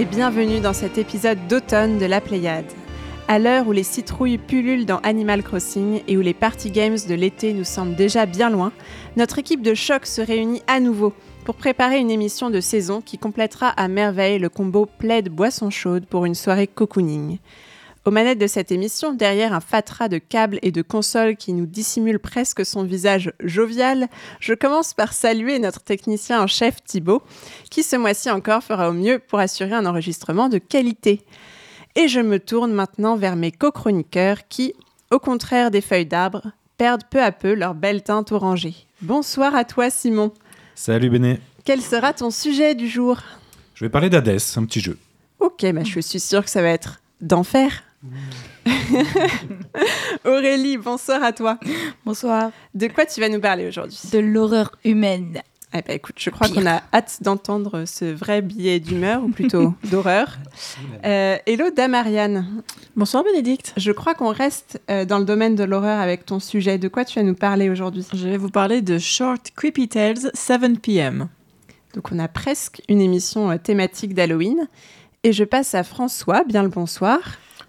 et bienvenue dans cet épisode d'automne de la Pléiade. À l'heure où les citrouilles pullulent dans Animal Crossing et où les party games de l'été nous semblent déjà bien loin, notre équipe de choc se réunit à nouveau pour préparer une émission de saison qui complétera à merveille le combo plaid-boisson chaude pour une soirée cocooning. Aux manettes de cette émission, derrière un fatras de câbles et de consoles qui nous dissimule presque son visage jovial, je commence par saluer notre technicien en chef Thibaut, qui ce mois-ci encore fera au mieux pour assurer un enregistrement de qualité. Et je me tourne maintenant vers mes co-chroniqueurs qui, au contraire des feuilles d'arbre, perdent peu à peu leur belle teinte orangée. Bonsoir à toi Simon. Salut Béné. Quel sera ton sujet du jour? Je vais parler d'Hades, un petit jeu. Ok, bah je suis sûre que ça va être d'enfer. Aurélie, bonsoir à toi. Bonsoir. De quoi tu vas nous parler aujourd'hui? De l'horreur humaine. Eh ben, écoute, je crois qu'on a hâte d'entendre ce vrai billet d'humeur, ou plutôt d'horreur. Euh, hello Damariane. Bonsoir Bénédicte. Je crois qu'on reste euh, dans le domaine de l'horreur avec ton sujet. De quoi tu vas nous parler aujourd'hui? Je vais vous parler de Short Creepy Tales 7 p.m. Donc on a presque une émission euh, thématique d'Halloween. Et je passe à François, bien le bonsoir.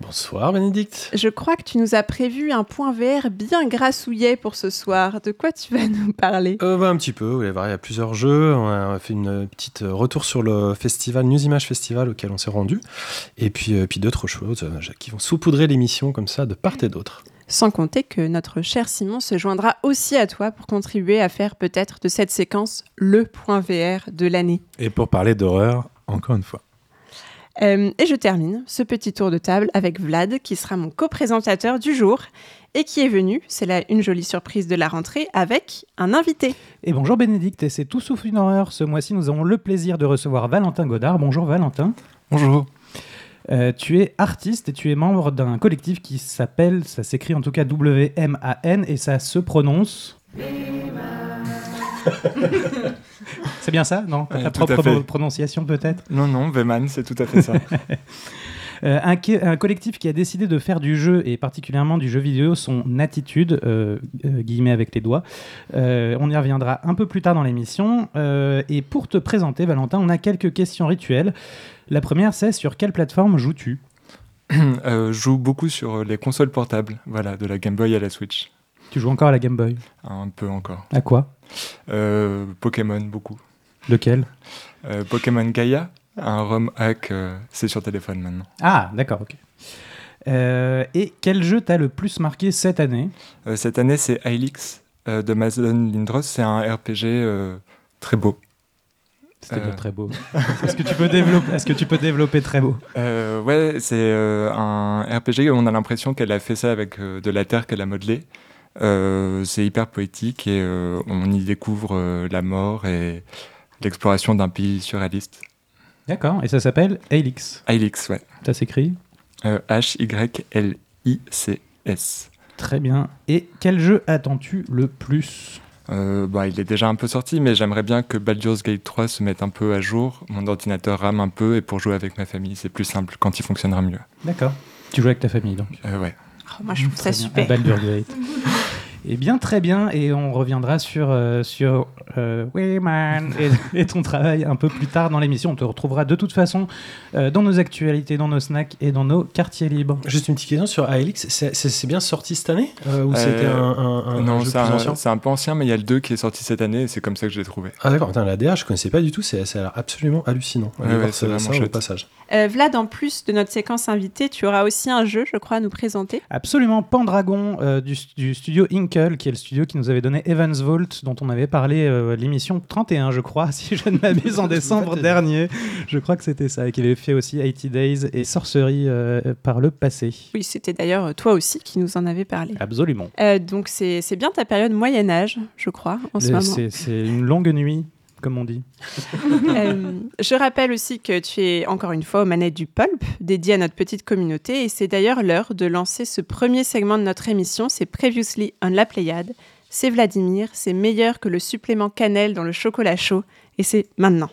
Bonsoir Bénédicte. Je crois que tu nous as prévu un point VR bien grassouillet pour ce soir. De quoi tu vas nous parler euh, bah, Un petit peu, oui, il y a plusieurs jeux. On a fait une petite retour sur le festival, News Image Festival auquel on s'est rendu. Et puis, euh, puis d'autres choses euh, qui vont saupoudrer l'émission comme ça de part et d'autre. Sans compter que notre cher Simon se joindra aussi à toi pour contribuer à faire peut-être de cette séquence le point VR de l'année. Et pour parler d'horreur, encore une fois. Euh, et je termine ce petit tour de table avec Vlad, qui sera mon co-présentateur du jour et qui est venu, c'est là une jolie surprise de la rentrée, avec un invité. Et bonjour Bénédicte, et c'est tout sauf une horreur. Ce mois-ci, nous avons le plaisir de recevoir Valentin Godard. Bonjour Valentin. Bonjour. Euh, tu es artiste et tu es membre d'un collectif qui s'appelle, ça s'écrit en tout cas W-M-A-N et ça se prononce. c'est bien ça, non? Ta propre prononciation peut-être? Non, non, Veman, c'est tout à fait ça. Euh, un, collectif qui a décidé de faire du jeu, et particulièrement du jeu vidéo, son attitude, euh, euh, guillemets avec les doigts. on y reviendra un peu plus tard dans l'émission. et pour te présenter, Valentin, on a quelques questions rituelles. La première, c'est sur quelle plateforme joues-tu? Je joue beaucoup sur les consoles portables, voilà, de la Game Boy à la Switch. Tu joues encore à la Game Boy Un peu encore. À quoi Pokémon, beaucoup. Lequel Pokémon Gaia un ROM hack, euh, c'est sur téléphone maintenant. Ah, d'accord, ok. Euh, et quel jeu t'a le plus marqué cette année euh, Cette année, c'est Hylix de Mazen Lindros. C'est un RPG très beau. C'était très beau. Est-ce que, tu peux développer, est-ce que tu peux développer très beau? Ouais, c'est un RPG où on a l'impression qu'elle a fait ça avec de la terre qu'elle a modelée. C'est hyper poétique et on y découvre la mort et l'exploration d'un pays surréaliste. D'accord, et ça s'appelle Helix. Helix, ouais. Ça s'écrit H-Y-L-I-C-S. Très bien. Et quel jeu attends-tu le plus? Euh, bah, il est déjà un peu sorti, mais j'aimerais bien que Baldur's Gate 3 se mette un peu à jour. Mon ordinateur rame un peu et pour jouer avec ma famille, c'est plus simple quand il fonctionnera mieux. D'accord. Tu joues avec ta famille donc? Euh, Ouais. Oh, moi je trouve ça super. Eh bien, très bien, et on reviendra sur, euh, sur euh, et, ton travail un peu plus tard dans l'émission. On te retrouvera de toute façon euh, dans nos actualités, dans nos snacks et dans nos quartiers libres. Juste une petite question sur ALX, c'est bien sorti cette année Ou c'était un, Non, c'est un, peu ancien, mais il y a le 2 qui est sorti cette année et c'est comme ça que je l'ai trouvé. Ah d'accord, la DA, je connaissais pas du tout, c'est absolument hallucinant. c'est vraiment passage. Vlad, en plus de notre séquence invitée, tu auras aussi un jeu, je crois, à nous présenter. Absolument, Pendragon du, du studio Qui est le studio qui nous avait donné Evans Vault, dont on avait parlé euh, l'émission 31, je crois, si je ne m'abuse, en décembre dernier. Je crois que c'était ça, et qu'il avait fait aussi 80 Days et Sorcery euh, par le passé. Oui, c'était d'ailleurs toi aussi qui nous en avais parlé. Absolument. Euh, donc c'est bien ta période Moyen-Âge, je crois, en ce moment. C'est une longue nuit comme on dit. Euh, je rappelle aussi que tu es encore une fois aux manettes du Pulp, dédié à notre petite communauté, et c'est d'ailleurs l'heure de lancer ce premier segment de notre émission, c'est Previously on la Pléiade. C'est Vladimir, c'est meilleur que le supplément cannelle dans le chocolat chaud, et c'est maintenant.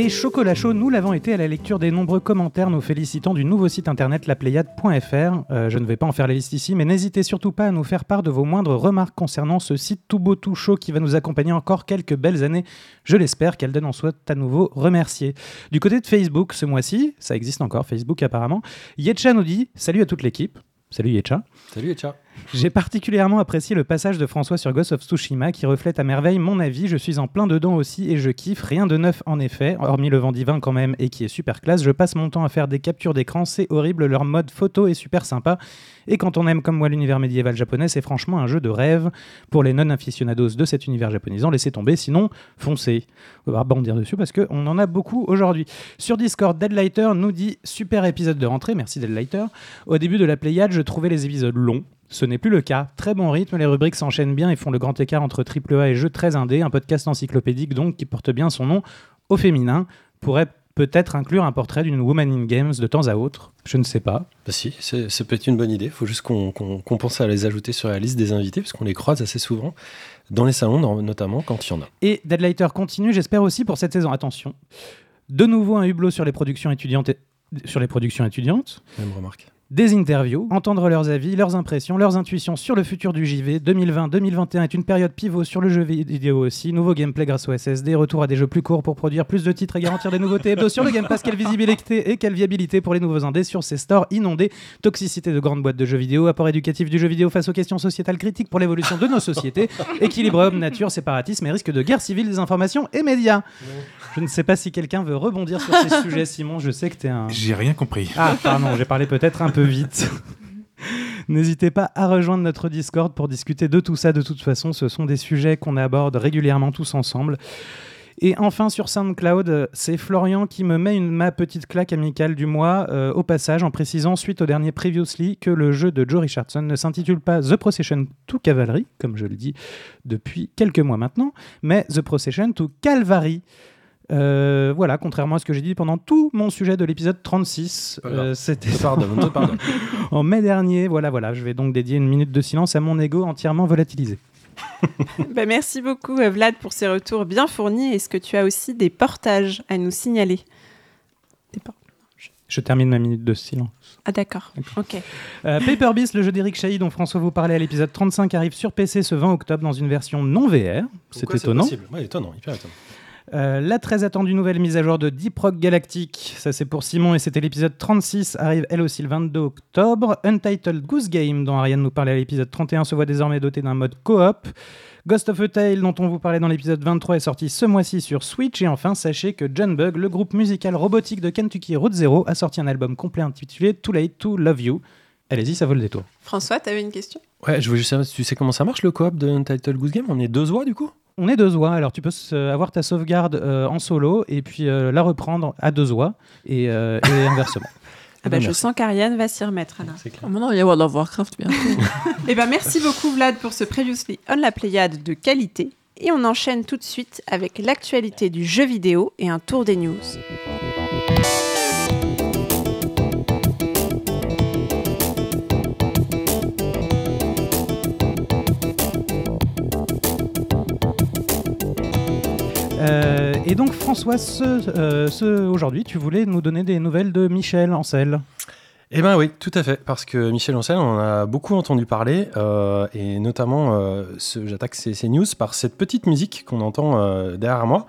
Et Chocolat Chaud, nous l'avons été à la lecture des nombreux commentaires nous félicitant du nouveau site internet lapléiade.fr. Euh, je ne vais pas en faire la liste ici, mais n'hésitez surtout pas à nous faire part de vos moindres remarques concernant ce site tout beau tout chaud qui va nous accompagner encore quelques belles années. Je l'espère donne en soit à nouveau remercier. Du côté de Facebook, ce mois-ci, ça existe encore, Facebook apparemment, Yetcha nous dit Salut à toute l'équipe. Salut Yetcha. Salut et ciao. J'ai particulièrement apprécié le passage de François sur Ghost of Tsushima qui reflète à merveille mon avis. Je suis en plein dedans aussi et je kiffe. Rien de neuf en effet, hormis le vent divin quand même et qui est super classe. Je passe mon temps à faire des captures d'écran, c'est horrible. Leur mode photo est super sympa. Et quand on aime comme moi l'univers médiéval japonais, c'est franchement un jeu de rêve. Pour les non-aficionados de cet univers japonisant, laissez tomber, sinon foncez. On va rebondir dessus parce qu'on en a beaucoup aujourd'hui. Sur Discord, Deadlighter nous dit super épisode de rentrée, merci Deadlighter. Au début de la Pléiade, je trouvais les épisodes longs. Ce n'est plus le cas. Très bon rythme, les rubriques s'enchaînent bien et font le grand écart entre AAA et jeux très indés. Un podcast encyclopédique donc qui porte bien son nom au féminin pourrait peut-être inclure un portrait d'une woman in games de temps à autre. Je ne sais pas. Bah si, c'est- ça peut être une bonne idée. Il faut juste qu'on pense à les ajouter sur la liste des invités, parce qu'on les croise assez souvent, dans les salons notamment, quand il y en a. Et Deadlighter continue, j'espère aussi pour cette saison. Attention. De nouveau un hublot sur les productions étudiantes. et- Sur les productions étudiantes. Même remarque. Des interviews, entendre leurs avis, leurs impressions, leurs intuitions sur le futur du JV. 2020-2021 est une période pivot sur le jeu vidéo aussi. Nouveau gameplay grâce au SSD, retour à des jeux plus courts pour produire plus de titres et garantir des nouveautés hebdo sur le Game Pass. Quelle visibilité et quelle viabilité pour les nouveaux indés sur ces stores inondés. Toxicité de grandes boîtes de jeux vidéo, apport éducatif du jeu vidéo face aux questions sociétales critiques pour l'évolution de nos sociétés, équilibre homme, nature, séparatisme et risque de guerre civile des informations et médias. Je ne sais pas si quelqu'un veut rebondir sur ces sujets, Simon. Je sais que tu es un. J'ai rien compris. Ah, pardon, j'ai parlé peut-être un peu vite. N'hésitez pas à rejoindre notre Discord pour discuter de tout ça. De toute façon, ce sont des sujets qu'on aborde régulièrement tous ensemble. Et enfin, sur SoundCloud, c'est Florian qui me met une, ma petite claque amicale du mois euh, au passage en précisant, suite au dernier Previously, que le jeu de Joe Richardson ne s'intitule pas The Procession to Cavalry, comme je le dis depuis quelques mois maintenant, mais The Procession to Calvary. Euh, voilà, contrairement à ce que j'ai dit pendant tout mon sujet de l'épisode 36, Pas grave. euh, c'était en mai dernier. Voilà, voilà, je vais donc dédier une minute de silence à mon ego entièrement volatilisé. Bah, merci beaucoup euh, Vlad pour ces retours bien fournis. Est-ce que tu as aussi des portages à nous signaler Des por- Je termine ma minute de silence. Ah d'accord, ok. Euh, Paper Beast, le jeu d'Eric Chahi dont François vous parlait à l'épisode 35, arrive sur PC ce 20 octobre dans une version non VR. C'est étonnant. possible? Ouais, étonnant, hyper étonnant. Euh, la très attendue nouvelle mise à jour de Deep Rock Galactic, ça c'est pour Simon et c'était l'épisode 36, arrive elle aussi le 22 octobre. Untitled Goose Game, dont Ariane nous parlait à l'épisode 31, se voit désormais doté d'un mode coop. Ghost of a Tale, dont on vous parlait dans l'épisode 23, est sorti ce mois-ci sur Switch. Et enfin, sachez que John Bug, le groupe musical robotique de Kentucky Route Zero, a sorti un album complet intitulé Too Late to Love You. Allez-y, ça vaut le détour. François, tu avais une question? Ouais, je veux juste savoir, tu sais comment ça marche le coop de Untitled Goose Game? On est deux oies du coup? On est deux oies, alors tu peux euh, avoir ta sauvegarde euh, en solo et puis euh, la reprendre à deux oies et, euh, et inversement. ah bah, ben, Je merci. sens qu'Ariane va s'y remettre. alors. C'est clair. Oh, maintenant, il y a World of Warcraft bientôt. Eh ben, merci beaucoup Vlad pour ce Previously on la Pléiade de qualité. Et on enchaîne tout de suite avec l'actualité du jeu vidéo et un tour des news. Euh, et donc François, euh, aujourd'hui, tu voulais nous donner des nouvelles de Michel Ancel. Eh ben oui, tout à fait, parce que Michel Ancel, on a beaucoup entendu parler, euh, et notamment, j'attaque ces, news par cette petite musique qu'on entend derrière moi,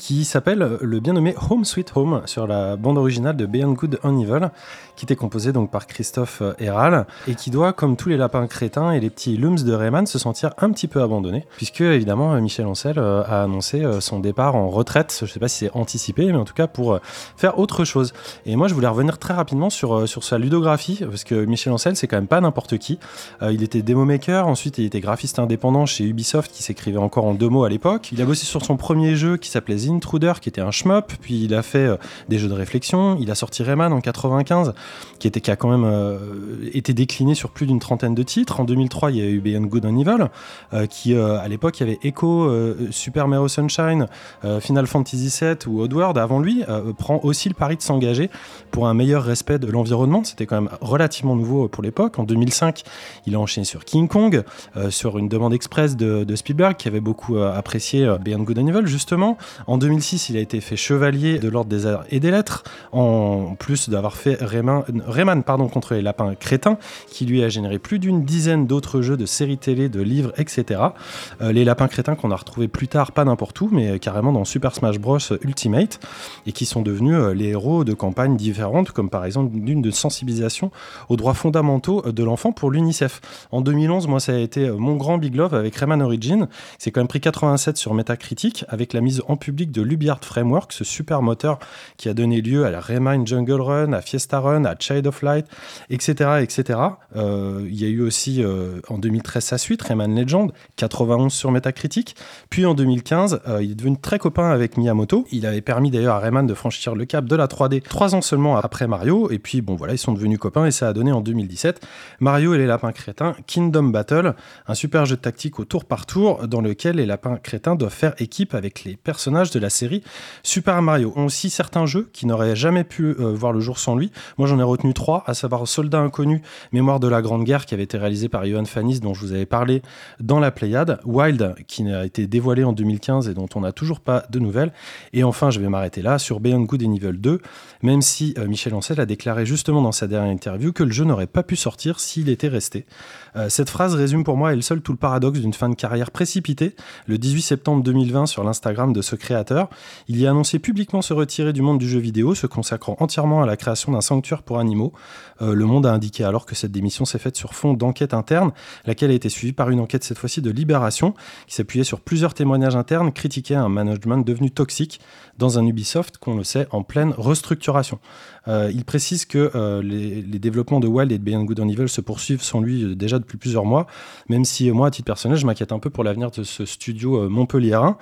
qui s'appelle le bien nommé Home Sweet Home, sur la bande originale de Beyond Good and Evil, qui était composée donc par Christophe euh, Héral, et qui doit, comme tous les lapins crétins et les petits lums de Rayman, se sentir un petit peu abandonné, puisque évidemment euh, Michel Ancel euh, a annoncé euh, son départ en retraite, je sais pas si c'est anticipé, mais en tout cas pour euh, faire autre chose. Et moi, je voulais revenir très rapidement sur, euh, sur sa ludographie, parce que Michel Ancel, c'est quand même pas n'importe qui. Euh, il était démo maker, ensuite il était graphiste indépendant chez Ubisoft, qui s'écrivait encore en deux mots à l'époque. Il a bossé sur son premier jeu qui s'appelait Intruder, qui était un shmup, puis il a fait euh, des jeux de réflexion. Il a sorti Rayman en 95, qui, était, a quand même euh, été décliné sur plus d'une trentaine de titres. En 2003, il y a eu Beyond Good and Evil, euh, qui à l'époque, il y avait Echo, Super Mario Sunshine, Final Fantasy VII ou Oddworld avant lui, prend aussi le pari de s'engager pour un meilleur respect de l'environnement. C'était quand même relativement nouveau pour l'époque. En 2005, il a enchaîné sur King Kong, sur une demande express de, Spielberg qui avait beaucoup apprécié Beyond Good and Evil justement. En 2006, il a été fait chevalier de l'ordre des arts et des lettres, en plus d'avoir fait Rayman, Rayman pardon, contre les lapins crétins, qui lui a généré plus d'une dizaine d'autres jeux de séries télé, de livres, etc. Euh, les lapins crétins qu'on a retrouvés plus tard, pas n'importe où, mais carrément dans Super Smash Bros Ultimate, et qui sont devenus euh, les héros de campagnes différentes, comme par exemple d'une de sensibilisation aux droits fondamentaux de l'enfant pour l'UNICEF. En 2011, moi, ça a été euh, mon grand big love avec Rayman Origin. C'est quand même pris 87 sur Metacritic, avec la mise en public de l'UbiArt Framework, ce super moteur qui a donné lieu à la Rayman Jungle Run, à Fiesta Run, à Child of Light, etc. etc. Euh, il y a eu aussi euh, en 2013 sa suite, Rayman Legend, 91 sur Metacritic. Puis en 2015, euh, il est devenu très copain avec Miyamoto. Il avait permis d'ailleurs à Rayman de franchir le cap de la 3D trois ans seulement après Mario. Et puis bon voilà, ils sont devenus copains et ça a donné en 2017 Mario et les lapins crétins Kingdom Battle, un super jeu de tactique au tour par tour dans lequel les lapins crétins doivent faire équipe avec les personnages de la série Super Mario. On aussi certains jeux qui n'auraient jamais pu euh, voir le jour sans lui. Moi j'en ai retenu trois, à savoir Soldat Inconnu, Mémoire de la Grande Guerre qui avait été réalisé par Johan Fanis dont je vous avais parlé dans la Pléiade, Wild qui a été dévoilé en 2015 et dont on n'a toujours pas de nouvelles. Et enfin, je vais m'arrêter là sur Beyond Good and Evil 2, même si euh, Michel Ancel a déclaré justement dans sa dernière interview que le jeu n'aurait pas pu sortir s'il était resté. Euh, cette phrase résume pour moi elle seule tout le paradoxe d'une fin de carrière précipitée. Le 18 septembre 2020, sur l'Instagram de ce créateur, il y a annoncé publiquement se retirer du monde du jeu vidéo, se consacrant entièrement à la création d'un sanctuaire pour animaux. Euh, le Monde a indiqué alors que cette démission s'est faite sur fond d'enquête interne, laquelle a été suivie par une enquête cette fois-ci de Libération, qui s'appuyait sur plusieurs témoignages internes, critiquaient un management devenu toxique dans un Ubisoft, qu'on le sait, en pleine restructuration. Euh, il précise que euh, les, développements de Wild et de Beyond Good and Evil se poursuivent sans lui euh, déjà depuis plusieurs mois, même si moi, à titre personnel, je m'inquiète un peu pour l'avenir de ce studio montpelliérain,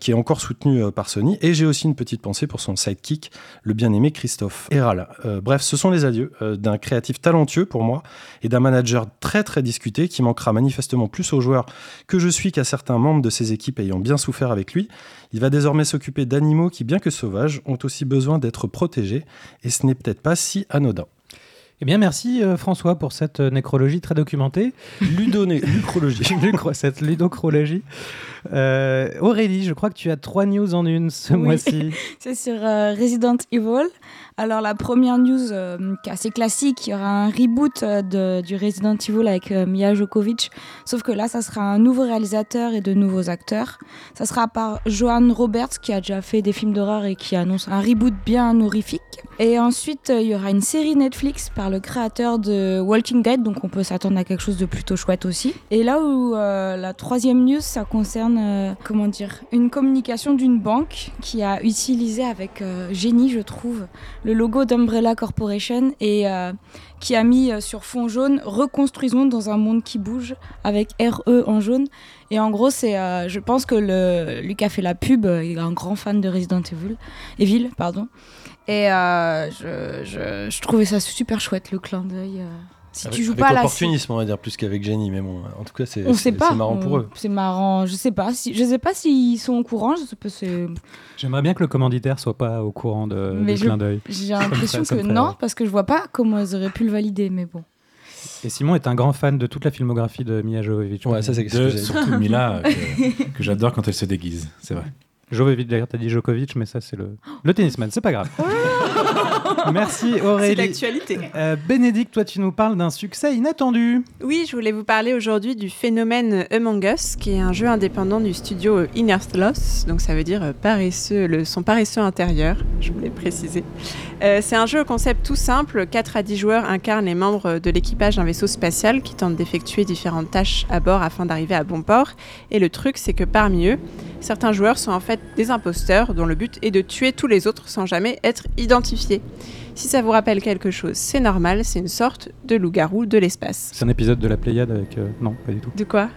qui est encore soutenu par Sony. Et j'ai aussi une petite pensée pour son sidekick, le bien-aimé Christophe Héral. Bref, ce sont les adieux d'un créatif talentueux pour moi et d'un manager très très discuté qui manquera manifestement plus aux joueurs que je suis qu'à certains membres de ses équipes ayant bien souffert avec lui. Il va désormais s'occuper d'animaux qui, bien que sauvages, ont aussi besoin d'être protégés, et ce n'est peut-être pas si anodin. Eh bien, merci euh, François pour cette euh, nécrologie très documentée. Ludoné, lucrologie. Lucro- cette ludocrologie. Euh, Aurélie, je crois que tu as trois news en une ce Oui. mois-ci. C'est sur euh, Resident Evil. Alors la première news euh, assez classique, il y aura un reboot euh, de, du Resident Evil avec euh, Mia Jokovic, sauf que là ça sera un nouveau réalisateur et de nouveaux acteurs. Ça sera par Johan Roberts qui a déjà fait des films d'horreur et qui annonce un reboot bien Et ensuite euh, il y aura une série Netflix par le créateur de Walking Dead, donc on peut s'attendre à quelque chose de plutôt chouette aussi. Et là où euh, la troisième news, ça concerne euh, comment dire une communication d'une banque qui a utilisé avec euh, génie, je trouve, le logo d'Umbrella Corporation et qui a mis sur fond jaune reconstruisons dans un monde qui bouge avec RE en jaune. Et en gros, c'est, euh, je pense que le, lui qui a fait la pub, euh, il est un grand fan de Resident Evil, Evil, pardon. Et euh, je, je, je trouvais ça super chouette le clin d'œil. euh. Si Avec- tu joues avec pas opportunisme, on va dire, plus qu'avec Jenny, mais bon, en tout cas, c'est on c'est- sait pas. c'est marrant on- pour eux. C'est marrant. Je sais pas. Si, je sais pas s'ils sont au courant. Je sais pas. c'est- J'aimerais bien que le commanditaire soit pas au courant de, Mais du je- clin d'œil. J'ai l'impression que non, parce que je vois pas comment ils auraient pu le valider. Mais bon. Et Simon est un grand fan de toute la filmographie de Mia Jovovich. Ouais, ça, c'est De, surtout Mila, que, que j'adore quand elle se déguise, c'est vrai. Jovovich, d'ailleurs, t'as dit Djokovic, mais ça, c'est le, le tennisman, c'est pas grave. Merci C'est Aurélie. l'actualité. Euh, Bénédicte, toi, tu nous parles d'un succès inattendu. Oui, je voulais vous parler aujourd'hui du phénomène Among Us, qui est un jeu indépendant du studio Inner Loss, donc ça veut dire euh, paresseux, le son paresseux intérieur, je voulais préciser. Euh, c'est un jeu au concept tout simple, 4 à 10 joueurs incarnent les membres de l'équipage d'un vaisseau spatial qui tente d'effectuer différentes tâches à bord afin d'arriver à bon port, et le truc c'est que parmi eux, certains joueurs sont en fait des imposteurs dont le but est de tuer tous les autres sans jamais être identifiés. Si ça vous rappelle quelque chose, c'est normal, c'est une sorte de loup-garou de l'espace. C'est un épisode de la Pléiade avec. euh, non, pas du tout. De quoi?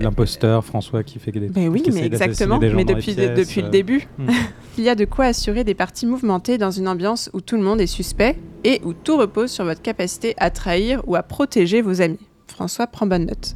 L'imposteur François qui fait des. Ben oui, mais exactement, des gens mais depuis, pièces, depuis euh. le début. Hmm. Il y a de quoi assurer des parties mouvementées dans une ambiance où tout le monde est suspect et où tout repose sur votre capacité à trahir ou à protéger vos amis. François prend bonne note.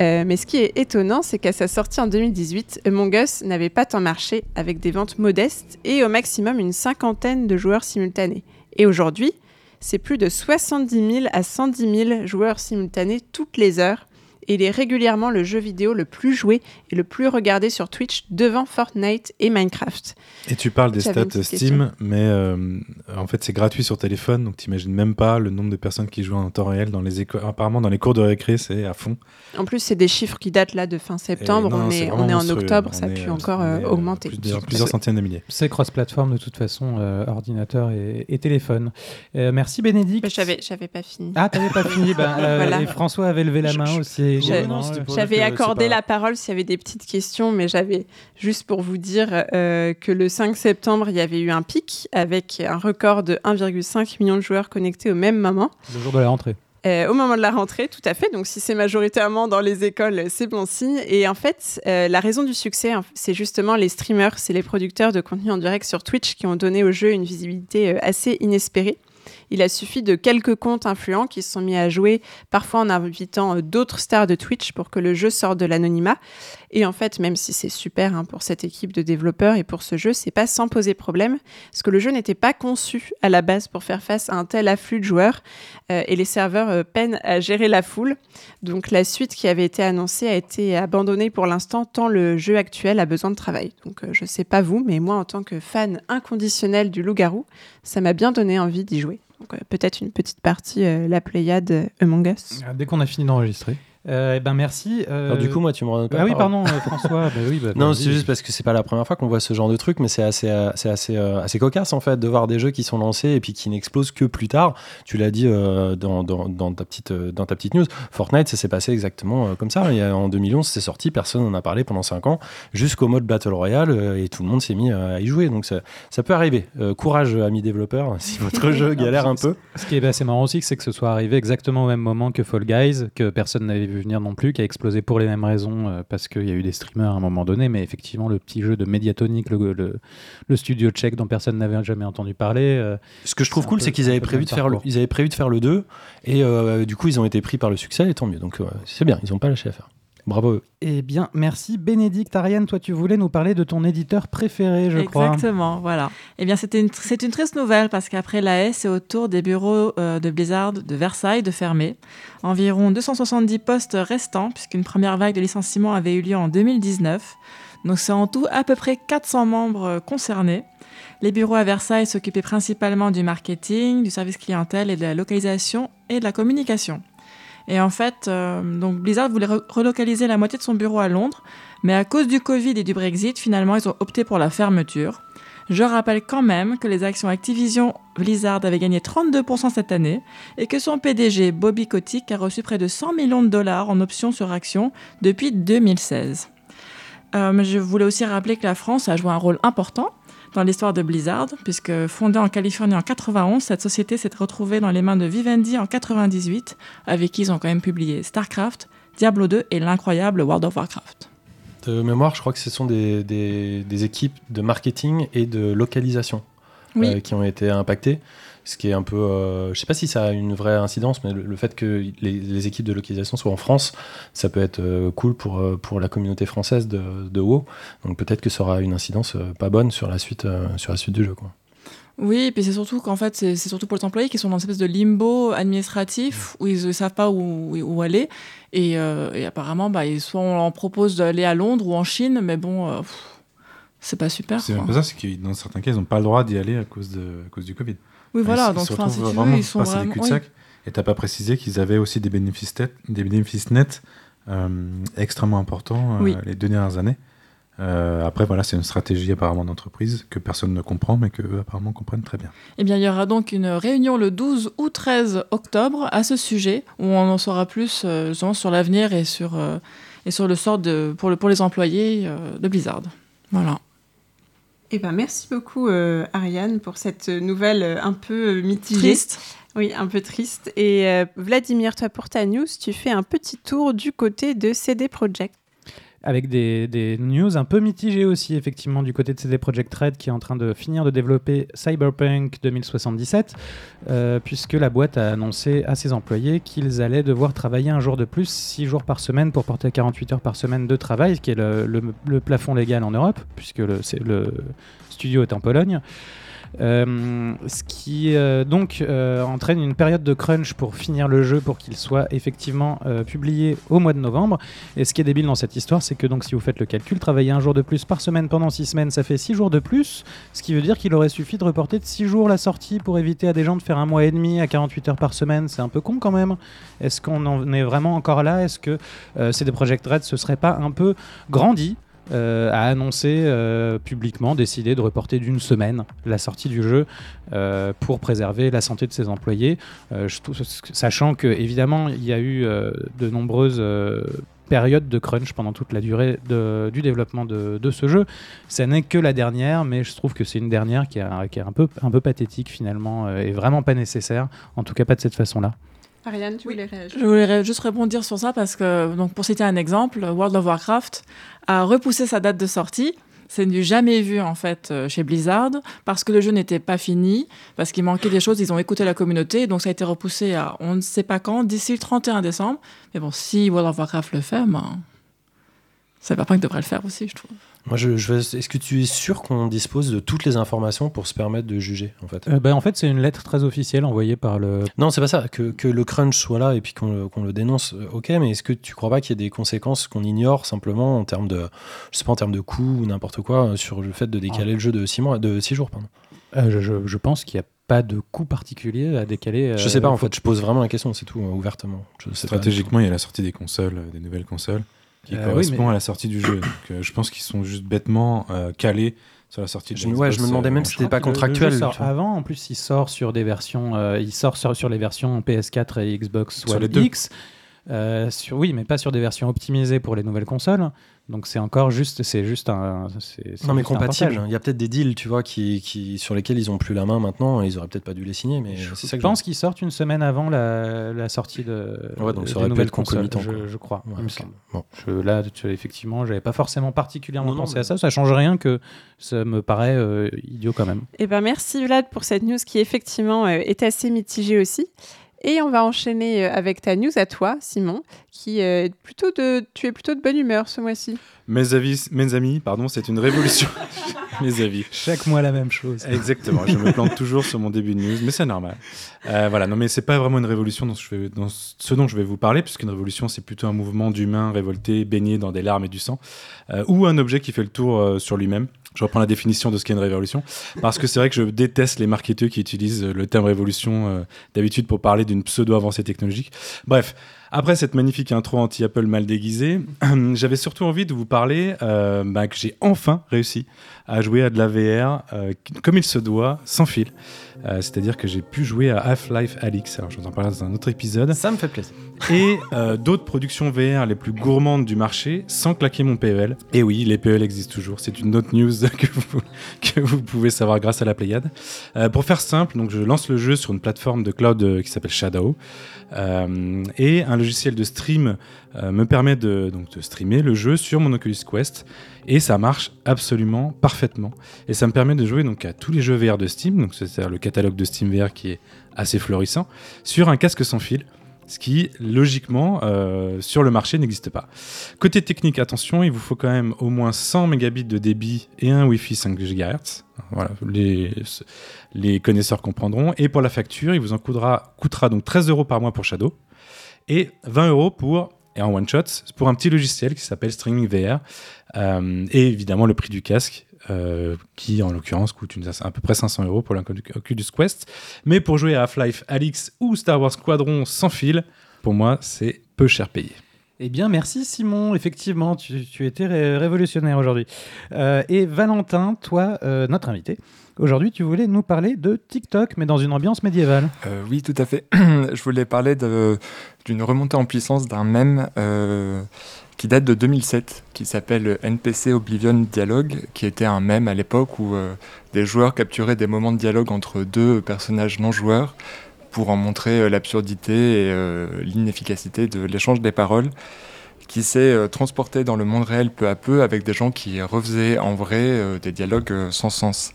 Euh, mais ce qui est étonnant, c'est qu'à sa sortie en 2018, Among Us n'avait pas tant marché avec des ventes modestes et au maximum une cinquantaine de joueurs simultanés. Et aujourd'hui, c'est plus de 70 000 à 110 000 joueurs simultanés toutes les heures et il est régulièrement le jeu vidéo le plus joué et le plus regardé sur Twitch devant Fortnite et Minecraft. Et tu parles des Tu stats Steam, mais euh, en fait c'est gratuit sur téléphone, donc t'imagines même pas le nombre de personnes qui jouent en temps réel dans les écoles. Apparemment dans les cours de récré c'est à fond. En plus, c'est des chiffres qui datent là de fin septembre. Non, on, est, on est en octobre, On ça a pu encore euh, euh, augmenter. plusieurs, plusieurs centaines de milliers. C'est cross-platform de toute façon, euh, ordinateur et, et téléphone. Euh, merci Bénédicte. Mais J'avais, j'avais pas fini. Ah, t'avais pas fini. Ben, euh, Voilà. Et François avait levé la main je- aussi. J'avais accordé pas- la parole s'il y avait des petites questions, mais j'avais juste pour vous dire euh, que le 5 septembre, il y avait eu un pic avec un record de 1,5 million de joueurs connectés au même moment. Le jour de la rentrée. Euh, au moment de la rentrée, tout à fait. Donc, si c'est majoritairement dans les écoles, c'est bon signe. Et en fait, euh, la raison du succès, hein, c'est justement les streamers, c'est les producteurs de contenu en direct sur Twitch qui ont donné au jeu une visibilité euh, assez inespérée. Il a suffi de quelques comptes influents qui se sont mis à jouer, parfois en invitant d'autres stars de Twitch pour que le jeu sorte de l'anonymat. Et en fait, même si c'est super hein, pour cette équipe de développeurs et pour ce jeu, c'est pas sans poser problème, parce que le jeu n'était pas conçu à la base pour faire face à un tel afflux de joueurs, euh, et les serveurs euh, peinent à gérer la foule. Donc la suite qui avait été annoncée a été abandonnée pour l'instant, tant le jeu actuel a besoin de travail. Donc euh, je sais pas vous, mais moi en tant que fan inconditionnel du loup-garou, ça m'a bien donné envie d'y jouer. Donc euh, peut-être une petite partie la Pléiade Among Us. Ah, Dès qu'on a fini d'enregistrer. Euh, eh ben merci. euh, Alors, du coup, moi, tu me redonnes pas Ah oui, pardon, euh, François. bah oui, bah, Non, vas-y. c'est juste parce que c'est pas la première fois qu'on voit ce genre de truc, mais c'est assez, c'est assez, euh, assez cocasse en fait de voir des jeux qui sont lancés et puis qui n'explosent que plus tard. Tu l'as dit euh, dans, dans, dans ta petite, dans ta petite news. Fortnite, ça s'est passé exactement comme ça. Il y a- en 2011, c'est sorti, personne n'en a parlé pendant 5 ans, jusqu'au mode Battle Royale et tout le monde s'est mis à y jouer. Donc ça, ça peut arriver. Courage, amis développeurs, si votre jeu galère un peu. Ce qui est assez marrant aussi, c'est que ce soit arrivé exactement au même moment que Fall Guys, que personne n'avait vu venir non plus, qui a explosé pour les mêmes raisons, euh, parce qu'il y a eu des streamers à un moment donné, mais effectivement, le petit jeu de Mediatonic, le, le, le studio tchèque dont personne n'avait jamais entendu parler. euh, Ce que je trouve cool, c'est qu'ils avaient peu prévu le de faire le, parcours. ils avaient prévu de faire le 2 et euh, du coup ils ont été pris par le succès et tant mieux. Donc c'est bien, ils n'ont pas lâché à faire. Bravo. Eh bien, merci Bénédicte. Ariane, toi, tu voulais nous parler de ton éditeur préféré, je crois. Exactement, voilà. Eh bien, c'était une, c'est une triste nouvelle parce qu'après la haie, c'est au tour des bureaux euh, de Blizzard de Versailles de fermer. Environ 270 postes restants, puisqu'une première vague de licenciements avait eu lieu en 2019. Donc, c'est en tout à peu près 400 membres euh, concernés. Les bureaux à Versailles s'occupaient principalement du marketing, du service clientèle et de la localisation et de la communication. Et en fait, euh, Blizzard voulait re- relocaliser la moitié de son bureau à Londres, mais à cause du Covid et du Brexit, finalement, ils ont opté pour la fermeture. Je rappelle quand même que les actions Activision Blizzard avaient gagné 32% cette année et que son PDG Bobby Kotick a reçu près de 100 millions de dollars en options sur actions depuis 2016. Euh, je voulais aussi rappeler que la France a joué un rôle important dans l'histoire de Blizzard, puisque fondée en Californie en 91, cette société s'est retrouvée dans les mains de Vivendi en 98, avec qui ils ont quand même publié StarCraft, Diablo 2 et l'incroyable World of Warcraft. De mémoire, je crois que ce sont des, des- des équipes de marketing et de localisation Oui. euh, qui ont été impactées. Ce qui est un peu. euh, je sais pas si ça a une vraie incidence, mais le, le fait que les, les équipes de localisation soient en France, ça peut être euh, cool pour, euh, pour la communauté française de, de WoW. Donc peut-être que ça aura une incidence euh, pas bonne sur la suite, euh, sur la suite du jeu. Quoi. Oui, et puis c'est surtout qu'en fait, c'est surtout pour les employés qui sont dans une espèce de limbo administratif où ils ne savent pas où, où aller. Et, euh, et apparemment, bah, ils- soit on leur propose d'aller à Londres ou en Chine, mais bon, euh, c'est pas super. C'est même pas ça, c'est que dans certains cas, ils n'ont pas le droit d'y aller à cause, de, à cause du Covid. Oui, voilà, donc ils se enfin, si tu veux, ils sont vraiment. oui. cul-de-sac. Et t'as pas précisé qu'ils avaient aussi des bénéfices, des bénéfices nets euh, extrêmement importants euh, Oui. les deux dernières années. Euh, après, voilà, c'est une stratégie apparemment d'entreprise que personne ne comprend, mais que eux apparemment comprennent très bien. Eh bien, il y aura donc une réunion le 12 ou 13 octobre à ce sujet, où on en saura plus sur l'avenir et sur, et sur le sort de, pour, le, pour les employés de Blizzard. Voilà. Eh ben, merci beaucoup, euh, Ariane, pour cette nouvelle euh, un peu euh, mitigée. Triste. Oui, un peu triste. Et euh, Vladimir, toi, pour ta news, tu fais un petit tour du côté de CD Projekt. Avec des, news un peu mitigées aussi, effectivement, du côté de CD Projekt Red qui est en train de finir de développer Cyberpunk 2077, euh, puisque la boîte a annoncé à ses employés qu'ils allaient devoir travailler un jour de plus, 6 jours par semaine, pour porter à 48 heures par semaine de travail, qui est le, plafond légal en Europe, puisque le studio est en Pologne. Euh, ce qui euh, donc euh, entraîne une période de crunch pour finir le jeu pour qu'il soit effectivement publié au mois de novembre. Et ce qui est débile dans cette histoire, c'est que donc si vous faites le calcul, travailler un jour de plus par semaine pendant 6 semaines, ça fait 6 jours de plus, ce qui veut dire qu'il aurait suffi de reporter de 6 jours la sortie pour éviter à des gens de faire un mois et demi à 48 heures par semaine. C'est un peu con quand même. Est-ce qu'on en est vraiment encore là? Est-ce que CD Projekt Red se serait pas un peu grandi? Euh, à annoncer euh, publiquement, décider de reporter d'une semaine la sortie du jeu euh, pour préserver la santé de ses employés, sachant que évidemment il y a eu de nombreuses périodes de crunch pendant toute la durée du développement de, ce jeu. Ça n'est que la dernière, mais je trouve que c'est une dernière qui, a- est un peu, pathétique finalement et vraiment pas nécessaire, en tout cas pas de cette façon-là. Ariane, tu Oui. voulais réagir Je voulais juste rebondir sur ça parce que, donc, pour citer un exemple, World of Warcraft a repoussé sa date de sortie. C'est du jamais vu en fait euh, chez Blizzard parce que le jeu n'était pas fini, parce qu'il manquait des choses, ils ont écouté la communauté, donc ça a été repoussé à on ne sait pas quand, d'ici le 31 décembre. Mais bon, si World of Warcraft le fait, ben, Cyberpunk devrait le faire aussi, je trouve. Moi, je, je veux- est-ce que tu es sûr qu'on dispose de toutes les informations pour se permettre de juger en fait? Euh, ben, en fait, c'est une lettre très officielle envoyée par le Non, c'est pas ça. Que, que le crunch soit là et puis qu'on le, qu'on le dénonce, euh, ok, mais est-ce que tu crois pas qu'il y a des conséquences qu'on ignore simplement en termes de, je sais pas, en termes de coûts ou n'importe quoi euh, sur le fait de décaler le jeu de 6 mois, de six jours, pardon? Euh, je, je- je pense qu'il n'y a pas de coût particulier à décaler. Je sais pas, en fait, je pose vraiment la question, c'est tout, euh, ouvertement. Je sais pas du tout. Stratégiquement, il y a la sortie des consoles, euh, des nouvelles consoles, qui Euh, oui, correspond mais- à la sortie du jeu. Donc, euh, je pense qu'ils sont juste bêtement euh, calés sur la sortie de Je me- ouais, Xbox, je me demandais même si c'était pas Le- le contractuel, sort avant, en plus, il sort sur des versions, euh, il sort sur, sur les versions PS4 et Xbox Sur One les. X. Euh, sur, oui, mais pas sur des versions optimisées pour les nouvelles consoles. Donc c'est encore juste, c'est juste un. Non, mais compatible. Il y a peut-être des deals, tu vois, qui, qui, sur lesquels ils ont plus la main maintenant. et Ils auraient peut-être pas dû les signer, mais Je c'est ça que pense qu'ils sortent une semaine avant la, la sortie de, Ouais, donc des ça aurait pu être concomitant, je, crois. Ouais, il me ok. semble. Bon. Je, là, tu- effectivement, j'avais pas forcément particulièrement Non, non, pensé mais- à ça. Ça change rien que ça me paraît euh, idiot quand même. Eh ben, merci Vlad pour cette news qui effectivement euh, est assez mitigée aussi. Et on va enchaîner euh, avec ta news à toi, Simon, qui euh, est plutôt de, tu es plutôt de bonne humeur ce mois-ci. Mes avis, mes amis, pardon, c'est une révolution. mes avis. Chaque mois la même chose. Exactement, je me plante toujours sur mon début de news, mais c'est normal. Euh, voilà, non mais c'est pas vraiment une révolution dans ce, je vais- dans ce dont je vais vous parler, puisqu'une révolution c'est plutôt un mouvement d'humains révoltés, baignés dans des larmes et du sang, euh, ou un objet qui fait le tour euh, sur lui-même. Je reprends la définition de ce qu'est une révolution, parce que c'est vrai que je déteste les marketeurs qui utilisent euh, le terme révolution euh, d'habitude pour parler d'une pseudo-avancée technologique. Bref, après cette magnifique intro anti-Apple mal déguisée, j'avais surtout envie de vous parler euh, bah, que j'ai enfin réussi à jouer à de la VR comme il se doit, sans fil. Euh, C'est-à-dire que j'ai pu jouer à Half-Life Alix, alors je vous en parlerai dans un autre épisode, Ça me fait plaisir. et euh, d'autres productions VR les plus gourmandes du marché sans claquer mon PEL. Et oui, les PEL existent toujours, c'est une autre news que vous, que vous pouvez savoir grâce à la Pléiade. Euh, pour faire simple, donc je lance le jeu sur une plateforme de cloud qui s'appelle Shadow, et un logiciel de stream euh, me permet de, streamer le jeu sur mon Oculus Quest, et ça marche absolument parfaitement. Et ça me permet de jouer donc à tous les jeux VR de Steam, c'est-à-dire le catalogue de Steam VR qui est assez florissant, sur un casque sans fil, ce qui logiquement euh, sur le marché n'existe pas. Côté technique, attention, il vous faut quand même au moins 100 mégabits de débit et un Wi-Fi 5 GHz. Voilà, les, les connaisseurs comprendront. Et pour la facture, il vous en coûtera, coûtera donc 13 euros par mois pour Shadow et 20 euros pour et en one shot pour un petit logiciel qui s'appelle Streaming VR Euh, et évidemment le prix du casque euh, qui en l'occurrence coûte une, à peu près 500 euros pour l'Oculus Quest mais pour jouer à Half-Life Alix ou Star Wars Squadron sans fil pour moi c'est peu cher payé Eh bien, merci Simon. Effectivement, tu, tu étais ré- révolutionnaire aujourd'hui. Euh, et Valentin, toi, euh, notre invité, aujourd'hui, tu voulais nous parler de TikTok, mais dans une ambiance médiévale. Euh, oui, tout à fait. Je voulais parler d'une remontée en puissance d'un mème euh, qui date de 2007, qui s'appelle NPC Oblivion Dialogue, qui était un mème à l'époque où euh, des joueurs capturaient des moments de dialogue entre deux personnages non joueurs pour en montrer euh, l'absurdité et euh, l'inefficacité de l'échange des paroles qui s'est transporté dans le monde réel peu à peu avec des gens qui refaisaient en vrai des dialogues sans sens.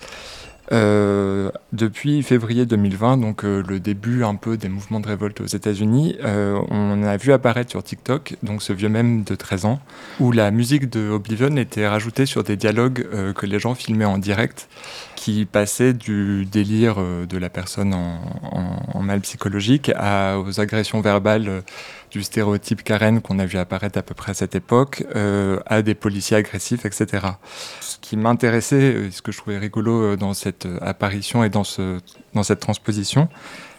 Euh, depuis février 2020, donc euh, le début un peu des mouvements de révolte aux États-Unis, euh, on a vu apparaître sur TikTok, donc ce vieux même de 13 ans, où la musique de Oblivion était rajoutée sur des dialogues que les gens filmaient en direct, qui passaient du délire de la personne en, en, mal psychologique à, aux agressions verbales du stéréotype Karen qu'on a vu apparaître à peu près à cette époque, à des policiers agressifs, etc qui m'intéressait, euh, ce que je trouvais rigolo euh, dans cette euh, apparition et dans, ce, dans cette transposition,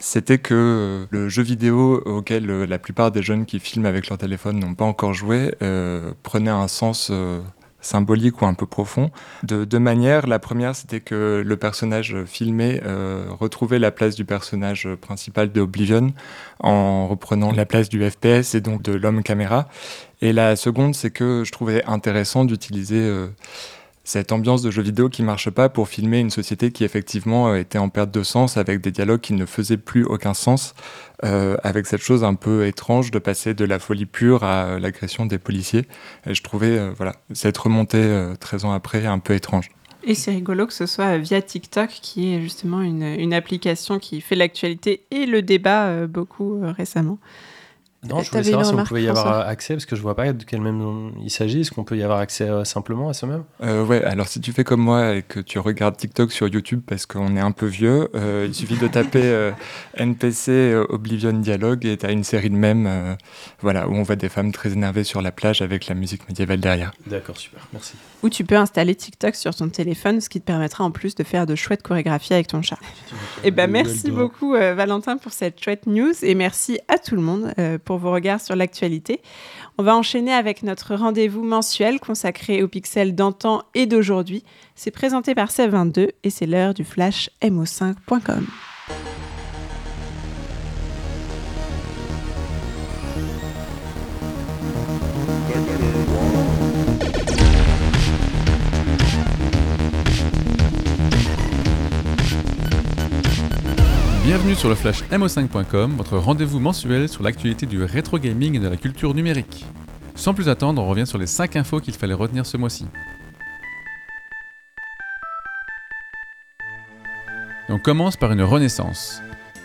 c'était que le jeu vidéo auquel la plupart des jeunes qui filment avec leur téléphone n'ont pas encore joué prenait un sens symbolique ou un peu profond. De deux manières. La première, c'était que le personnage filmé retrouvait la place du personnage principal de Oblivion en reprenant la place du FPS et donc de l'homme caméra. Et la seconde, c'est que je trouvais intéressant d'utiliser cette ambiance de jeu vidéo qui marche pas pour filmer une société qui effectivement euh, était en perte de sens avec des dialogues qui ne faisaient plus aucun sens, euh, avec cette chose un peu étrange de passer de la folie pure à euh, l'agression des policiers. Et je trouvais voilà cette remontée 13 ans après un peu étrange. Et c'est rigolo que ce soit via TikTok, qui est justement une application qui fait l'actualité et le débat beaucoup récemment. Non, je voulais savoir si on pouvait y avoir accès, parce que je vois pas de quel même il s'agit. Est-ce qu'on peut y avoir accès euh, simplement à ce même? Euh, Ouais, alors si tu fais comme moi et que tu regardes TikTok sur YouTube parce qu'on est un peu vieux, euh, il suffit de taper euh, NPC Oblivion Dialogue et tu as une série de mèmes voilà, où on voit des femmes très énervées sur la plage avec la musique médiévale derrière. D'accord, super, merci. Ou tu peux installer TikTok sur ton téléphone, ce qui te permettra en plus de faire de chouettes chorégraphies avec ton chat. Et eh ben merci beaucoup Valentin pour cette chouette news et merci à tout le monde pour vos regards sur l'actualité. On va enchaîner avec notre rendez-vous mensuel consacré aux pixels d'antan et d'aujourd'hui. C'est présenté par C22 et c'est l'heure du flash mo5.com. Bienvenue sur le flash mo5.com, votre rendez-vous mensuel sur l'actualité du rétro gaming et de la culture numérique. Sans plus attendre, on revient sur les 5 infos qu'il fallait retenir ce mois-ci. On commence par une renaissance.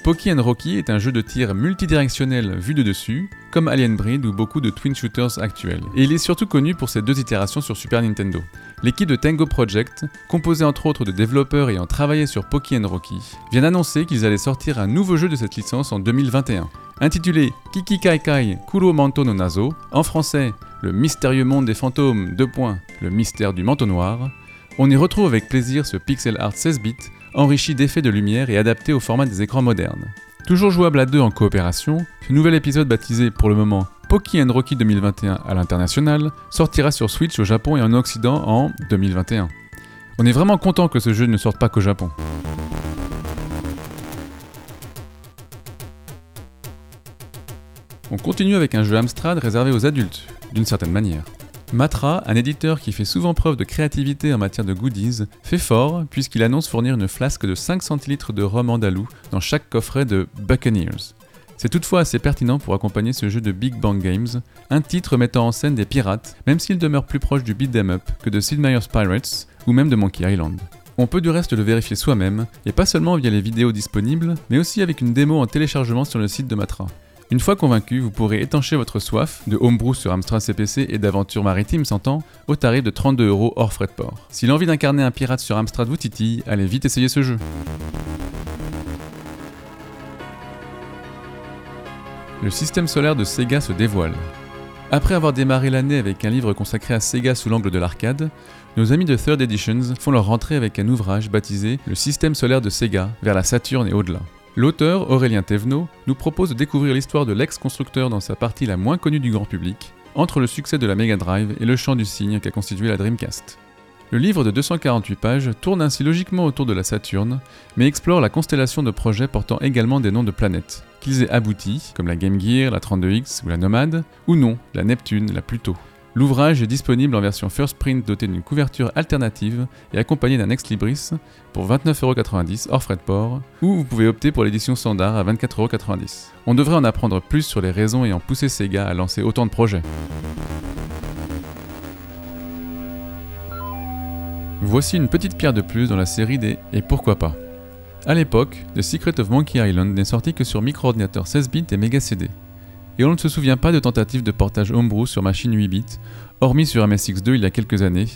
Poki Rocky est un jeu de tir multidirectionnel vu de dessus, comme Alien Breed ou beaucoup de twin shooters actuels. Et il est surtout connu pour ses deux itérations sur Super Nintendo. L'équipe de Tango Project, composée entre autres de développeurs ayant travaillé sur Poki Rocky, vient d'annoncer qu'ils allaient sortir un nouveau jeu de cette licence en 2021. Intitulé Kiki Kai Kai Kuro Manto no Nazo, en français Le mystérieux monde des fantômes, deux points, le mystère du manteau noir, on y retrouve avec plaisir ce pixel art 16 bits enrichi d'effets de lumière et adapté au format des écrans modernes. Toujours jouable à deux en coopération, ce nouvel épisode baptisé pour le moment Poki Rocky 2021 à l'international sortira sur Switch au Japon et en Occident en 2021. On est vraiment content que ce jeu ne sorte pas qu'au Japon. On continue avec un jeu Amstrad réservé aux adultes, d'une certaine manière. Matra, un éditeur qui fait souvent preuve de créativité en matière de goodies, fait fort puisqu'il annonce fournir une flasque de 5 centilitres de rhum andalou dans chaque coffret de Buccaneers. C'est toutefois assez pertinent pour accompagner ce jeu de Big Bang Games, un titre mettant en scène des pirates, même s'il demeure plus proche du beat 'em up que de Sid Meier's Pirates ou même de Monkey Island. On peut du reste le vérifier soi-même, et pas seulement via les vidéos disponibles, mais aussi avec une démo en téléchargement sur le site de Matra. Une fois convaincu, vous pourrez étancher votre soif de homebrew sur Amstrad CPC et d'aventure maritime s'entend au tarif de 32 euros hors frais de port. Si l'envie d'incarner un pirate sur Amstrad vous titille, allez vite essayer ce jeu. Le système solaire de Sega se dévoile. Après avoir démarré l'année avec un livre consacré à Sega sous l'angle de l'arcade, nos amis de Third Editions font leur rentrée avec un ouvrage baptisé Le système solaire de Sega, vers la Saturne et au-delà. L'auteur, Aurélien Thévenot, nous propose de découvrir l'histoire de l'ex-constructeur dans sa partie la moins connue du grand public, entre le succès de la Mega Drive et le chant du cygne qu'a constitué la Dreamcast. Le livre de 248 pages tourne ainsi logiquement autour de la Saturne, mais explore la constellation de projets portant également des noms de planètes, qu'ils aient abouti, comme la Game Gear, la 32X ou la Nomade, ou non, la Neptune, la Pluto. L'ouvrage est disponible en version first print dotée d'une couverture alternative et accompagné d'un ex libris pour 29,90€ hors frais de port, ou vous pouvez opter pour l'édition standard à 24,90€. On devrait en apprendre plus sur les raisons ayant poussé Sega à lancer autant de projets. Voici une petite pierre de plus dans la série des Et pourquoi pas À l'époque, The Secret of Monkey Island n'est sorti que sur micro-ordinateur 16 bits et Mega CD. Et on ne se souvient pas de tentatives de portage homebrew sur machine 8 bits, hormis sur MSX2 il y a quelques années,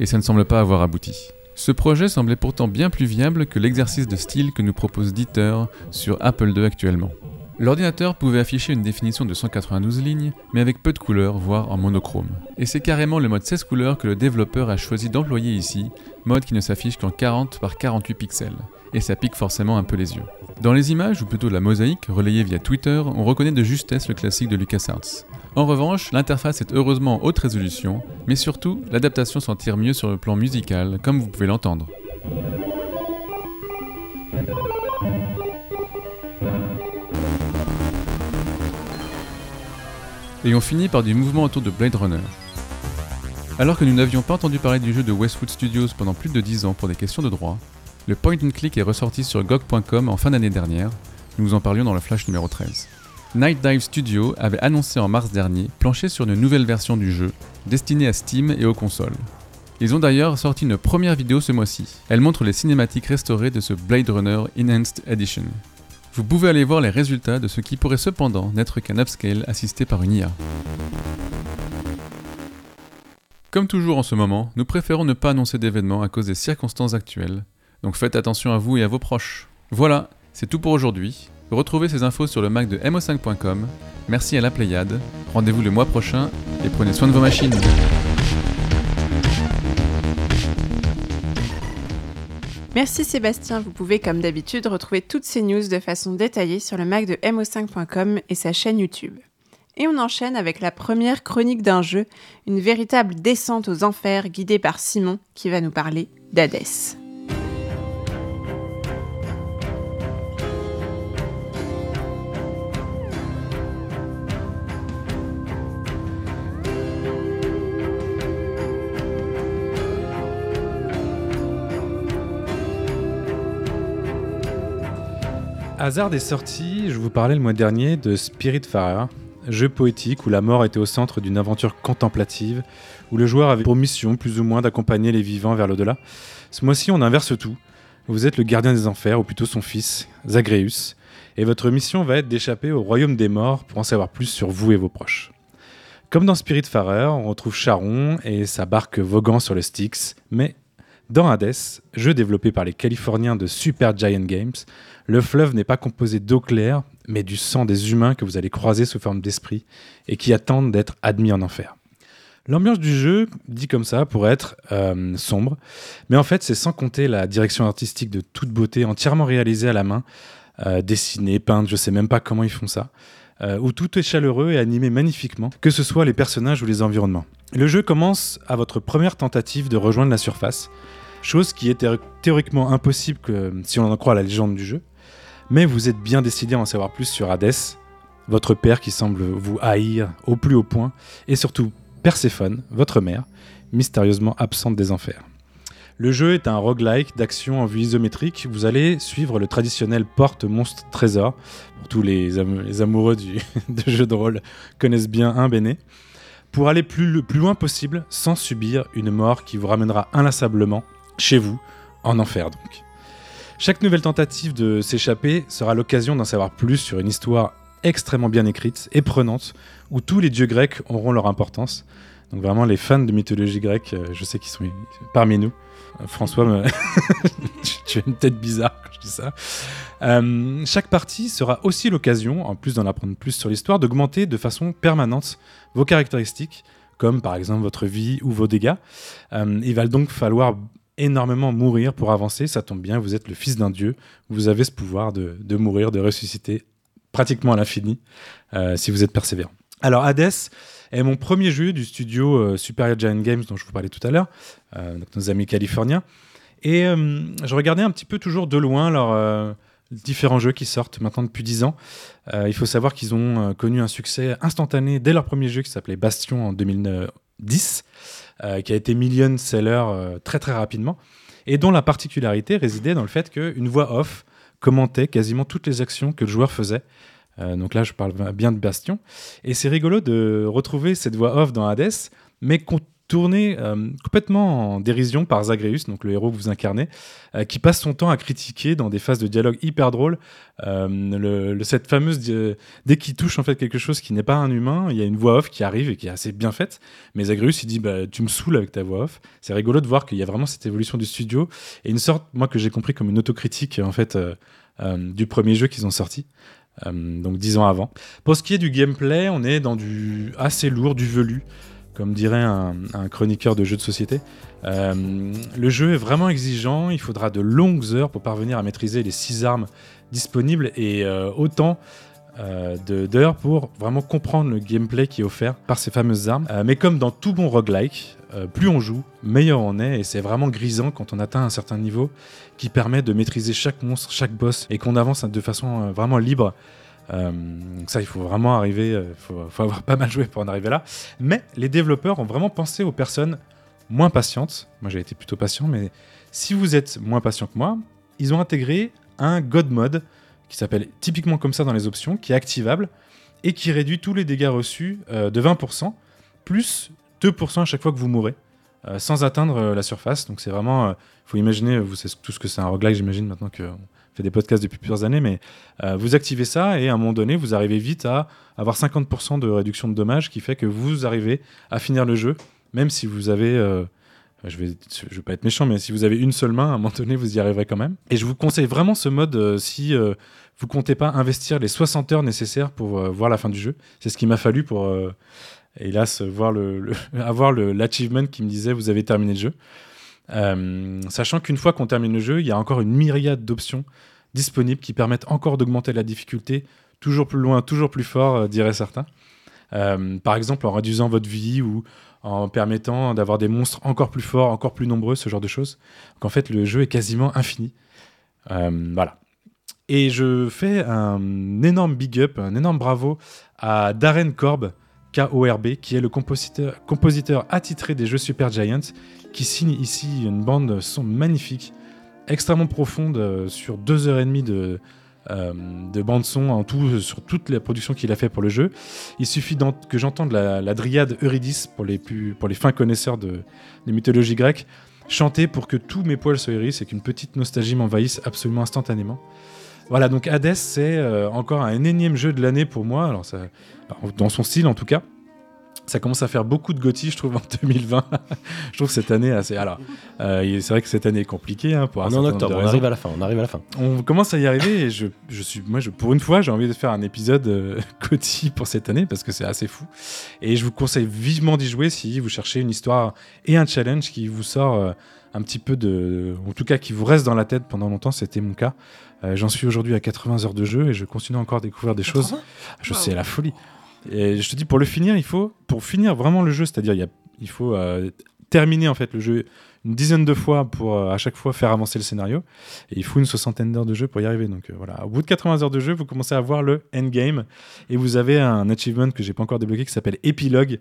et ça ne semble pas avoir abouti. Ce projet semblait pourtant bien plus viable que l'exercice de style que nous propose Dieter sur Apple II actuellement. L'ordinateur pouvait afficher une définition de 192 lignes, mais avec peu de couleurs, voire en monochrome. Et c'est carrément le mode 16 couleurs que le développeur a choisi d'employer ici, mode qui ne s'affiche qu'en 40 par 48 pixels. Et ça pique forcément un peu les yeux. Dans les images, ou plutôt la mosaïque, relayée via Twitter, on reconnaît de justesse le classique de LucasArts. En revanche, l'interface est heureusement en haute résolution, mais surtout, l'adaptation s'en tire mieux sur le plan musical, comme vous pouvez l'entendre. Et on finit par du mouvement autour de Blade Runner. Alors que nous n'avions pas entendu parler du jeu de Westwood Studios pendant plus de 10 ans pour des questions de droit, le point and click est ressorti sur GOG.com en fin d'année dernière, nous en parlions dans le flash numéro 13. Night Dive Studio avait annoncé en mars dernier plancher sur une nouvelle version du jeu, destinée à Steam et aux consoles. Ils ont d'ailleurs sorti une première vidéo ce mois-ci. Elle montre les cinématiques restaurées de ce Blade Runner Enhanced Edition. Vous pouvez aller voir les résultats de ce qui pourrait cependant n'être qu'un upscale assisté par une IA. Comme toujours en ce moment, nous préférons ne pas annoncer d'événements à cause des circonstances actuelles, donc faites attention à vous et à vos proches. Voilà, c'est tout pour aujourd'hui. Retrouvez ces infos sur le Mac de mo5.com. Merci à la Pléiade. Rendez-vous le mois prochain et prenez soin de vos machines. Merci Sébastien, vous pouvez comme d'habitude retrouver toutes ces news de façon détaillée sur le Mac de mo5.com et sa chaîne YouTube. Et on enchaîne avec la première chronique d'un jeu, une véritable descente aux enfers guidée par Simon qui va nous parler d'Hadès. Hazard est sorti, je vous parlais le mois dernier de Spiritfarer, jeu poétique où la mort était au centre d'une aventure contemplative, où le joueur avait pour mission plus ou moins d'accompagner les vivants vers l'au-delà. Ce mois-ci, on inverse tout. Vous êtes le gardien des enfers, ou plutôt son fils, Zagreus, et votre mission va être d'échapper au royaume des morts pour en savoir plus sur vous et vos proches. Comme dans Spiritfarer, on retrouve Charon et sa barque voguant sur le Styx, mais dans Hades, jeu développé par les Californiens de Super Giant Games, le fleuve n'est pas composé d'eau claire, mais du sang des humains que vous allez croiser sous forme d'esprit et qui attendent d'être admis en enfer. L'ambiance du jeu, dit comme ça, pourrait être euh, sombre, mais en fait c'est sans compter la direction artistique de toute beauté, entièrement réalisée à la main, euh, dessinée, peinte, je sais même pas comment ils font ça, euh, où tout est chaleureux et animé magnifiquement, que ce soit les personnages ou les environnements. Le jeu commence à votre première tentative de rejoindre la surface, chose qui est théoriquement impossible si on en croit la légende du jeu, mais vous êtes bien décidé à en savoir plus sur Hadès, votre père qui semble vous haïr au plus haut point, et surtout Perséphone, votre mère, mystérieusement absente des enfers. Le jeu est un roguelike d'action en vue isométrique. Vous allez suivre le traditionnel porte-monstre-trésor. Pour tous les, amoureux du, de jeux de rôle connaissent bien un Béné. Pour aller plus, plus loin possible sans subir une mort qui vous ramènera inlassablement chez vous, en enfer donc. Chaque nouvelle tentative de s'échapper sera l'occasion d'en savoir plus sur une histoire extrêmement bien écrite et prenante, où tous les dieux grecs auront leur importance. Donc vraiment, les fans de mythologie grecque, euh, je sais qu'ils sont parmi nous. Euh, François, tu as une tête bizarre quand je dis ça. Euh, chaque partie sera aussi l'occasion, en plus d'en apprendre plus sur l'histoire, d'augmenter de façon permanente vos caractéristiques, comme par exemple votre vie ou vos dégâts. il va donc falloir énormément mourir pour avancer. Ça tombe bien, vous êtes le fils d'un dieu. Vous avez ce pouvoir de, mourir, de ressusciter pratiquement à l'infini euh, si vous êtes persévérant. Alors Hades est mon premier jeu du studio euh, Superior Giant Games dont je vous parlais tout à l'heure, euh, nos amis californiens. Et je regardais un petit peu toujours de loin leurs différents jeux qui sortent maintenant depuis 10 ans. il faut savoir qu'ils ont connu un succès instantané dès leur premier jeu qui s'appelait Bastion en 2010. Euh, qui a été million seller euh, très très rapidement, et dont la particularité résidait dans le fait qu'une voix off commentait quasiment toutes les actions que le joueur faisait. Euh, donc là, je parle bien de Bastion. Et c'est rigolo de retrouver cette voix off dans Hades, mais tourné euh, complètement en dérision par Zagreus, donc le héros que vous incarnez, euh, qui passe son temps à critiquer dans des phases de dialogue hyper drôles euh, cette fameuse dès qu'il touche en fait quelque chose qui n'est pas un humain, il y a une voix off qui arrive et qui est assez bien faite. Mais Zagreus il dit bah tu me saoules avec ta voix off. C'est rigolo de voir qu'il y a vraiment cette évolution du studio et une sorte moi que j'ai compris comme une autocritique en fait du premier jeu qu'ils ont sorti. donc dix ans avant. Pour ce qui est du gameplay, on est dans du assez lourd, du velu comme dirait un, chroniqueur de jeux de société. Euh, le jeu est vraiment exigeant, il faudra de longues heures pour parvenir à maîtriser les six armes disponibles et euh, autant euh, d'heures pour vraiment comprendre le gameplay qui est offert par ces fameuses armes. mais comme dans tout bon roguelike, plus on joue, meilleur on est, et c'est vraiment grisant quand on atteint un certain niveau qui permet de maîtriser chaque monstre, chaque boss, et qu'on avance de façon vraiment libre euh, donc ça, il faut vraiment arriver, il euh, faut, avoir pas mal joué pour en arriver là. Mais les développeurs ont vraiment pensé aux personnes moins patientes. Moi, j'ai été plutôt patient, mais si vous êtes moins patient que moi, ils ont intégré un God Mode qui s'appelle typiquement comme ça dans les options, qui est activable et qui réduit tous les dégâts reçus euh, de 20%, plus 2% à chaque fois que vous mourrez, sans atteindre la surface. Donc c'est vraiment, il faut imaginer, vous savez tout ce que c'est un roguelike, j'imagine maintenant que fait des podcasts depuis plusieurs années, mais euh, vous activez ça et à un moment donné, vous arrivez vite à avoir 50% de réduction de dommages, qui fait que vous arrivez à finir le jeu, même si vous avez, euh, je vais, je vais pas être méchant, mais si vous avez une seule main, à un moment donné, vous y arriverez quand même. Et je vous conseille vraiment ce mode euh, si vous comptez pas investir les 60 heures nécessaires pour voir la fin du jeu. C'est ce qui m'a fallu pour, hélas, voir le, avoir l'achievement qui me disait vous avez terminé le jeu. Euh, sachant qu'une fois qu'on termine le jeu, il y a encore une myriade d'options disponibles qui permettent encore d'augmenter la difficulté, toujours plus loin, toujours plus fort, euh, diraient certains. Euh, par exemple, en réduisant votre vie ou en permettant d'avoir des monstres encore plus forts, encore plus nombreux, ce genre de choses. Donc en fait, le jeu est quasiment infini. voilà. Et je fais un énorme big up, un énorme bravo à Darren Korb, K-O-R-B, qui est le compositeur, compositeur attitré des jeux Super Giants, qui signe ici une bande son magnifique, extrêmement profonde, euh, sur deux heures et demie de, euh, de bande son en tout, euh, sur toute la production qu'il a fait pour le jeu. Il suffit que j'entende la, dryade Eurydice, pour les, plus, pour les fins connaisseurs de, de mythologie grecque, chanter pour que tous mes poils se hérissent et qu'une petite nostalgie m'envahisse absolument instantanément. Voilà, donc Hades, c'est encore un énième jeu de l'année pour moi, alors ça, dans son style en tout cas ça commence à faire beaucoup de Gotti, je trouve, en 2020. je trouve cette année assez. Alors, euh, c'est vrai que cette année est compliquée hein, pour on est en octobre, on arrive à la fin. On arrive à la fin. On commence à y arriver et je, je suis, moi, je, pour une fois, j'ai envie de faire un épisode euh, pour cette année parce que c'est assez fou. Et je vous conseille vivement d'y jouer si vous cherchez une histoire et un challenge qui vous sort euh, un petit peu de, en tout cas, qui vous reste dans la tête pendant longtemps. C'était mon cas. Euh, j'en suis aujourd'hui à 80 heures de jeu et je continue encore à découvrir des choses. Je sais, la folie. Et je te dis, pour le finir, il faut, pour finir vraiment le jeu, c'est-à-dire il, il faut euh, terminer en fait le jeu une dizaine de fois pour euh, à chaque fois faire avancer le scénario. Et il faut une soixantaine d'heures de jeu pour y arriver. Donc euh, voilà, au bout de 80 heures de jeu, vous commencez à voir le endgame et vous avez un achievement que j'ai pas encore débloqué qui s'appelle Epilogue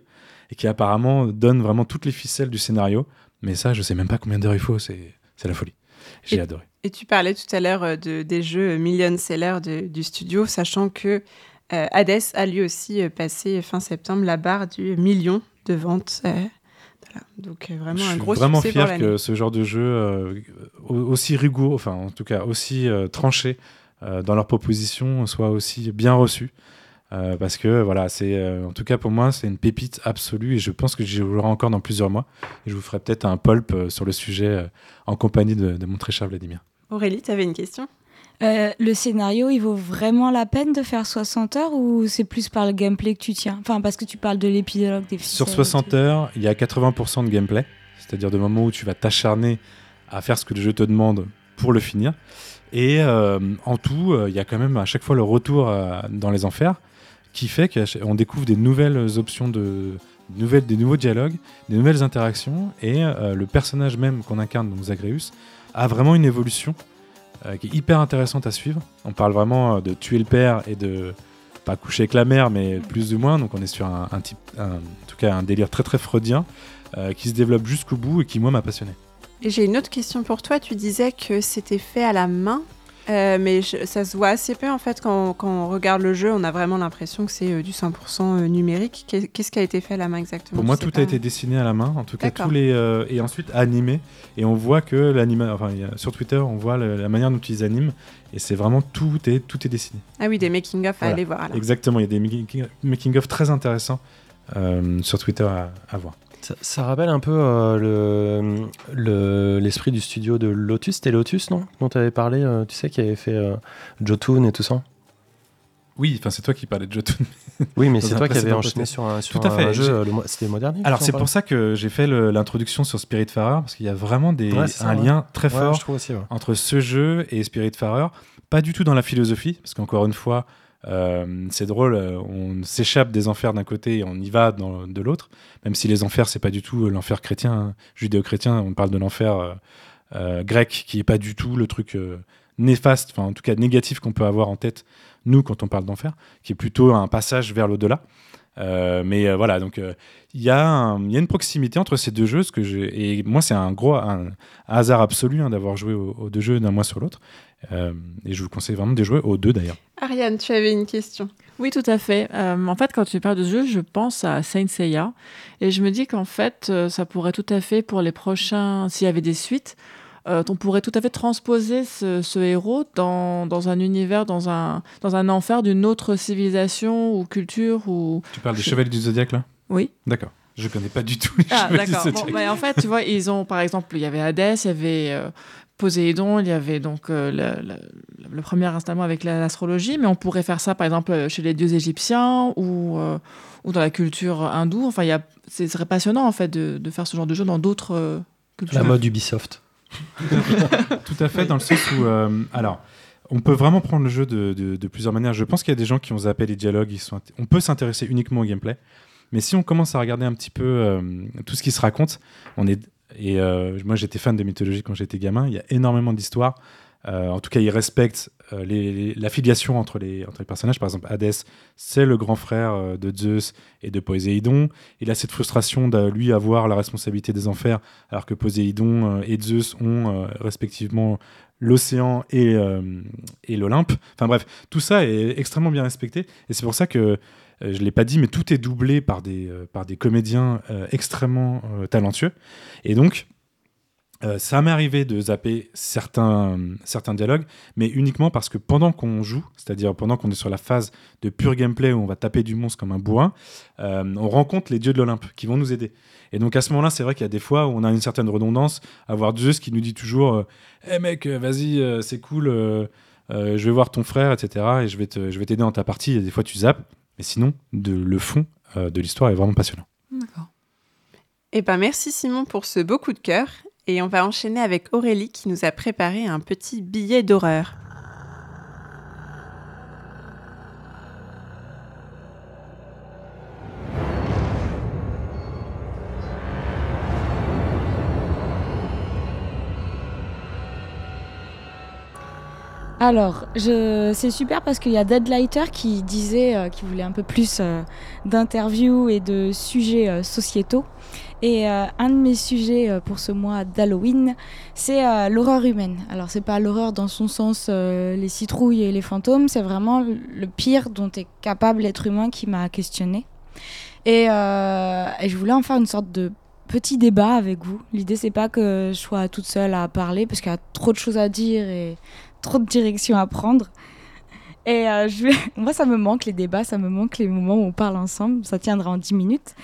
et qui apparemment donne vraiment toutes les ficelles du scénario. Mais ça, je sais même pas combien d'heures il faut, c'est la folie. J'ai adoré. Et tu parlais tout à l'heure de, des jeux million sellers du studio, sachant que Hades a lui aussi euh, passé fin septembre la barre du million de ventes. Euh, Donc vraiment un gros vraiment succès fier que ce genre de jeu aussi rigoureux, enfin en tout cas aussi tranché dans leur proposition soit aussi bien reçu. parce que voilà, c'est en tout cas pour moi c'est une pépite absolue et je pense que j'y jouerai encore dans plusieurs mois. Et je vous ferai peut-être un pulp sur le sujet en compagnie de, de mon très cher Vladimir. Aurélie, tu avais une question? Euh, le scénario, il vaut vraiment la peine de faire 60 heures ou c'est plus par le gameplay que tu tiens? Enfin, parce que tu parles de l'épilogue des Sur 60 heures, il y a 80% de gameplay, c'est-à-dire de moment où tu vas t'acharner à faire ce que le jeu te demande pour le finir. Et euh, en tout, euh, il y a quand même à chaque fois le retour dans les enfers qui fait qu'on découvre des nouvelles options de, nouvelles, des nouveaux dialogues, des nouvelles interactions, et le personnage même qu'on incarne, donc Zagreus, a vraiment une évolution euh, qui est hyper intéressante à suivre. On parle vraiment euh, de tuer le père et de pas coucher avec la mère, mais plus ou moins. Donc on est sur un, type, tout cas un délire très très freudien euh, qui se développe jusqu'au bout et qui moi m'a passionné. Et j'ai une autre question pour toi. Tu disais que c'était fait à la main. Euh, mais je- ça se voit assez peu en fait quand, quand on regarde le jeu, on a vraiment l'impression que c'est euh, du 100% numérique. Qu'est- Qu'est-ce qui a été fait à la main exactement? Pour moi, tout a été dessiné à la main, en tout cas tous les euh, et ensuite animé. Et on voit que l'anima, enfin sur Twitter, on voit le- la manière dont ils animent, et c'est vraiment tout est tout est dessiné. Ah oui, des making of à aller voir. alors. Exactement, il y a des making- making of très intéressants euh, sur Twitter à, à voir. Ça, ça rappelle un peu euh, le- le- l'esprit du studio de Lotus. C'était Lotus, non? Dont tu avais parlé, euh, tu sais, qui avait fait euh, Jotun et tout ça? Oui, enfin c'est toi qui parlais de Jotun. Oui, mais c'est toi qui avais enchaîné sur un, sur Tout à un fait, jeu. C'était le mois dernier Alors c'est pour ça que j'ai fait l'introduction sur Spiritfarer parce qu'il y a vraiment des, Ouais, un lien très Ouais, fort aussi. ouais. entre ce jeu et Spiritfarer. Pas du tout dans la philosophie, parce qu'encore une fois, euh, c'est drôle, euh, on s'échappe des enfers d'un côté et on y va de l'autre, même si les enfers, c'est pas du tout euh, l'enfer chrétien, hein, judéo-chrétien, on parle de l'enfer grec, qui est pas du tout le truc néfaste, enfin en tout cas négatif qu'on peut avoir en tête, nous, quand on parle d'enfer, qui est plutôt un passage vers l'au-delà. Mais voilà, donc il y, a une proximité entre ces deux jeux, et moi c'est un gros hasard absolu hein, d'avoir joué aux deux jeux d'un mois sur l'autre. Euh, et je vous conseille vraiment de jouer aux deux d'ailleurs. Ariane, tu avais une question. Oui, tout à fait. Euh, en fait, quand tu parles de ce jeu, je pense à Saint Seiya. Et je me dis qu'en fait, euh, ça pourrait tout à fait, pour les prochains, s'il y avait des suites, euh, on pourrait tout à fait transposer ce, ce héros dans, dans un univers, dans un, dans un enfer d'une autre civilisation ou culture. Ou... Tu parles des Je- Chevaliers du Zodiac là? Oui. D'accord. Je connais pas du tout les Ah, Chevaliers du d'accord. Bon, Zodiac. bah, en fait, tu vois, ils ont, par exemple, il y avait Hadès, il y avait euh, Poséidon, il y avait donc euh, le, le- le premier installement avec la- l'astrologie, mais on pourrait faire ça, par exemple, chez les dieux égyptiens ou, euh, ou dans la culture hindoue. Enfin, il y a, ce serait passionnant, en fait, de, de faire ce genre de jeu dans d'autres euh, cultures. La mode Ubisoft. Tout à fait, dans le sens où. euh, alors, on peut vraiment prendre le jeu de, de- de plusieurs manières. Je pense qu'il y a des gens qui ont zappé les dialogues. Ils sont, on peut s'intéresser uniquement au gameplay. Mais si on commence à regarder un petit peu euh, tout ce qui se raconte, on est. Et euh, moi, j'étais fan de mythologie quand j'étais gamin. Il y a énormément d'histoires. Euh, en tout cas, ils respectent euh, l'affiliation entre les, entre les personnages. Par exemple, Hadès, c'est le grand frère de Zeus et de Poséidon. Il a cette frustration de lui avoir la responsabilité des enfers, alors que Poséidon et Zeus ont respectivement l'océan et, l'Olympe. Enfin bref, tout ça est extrêmement bien respecté. Et c'est pour ça que, je ne l'ai pas dit, mais tout est doublé par des, euh, par des comédiens euh, extrêmement euh, talentueux. Et donc, euh, ça m'est arrivé de zapper certains, certains dialogues, mais uniquement parce que pendant qu'on joue, c'est-à-dire pendant qu'on est sur la phase de pur gameplay où on va taper du monstre comme un bourrin, euh, on rencontre les dieux de l'Olympe qui vont nous aider. Et donc à ce moment-là, c'est vrai qu'il y a des fois où on a une certaine redondance, à voir Zeus qui nous dit toujours euh, Eh mec, euh, vas-y, euh, c'est cool, euh, euh, je vais voir ton frère, etc. Et je vais t'aider dans ta partie. Et des fois, tu zappes. Mais sinon, de, le fond euh, de l'histoire est vraiment passionnant. D'accord. Eh ben, merci Simon pour ce beau coup de cœur. Et on va enchaîner avec Aurélie qui nous a préparé un petit billet d'horreur. Alors, c'est super parce qu'il y a Deadlighter qui disait euh, qu'il voulait un peu plus euh, d'interviews et de sujets euh, sociétaux. Et un de mes sujets pour ce mois d'Halloween, c'est l'horreur humaine. Alors, c'est pas l'horreur dans son sens les citrouilles et les fantômes, c'est vraiment le pire dont est capable l'être humain qui m'a questionné. Et, et je voulais en faire une sorte de petit débat avec vous. L'idée, c'est pas que je sois toute seule à parler parce qu'il y a trop de choses à dire et trop de directions à prendre. Et euh, je moi, ça me manque les débats, ça me manque les moments où on parle ensemble. Ça tiendra en 10 minutes.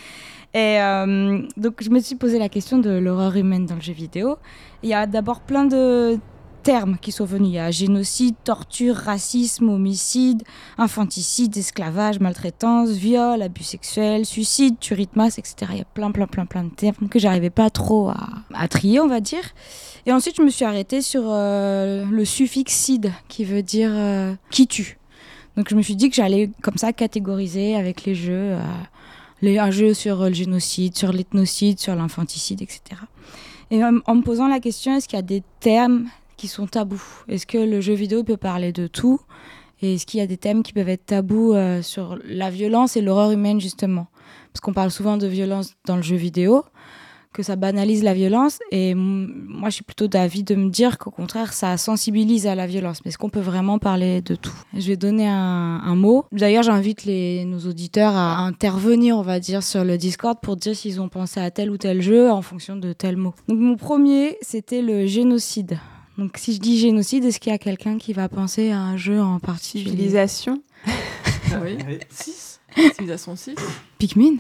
Et euh, donc, je me suis posé la question de l'horreur humaine dans le jeu vidéo. Il y a d'abord plein de termes qui sont venus. Il y a génocide, torture, racisme, homicide, infanticide, esclavage, maltraitance, viol, abus sexuels, suicide, tuerie de masse, etc. Il y a plein, plein, plein, plein de termes que j'arrivais pas trop à, trier, on va dire. Et ensuite, je me suis arrêtée sur euh, le suffixe cide, qui veut dire euh, qui tue. Donc, je me suis dit que j'allais comme ça catégoriser avec les jeux, euh, les, un jeu sur le génocide, sur l'ethnocide, sur l'infanticide, etc. Et en me posant la question, est-ce qu'il y a des termes qui sont tabous Est-ce que le jeu vidéo peut parler de tout? Et est-ce qu'il y a des thèmes qui peuvent être tabous euh, sur la violence et l'horreur humaine, justement? Parce qu'on parle souvent de violence dans le jeu vidéo. que ça banalise la violence. Et moi, je suis plutôt d'avis de me dire qu'au contraire, ça sensibilise à la violence. Mais est-ce qu'on peut vraiment parler de tout? Je vais donner un, mot. D'ailleurs, j'invite nos auditeurs à intervenir, on va dire, sur le Discord pour dire s'ils ont pensé à tel ou tel jeu en fonction de tel mot. Donc, mon premier, c'était le génocide. Donc, si je dis génocide, est-ce qu'il y a quelqu'un qui va penser à un jeu en particulier? Civilisation ah oui. 6 Civilisation 6 Pikmin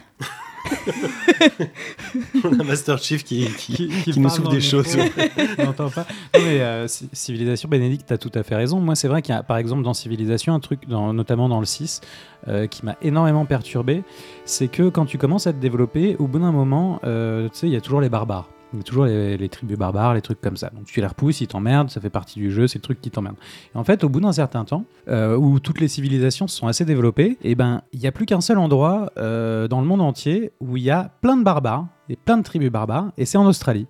On a Master Chief qui, qui, nous souffle des choses. n'entend pas. mais euh, Civilisation, Bénédicte, tu as tout à fait raison. Moi, c'est vrai qu'il y a, par exemple, dans Civilisation, un truc, dans, notamment dans le 6, euh, qui m'a énormément perturbé, c'est que quand tu commences à te développer, au bout d'un moment, euh, tu sais, il y a toujours les barbares. A toujours les, tribus barbares, les trucs comme ça. Donc tu les repousses, ils t'emmerdent, ça fait partie du jeu, c'est le truc qui t'emmerde. Et en fait, au bout d'un certain temps, euh, où toutes les civilisations se sont assez développées, et eh ben il n'y a plus qu'un seul endroit euh, dans le monde entier où il y a plein de barbares et plein de tribus barbares, et c'est en Australie.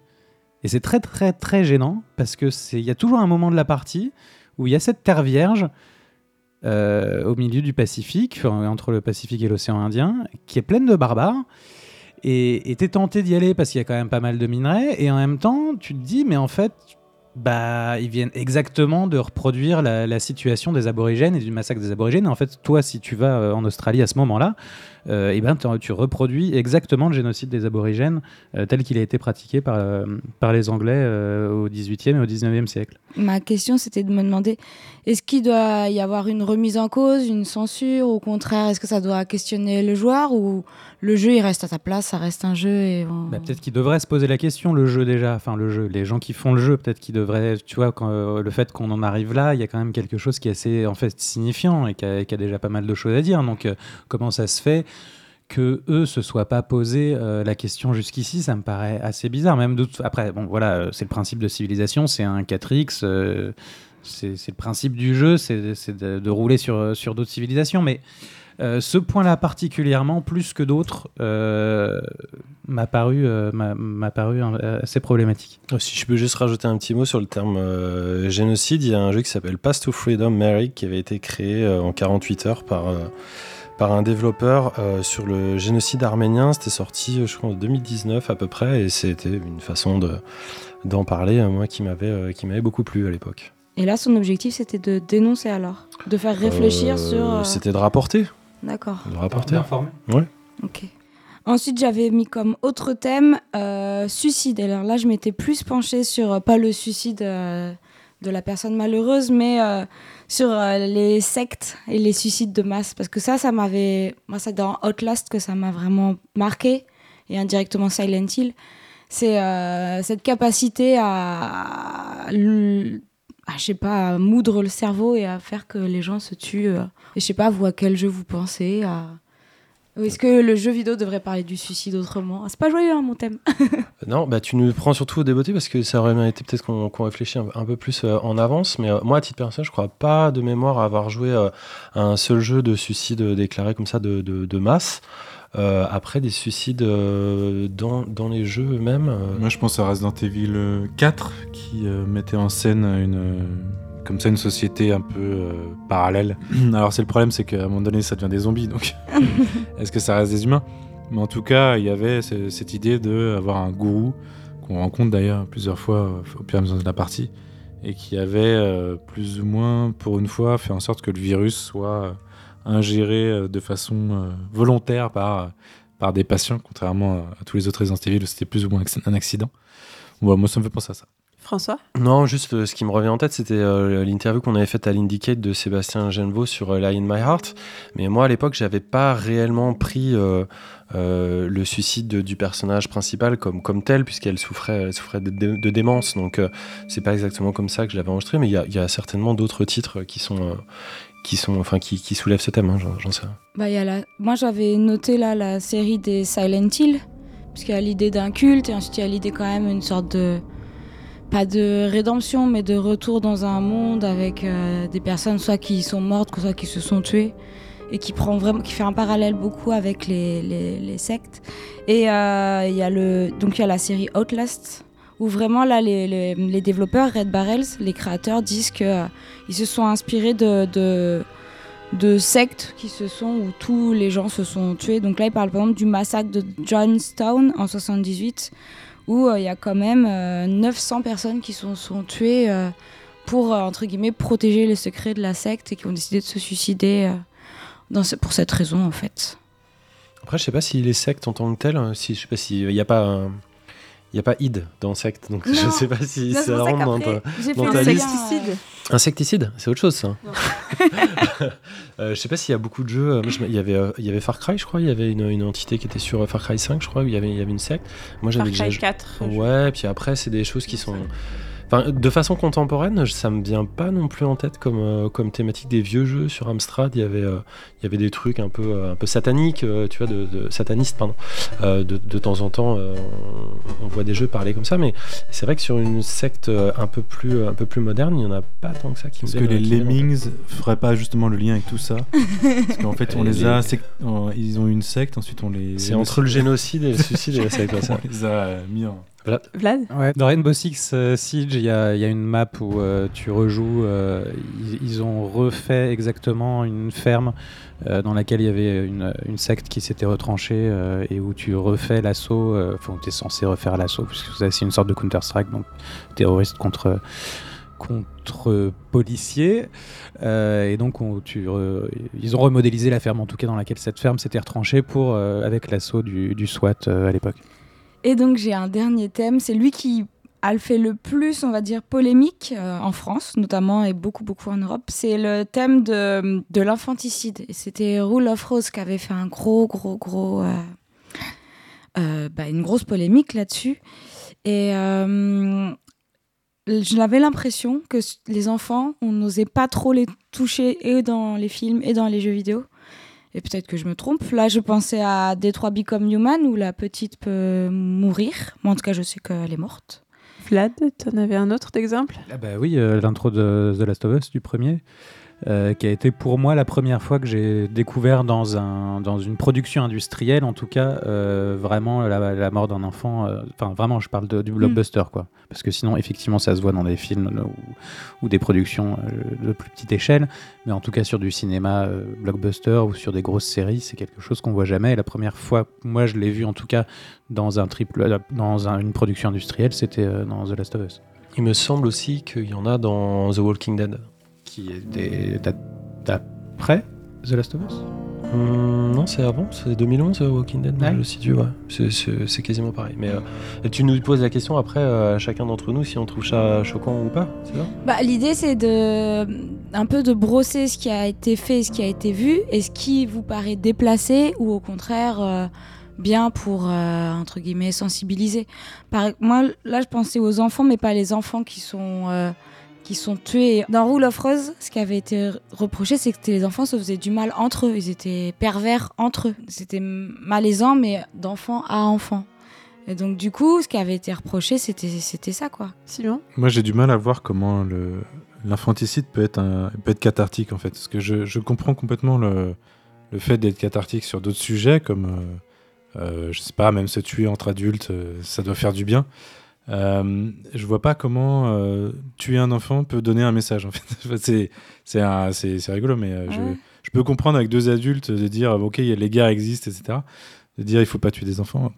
Et c'est très très très gênant parce que c'est il y a toujours un moment de la partie où il y a cette terre vierge euh, au milieu du Pacifique, entre le Pacifique et l'océan Indien, qui est pleine de barbares. Et t'es tenté d'y aller parce qu'il y a quand même pas mal de minerais. Et en même temps, tu te dis, mais en fait, bah, ils viennent exactement de reproduire la, situation des aborigènes et du massacre des aborigènes. Et en fait, toi, si tu vas euh, en Australie à ce moment-là, euh, et ben, tu reproduis exactement le génocide des aborigènes euh, tel qu'il a été pratiqué par, par les Anglais au 18e et au 19e siècle. Ma question, c'était de me demander, est-ce qu'il doit y avoir une remise en cause, une censure Au contraire, est-ce que ça doit questionner le joueur ou le jeu il reste à sa place, ça reste un jeu et bah, peut-être qu'il devrait se poser la question le jeu déjà, enfin le jeu, les gens qui font le jeu peut-être qu'ils devraient, tu vois, euh, le fait qu'on en arrive là, il y a quand même quelque chose qui est assez en fait signifiant et qui a, déjà pas mal de choses à dire. Donc euh, comment ça se fait que eux se soient pas posé euh, la question jusqu'ici, ça me paraît assez bizarre. Même après, bon voilà, c'est le principe de civilisation, c'est un 4x. C'est le principe du jeu, c'est de, de, rouler sur, d'autres civilisations. Mais euh, ce point-là particulièrement, plus que d'autres, euh, m'a paru, euh, assez problématique. Si je peux juste rajouter un petit mot sur le terme génocide, il y a un jeu qui s'appelle Pass to Freedom Mary qui avait été créé en 48 heures par un développeur sur le génocide arménien. C'était sorti, je crois, en 2019 à peu près, et c'était une façon de, d'en parler, moi, qui m'avait beaucoup plu à l'époque. Et là, son objectif, c'était de dénoncer alors De faire réfléchir sur... C'était de rapporter. D'accord. Le rapporteur. Informé. Ouais. Ok. Ensuite, j'avais mis comme autre thème euh, suicide. Alors là, je m'étais plus penchée sur, euh, pas le suicide euh, de la personne malheureuse, mais sur les sectes et les suicides de masse. Parce que ça, ça m'avait. Moi, c'est dans Outlast que ça m'a vraiment marqué, et indirectement Silent Hill. C'est cette capacité à à, je sais pas, à moudre le cerveau et à faire que les gens se tuent. Euh. Et je sais pas, vous, à quel jeu vous pensez. Est-ce que le jeu vidéo devrait parler du suicide autrement? C'est pas joyeux, hein, mon thème. non, bah, tu nous prends surtout au débeauté parce que ça aurait mérité peut-être qu'on réfléchisse un, peu plus euh, en avance. Mais euh, moi, à titre personnel, je crois pas de mémoire avoir joué à un seul jeu de suicide déclaré comme ça de masse. Euh, après, des suicides euh, dans, dans, les jeux eux-mêmes. Euh. Moi, je pense à Resident Evil 4 qui mettait en scène une comme ça une société un peu parallèle. Alors c'est le problème, c'est qu'à un moment donné, ça devient des zombies. Donc, est-ce que ça reste des humains? Mais en tout cas, il y avait cette idée d'avoir un gourou qu'on rencontre d'ailleurs plusieurs fois au pire de la partie et qui avait plus ou moins, pour une fois, fait en sorte que le virus soit ingéré euh, de façon euh, volontaire par, par des patients, contrairement à, tous les autres Resident Evil où c'était plus ou moins un accident. moi, ça me fait penser à ça. François? Non, juste euh, ce qui me revient en tête, c'était l'interview qu'on avait faite à l'Indicate de Sébastien Genevaux sur Lie in My Heart. Mais moi, à l'époque, j'avais pas réellement pris le suicide du personnage principal comme, comme tel, puisqu'elle souffrait, elle souffrait de, démence. Donc, c'est pas exactement comme ça que je l'avais enregistré, mais il y, y, a certainement d'autres titres qui sont, qui, sont, enfin, qui, qui soulèvent ce thème, hein, j'en sais rien. Bah, y a la... Moi j'avais noté là la série des Silent Hill, puisqu'il y a l'idée d'un culte, et ensuite il y a l'idée quand même une sorte de. Pas de rédemption, mais de retour dans un monde avec euh, des personnes soit qui sont mortes, soit qui se sont tuées, et qui, prend vraiment, qui fait un parallèle beaucoup avec les, les, les sectes. Et euh, il y a le, donc il y a la série Outlast, où vraiment là les, les, développeurs Red Barrels, les créateurs disent que euh, ils se sont inspirés de, de, sectes qui se sont où tous les gens se sont tués. Donc là, il parle par exemple du massacre de Johnstown en 78 où euh, il y a quand même 900 personnes qui sont, sont tuées pour entre guillemets protéger les secrets de la secte et qui ont décidé de se suicider pour cette raison en fait. Après, je sais pas si les sectes en tant que telles, si je sais pas s'il n'y a pas il n'y a pas id dans donc je ne sais pas si ça rentre dans ta, dans ta liste. Insecticide. Insecticide, c'est autre chose ça. euh, je sais pas s'il y a beaucoup de jeux. il, y avait, euh, il y avait Far Cry, je crois. Il y avait une, une, entité qui était sur Far Cry 5, je crois, où il y avait, il y avait une secte. Moi, Far Cry 4. Ouais, puis après, c'est des choses qui sont de façon contemporaine, ça me vient pas non plus en tête comme, euh, comme thématique des vieux jeux sur Amstrad. Il y avait, euh, il y avait des trucs un peu, euh, un peu sataniques, tu vois, de, de satanistes, pardon. De, de, temps en temps, on, voit des jeux parler comme ça, mais c'est vrai que sur une secte un peu plus, un peu plus moderne, il y en a pas tant que ça qui Est-ce que les Lemmings feraient pas justement le lien avec tout ça Parce qu'en fait, on les, a, ils ont une secte, ensuite on les. C'est entre le génocide et le suicide et la secte. ça. on les a mis en Vlad, ouais, Dans Rainbow Six euh, Siege, il y, a, une map où euh, tu rejoues. Euh, ils, ont refait exactement une ferme dans laquelle il y avait une, secte qui s'était retranchée et où tu refais l'assaut. Enfin, tu es censé refaire l'assaut, puisque c'est une sorte de Counter-Strike, donc terroriste contre contre policiers. et donc, tu, ils ont remodélisé la ferme, en tout cas dans laquelle cette ferme s'était retranchée pour, avec l'assaut du, du, SWAT à l'époque. Et donc j'ai un dernier thème, c'est lui qui a fait le plus, on va dire, polémique euh, en France, notamment, et beaucoup, beaucoup en Europe. C'est le thème de, de l'infanticide. Et c'était Rule of Rose qui avait fait un gros, gros, gros... Euh, euh, bah, une grosse polémique là-dessus. Et j'avais l'impression que les enfants, on n'osait pas trop les toucher et dans les films et dans les jeux vidéo. Et peut-être que je me trompe. Là, je pensais à Détroit Become Human où la petite peut mourir. Mais en tout cas, je sais qu'elle est morte. Vlad, tu en avais un autre exemple ah bah Oui, euh, l'intro de The Last of Us du premier. Euh, qui a été pour moi la première fois que j'ai découvert dans, un, dans une production industrielle, en tout cas, euh, vraiment la, mort d'un enfant. Euh, enfin, vraiment, je parle du blockbuster, quoi. Parce que sinon, effectivement, ça se voit dans des films ou, des productions de plus petite échelle. Mais en tout cas, sur du cinéma blockbuster ou sur des grosses séries, c'est quelque chose qu'on voit jamais. Et la première fois, moi, je l'ai vu, en tout cas, dans, un triple, dans une production industrielle, c'était dans The Last of Us. Il me semble aussi qu'il y en a dans The Walking Dead qui est d'après The Last of Us hum, non, c'est avant, c'est 2011 Walking Dead, je le situe, ouais. C'est quasiment pareil. Mais euh, tu nous poses la question après euh, à chacun d'entre nous si on trouve ça choquant ou pas, c'est ça? Bah, L'idée c'est de un peu de brosser ce qui a été fait, ce qui a été vu, et ce qui vous paraît déplacé ou au contraire euh, bien pour entre guillemets sensibiliser. Par, moi là je pensais aux enfants, mais pas les enfants qui sont qui sont tués. Dans Rule of Rose, ce qui avait été reproché, c'est que les enfants se faisaient du mal entre eux. Ils étaient pervers entre eux. C'était malaisant, mais d'enfant à enfant. Et donc, du coup, ce qui avait été reproché, c'était ça, quoi. Simon Moi, j'ai du mal à voir comment l'infanticide peut, être peut être cathartique, en fait. Parce que je, je comprends complètement le, le fait d'être cathartique sur d'autres sujets, comme, euh, euh, je sais pas, même se tuer entre adultes, euh, ça doit faire du bien. Euh, je vois pas comment euh, tuer un enfant peut donner un message. En fait, c'est rigolo, mais euh, je, je, peux comprendre avec deux adultes de dire ok, les guerres existent, etc. De dire il faut pas tuer des enfants.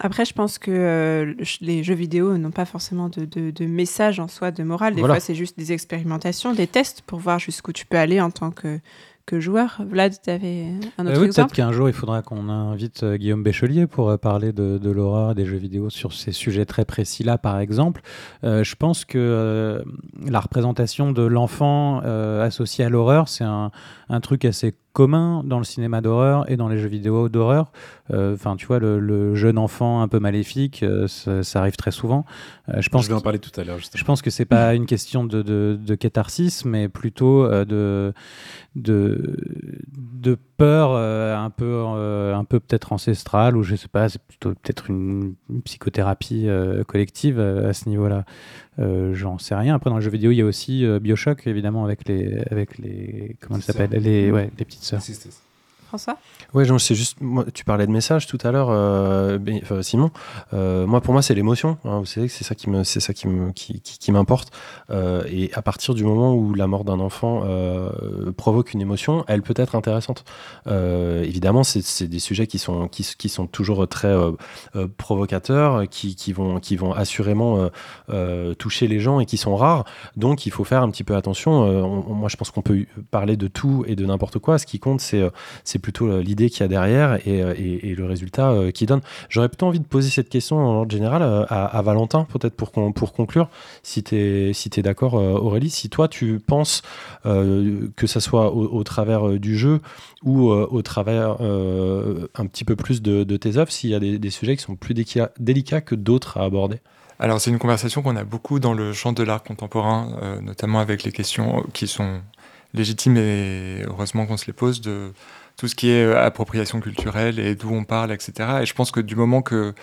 Après, je pense que les jeux vidéo n'ont pas forcément de, de, message en soi, de morale. Des fois, c'est juste des expérimentations, des tests pour voir jusqu'où tu peux aller en tant que que joueur. Vlad, tu avais un autre oui, exemple Peut-être qu'un jour, il faudra qu'on invite euh, Guillaume Béchelier pour euh, parler de, de l'horreur des jeux vidéo sur ces sujets très précis-là, par exemple. Euh, je pense que la représentation de l'enfant associé à l'horreur, c'est un, un, truc assez commun dans le cinéma d'horreur et dans les jeux vidéo d'horreur. Euh, enfin, tu vois, le, jeune enfant un peu maléfique, euh, ça, arrive très souvent. Euh, je, pense je vais en parler tout à l'heure. Je pense que c'est pas une question de, de, catharsis, mais plutôt de, de, de peur un peu, un peu peut-être ancestrale, ou je sais pas, c'est plutôt peut-être une, psychothérapie collective à ce niveau-là. J'en sais rien. Après, dans le jeu vidéo, il y a aussi Bioshock, évidemment, avec les, avec les comment s'appelle, les, ouais, les petites sœurs. François Ouais, c'est juste. Tu parlais de message tout à l'heure, euh, enfin, Simon. Euh, moi, pour moi, c'est l'émotion. Hein, vous savez que c'est ça qui me, c'est ça qui me, qui, qui, m'importe. Euh, et à partir du moment où la mort d'un enfant euh, provoque une émotion, elle peut être intéressante. Évidemment, c'est, des sujets qui sont, qui, sont toujours très provocateurs, qui, vont, qui vont assurément toucher les gens et qui sont rares. Donc, il faut faire un petit peu attention. On, moi, je pense qu'on peut parler de tout et de n'importe quoi. Ce qui compte, c'est plutôt l'idée qu'il y a derrière et, et le résultat qui donne. J'aurais plutôt envie de poser cette question en ordre général à, Valentin, peut-être pour, pour conclure, si tu es, si es d'accord, Aurélie, si toi tu penses euh, que ça soit au, travers du jeu ou euh, au travers euh, un petit peu plus de, tes œuvres, s'il y a des, sujets qui sont plus délicats que d'autres à aborder alors c'est une conversation qu'on a beaucoup dans le champ de l'art contemporain, euh, notamment avec les questions qui sont légitimes et heureusement qu'on se les pose tout ce qui est appropriation culturelle et d'où on parle, etc. Et je pense que du moment que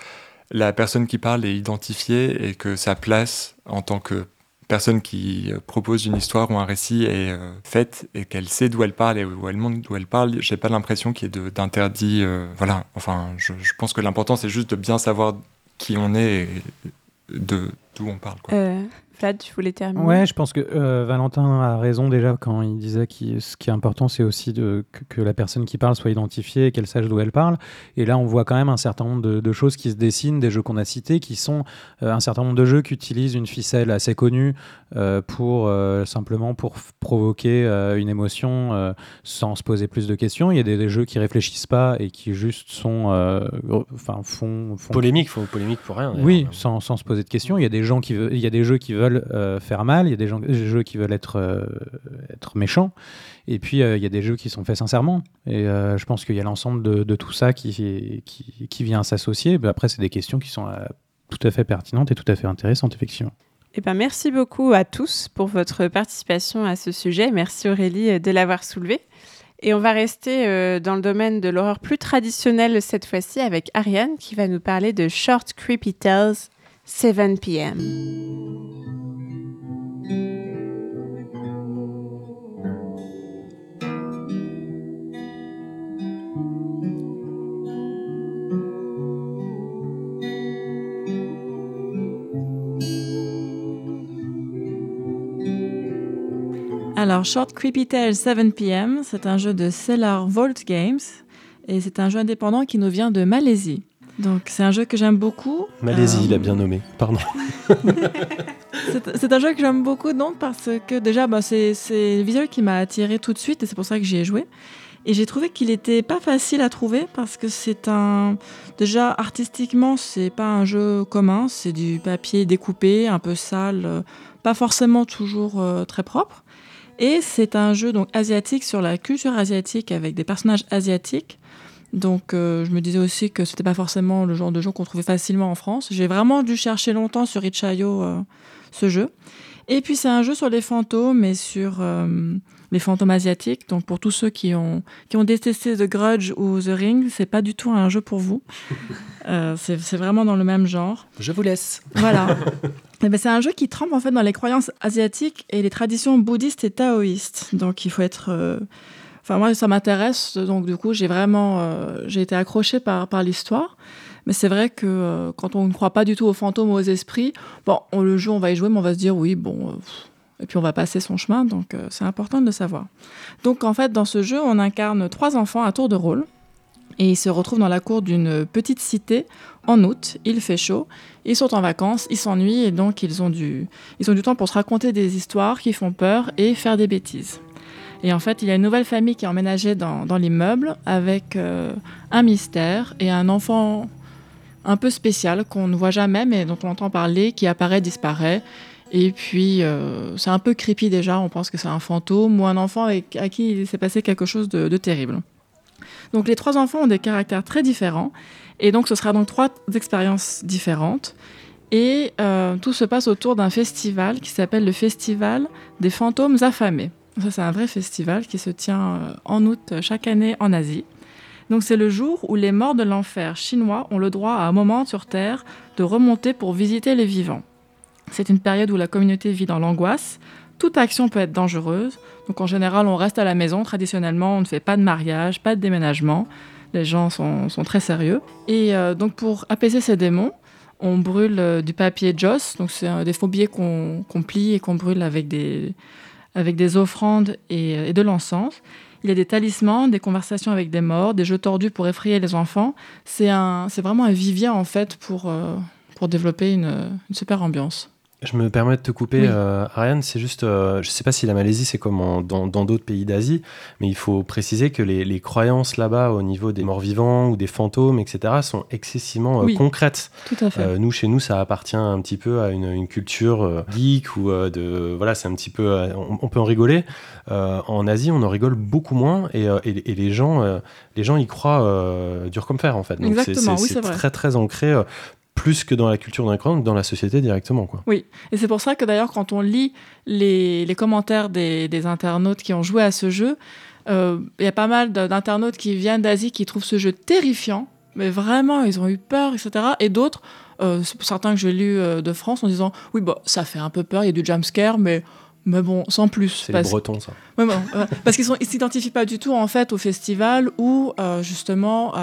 la personne qui parle est identifiée et que sa place en tant que personne qui propose une histoire ou un récit est euh, faite et qu'elle sait d'où elle parle et où elle montre d'où elle parle, j'ai pas l'impression qu'il y ait d'interdit. Euh, voilà, enfin, je, pense que l'important c'est juste de bien savoir qui on est et d'où on parle. Quoi. Euh, Tu voulais terminer Ouais, je pense que euh, Valentin a raison déjà quand il disait que ce qui est important, c'est aussi de, que, la personne qui parle soit identifiée et qu'elle sache d'où elle parle. Et là, on voit quand même un certain nombre de, de choses qui se dessinent, des jeux qu'on a cités, qui sont euh, un certain nombre de jeux qui utilisent une ficelle assez connue euh, pour simplement pour provoquer une émotion sans se poser plus de questions. Il y a des, des, jeux qui réfléchissent pas et qui juste sont, enfin, font, font, polémique, font polémique pour rien. Oui, sans, sans, se poser de questions. Il y a des gens qui, il y a des jeux qui veulent euh, faire mal, il y a des, gens, des, jeux qui veulent être, euh, être méchants, et puis euh, il y a des jeux qui sont faits sincèrement. Et je pense qu'il y a l'ensemble de, de, tout ça qui, qui, qui vient s'associer. Après, c'est des questions qui sont tout à fait pertinentes et tout à fait intéressantes, effectivement. Eh ben, merci beaucoup à tous pour votre participation à ce sujet. Merci Aurélie de l'avoir soulevé. Et on va rester euh, dans le domaine de l'horreur plus traditionnelle cette fois-ci avec Ariane qui va nous parler de Short Creepy Tales 7 p.m. Alors, Short Creepy Tales 7 p.m., c'est un jeu de Cellar Vault Games et c'est un jeu indépendant qui nous vient de Malaisie. Donc, c'est un jeu que j'aime beaucoup. Malaisie, euh... il a bien nommé, pardon. c'est un jeu que j'aime beaucoup donc parce que déjà, bah, c'est le visuel qui m'a attiré tout de suite et c'est pour ça que j'y ai joué. Et j'ai trouvé qu'il était pas facile à trouver parce que c'est un. Déjà, artistiquement, c'est pas un jeu commun, c'est du papier découpé, un peu sale, pas forcément toujours euh, très propre. Et c'est un jeu donc asiatique sur la culture asiatique avec des personnages asiatiques. Donc euh, je me disais aussi que c'était pas forcément le genre de jeu qu'on trouvait facilement en France. J'ai vraiment dû chercher longtemps sur itch.io euh, ce jeu. Et puis c'est un jeu sur les fantômes et sur euh, les fantômes asiatiques. Donc pour tous ceux qui ont qui ont détesté The Grudge ou The Ring, c'est pas du tout un jeu pour vous. Euh, c'est vraiment dans le même genre. Je vous laisse. Voilà. Eh ben, c'est un jeu qui trempe en fait dans les croyances asiatiques et les traditions bouddhistes et taoïstes. Donc il faut être. Euh... Enfin moi ça m'intéresse. Donc du coup j'ai vraiment euh, j'ai été accrochée par par l'histoire. Mais c'est vrai que euh, quand on ne croit pas du tout aux fantômes ou aux esprits, bon on le joue, on va y jouer, mais on va se dire oui bon. Et puis on va passer son chemin. Donc euh, c'est important de le savoir. Donc en fait dans ce jeu on incarne trois enfants à tour de rôle. Et ils se retrouvent dans la cour d'une petite cité en août. Il fait chaud. Ils sont en vacances, ils s'ennuient et donc ils ont, du, ils ont du temps pour se raconter des histoires qui font peur et faire des bêtises. Et en fait, il y a une nouvelle famille qui est emménagée dans, l'immeuble avec euh, un mystère et un enfant un peu spécial qu'on ne voit jamais mais dont on entend parler, qui apparaît, disparaît. Et puis, euh, c'est un peu creepy déjà. On pense que c'est un fantôme ou un enfant avec, à qui il s'est passé quelque chose de, terrible. Donc les trois enfants ont des caractères très différents et donc ce sera donc trois expériences différentes. Et euh, tout se passe autour d'un festival qui s'appelle le Festival des fantômes affamés. Ça c'est un vrai festival qui se tient en août chaque année en Asie. Donc c'est le jour où les morts de l'enfer chinois ont le droit à un moment sur Terre de remonter pour visiter les vivants. C'est une période où la communauté vit dans l'angoisse, toute action peut être dangereuse. Donc en général, on reste à la maison. Traditionnellement, on ne fait pas de mariage, pas de déménagement. Les gens sont, très sérieux. Et euh, donc pour apaiser ces démons, on brûle euh, du papier joss. Donc c'est euh, des faux billets qu'on plie et qu'on brûle avec des, offrandes et, et de l'encens. Il y a des talismans, des conversations avec des morts, des jeux tordus pour effrayer les enfants. C'est vraiment un vivier en fait pour, euh, développer une super ambiance. Je me permets de te couper, Oui. euh, Ariane. C'est juste, euh, je sais pas si la Malaisie c'est comme en- dans d'autres pays d'Asie, mais il faut préciser que les, les croyances là-bas au niveau des morts vivants ou des fantômes, etc., sont excessivement euh, Oui. concrètes. Tout à fait. Nous, chez nous, ça appartient un petit peu à une, une culture geek ou de voilà, c'est un petit peu, on, on peut en rigoler. En Asie, on en rigole beaucoup moins et, et- et les gens, les gens y croient dur comme fer en fait. Donc Exactement, c'est oui, c'est c'est vrai. très très ancré. Plus que dans la culture d'un croyant, dans la société directement. Quoi. Oui, et c'est pour ça que d'ailleurs, quand on lit les, commentaires des, internautes qui ont joué à ce jeu, euh, il y a pas mal d'internautes qui viennent d'Asie qui trouvent ce jeu terrifiant, mais vraiment, ils ont eu peur, etc. Et d'autres, euh, certains que j'ai lus euh, de France, en disant Oui, bon, ça fait un peu peur, il y a du jumpscare, mais, mais bon, sans plus. C'est les Bretons, ça. Ouais, bon, euh, parce qu'ils ils s'identifient pas du tout en fait au festival ou euh, justement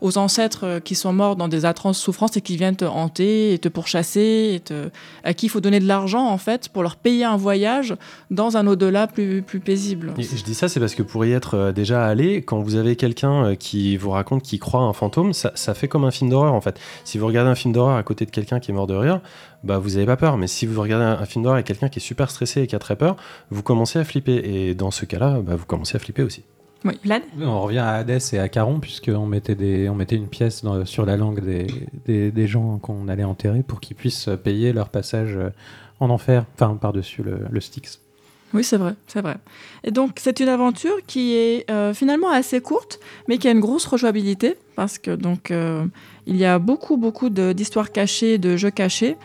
aux ancêtres euh, qui sont morts dans des atroces souffrances et qui viennent te hanter et te pourchasser et te- à qui il faut donner de l'argent en fait pour leur payer un voyage dans un au-delà plus, plus paisible. Et je dis ça, c'est parce que pour y être euh, déjà allé, quand vous avez quelqu'un qui vous raconte qu'il croit à un fantôme, ça, ça fait comme un film d'horreur en fait. Si vous regardez un film d'horreur à côté de quelqu'un qui est mort de rire, bah vous avez pas peur. Mais si vous regardez un, un film d'horreur avec quelqu'un qui est super stressé et qui a très peur, vous commencez à flipper. Et dans ce cas-là, bah, vous commencez à flipper aussi. Oui. Vlad On revient à Hadès et à Caron, puisqu'on mettait, des, on mettait une pièce dans- sur la langue des, des, des gens qu'on allait enterrer pour qu'ils puissent payer leur passage euh, en enfer, enfin par-dessus le, le Styx. Oui, c'est vrai, c'est vrai. Et donc, c'est une aventure qui est euh, finalement assez courte, mais qui a une grosse rejouabilité, parce que donc euh, il y a beaucoup, beaucoup d'histoires cachées, de jeux cachés.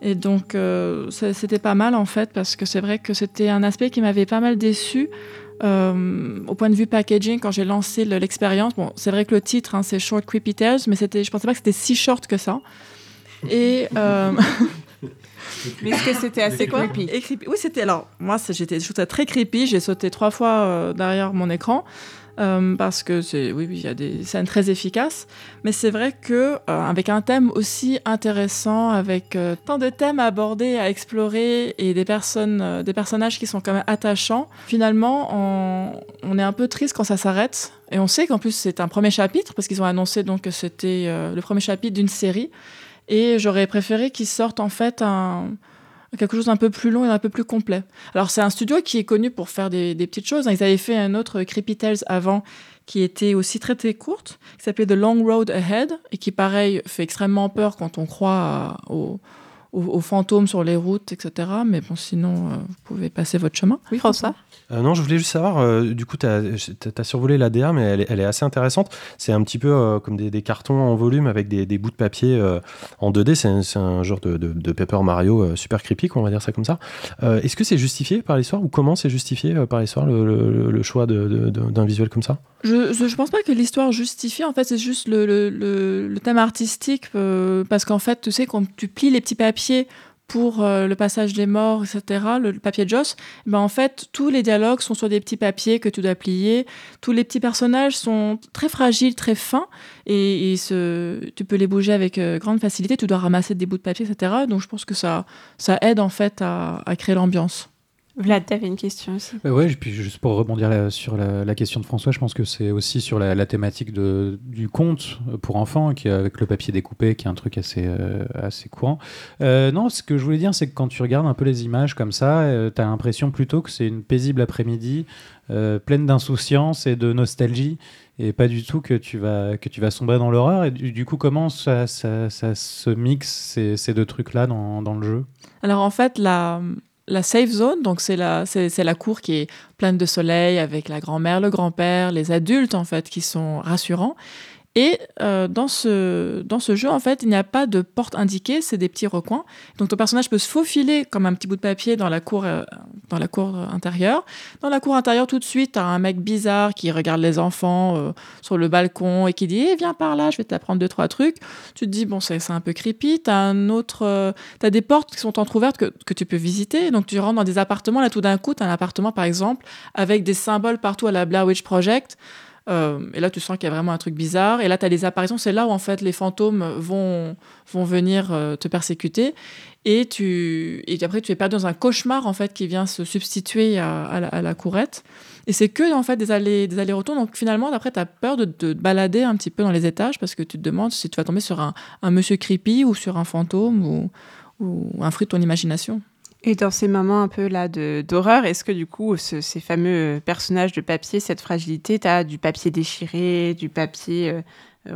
Et donc, euh, c'était pas mal en fait, parce que c'est vrai que c'était un aspect qui m'avait pas mal déçu. euh, au point de vue packaging, quand j'ai lancé le- l'expérience, bon, c'est vrai que le titre, hein, c'est Short Creepy Tales, mais c'était, je pensais pas que c'était si short que ça. Et euh, Mais est-ce que c'était assez quoi creepy? Et creepy. Oui, c'était. Alors, moi, j'étais je trouvais ça très creepy. J'ai sauté trois fois derrière mon écran. Euh, parce que c'est oui, oui, il y a des scènes très efficaces, mais c'est vrai que euh, avec un thème aussi intéressant, avec euh, tant de thèmes à aborder, à explorer et des personnes, des personnages qui sont quand même attachants, finalement, on, on est un peu triste quand ça s'arrête. Et on sait qu'en plus c'est un premier chapitre parce qu'ils ont annoncé donc que c'était le premier chapitre d'une série. Et j'aurais préféré qu'ils sortent en fait un, quelque chose d'un peu plus long et d'un peu plus complet. Alors c'est un studio qui est connu pour faire des, petites choses. Ils avaient fait un autre Creepy Tales avant qui était aussi très très courte, qui s'appelait The Long Road Ahead et qui pareil fait extrêmement peur quand on croit aux, aux- aux fantômes sur les routes, etc. Mais bon sinon euh, vous pouvez passer votre chemin. Oui, François Euh, non, je voulais juste savoir, euh, du coup, tu as, survolé la DA, mais elle est, elle est assez intéressante. C'est un petit peu euh, comme des, des cartons en volume avec des, des bouts de papier euh, en 2D. C'est un, genre de, de, de Paper Mario euh, super creepy, quoi, on va dire ça comme ça. Euh, Est-ce que c'est justifié par l'histoire ou comment c'est justifié euh, par l'histoire le, le- le choix d'un visuel comme ça? Je, je pense pas que l'histoire justifie, en fait, c'est juste le, thème artistique, euh, parce qu'en fait, tu sais, quand tu plies les petits papiers pour euh, le passage des morts, etc., le, papier Joss, ben en fait, tous les dialogues sont sur des petits papiers que tu dois plier. Tous les petits personnages sont très fragiles, très fins, et, tu peux les bouger avec euh, grande facilité. Tu dois ramasser des bouts de papier, etc. Donc, je pense que ça, ça aide, en fait, à créer l'ambiance. Vlad, t'avais une question aussi. Euh, ouais, et puis juste pour rebondir là- sur la, la question de François, je pense que c'est aussi sur la, la thématique de, du conte pour enfants, qui avec le papier découpé, qui est un truc assez, euh, assez courant. Euh, non, ce que je voulais dire, c'est que quand tu regardes un peu les images comme ça, tu as l'impression plutôt que c'est une paisible après-midi, euh, pleine d'insouciance et de nostalgie, et pas du tout que tu vas, que tu vas sombrer dans l'horreur. Et du, du coup, comment ça, ça, ça se mixe ces, ces deux trucs-là dans, dans le jeu? Alors en fait, la, la safe zone, donc c'est la, c'est, la cour qui est pleine de soleil avec la grand-mère, le grand-père, les adultes en fait qui sont rassurants. Et euh, dans, ce, jeu, en fait, il n'y a pas de porte indiquée, c'est des petits recoins. Donc ton personnage peut se faufiler comme un petit bout de papier dans la cour, euh, intérieure. Dans la cour intérieure, tout de suite, tu as un mec bizarre qui regarde les enfants euh, sur le balcon et qui dit eh, Viens par là, je vais t'apprendre deux, trois trucs. Tu te dis Bon, c'est un peu creepy. Tu as des portes qui sont entrouvertes que, que tu peux visiter. Donc tu rentres dans des appartements. Là, tout d'un coup, tu as un appartement, par exemple, avec des symboles partout à la Blair Witch Project. Euh, et là, tu sens qu'il y a vraiment un truc bizarre. Et là, tu as les apparitions. C'est là où, en fait, les fantômes vont, vont venir euh, te persécuter. Et, tu, et après, tu es perdu dans un cauchemar, en fait, qui vient se substituer à, la, courette. Et c'est que, en fait, des, allers, des allers-retours. Donc, finalement, après, tu as peur de te balader un petit peu dans les étages parce que tu te demandes si tu vas tomber sur un, un monsieur creepy ou sur un fantôme ou, ou un fruit de ton imagination. Et dans ces moments un peu là d'horreur, est-ce que du coup, ces fameux personnages de papier, cette fragilité, tu as du papier déchiré, du papier euh,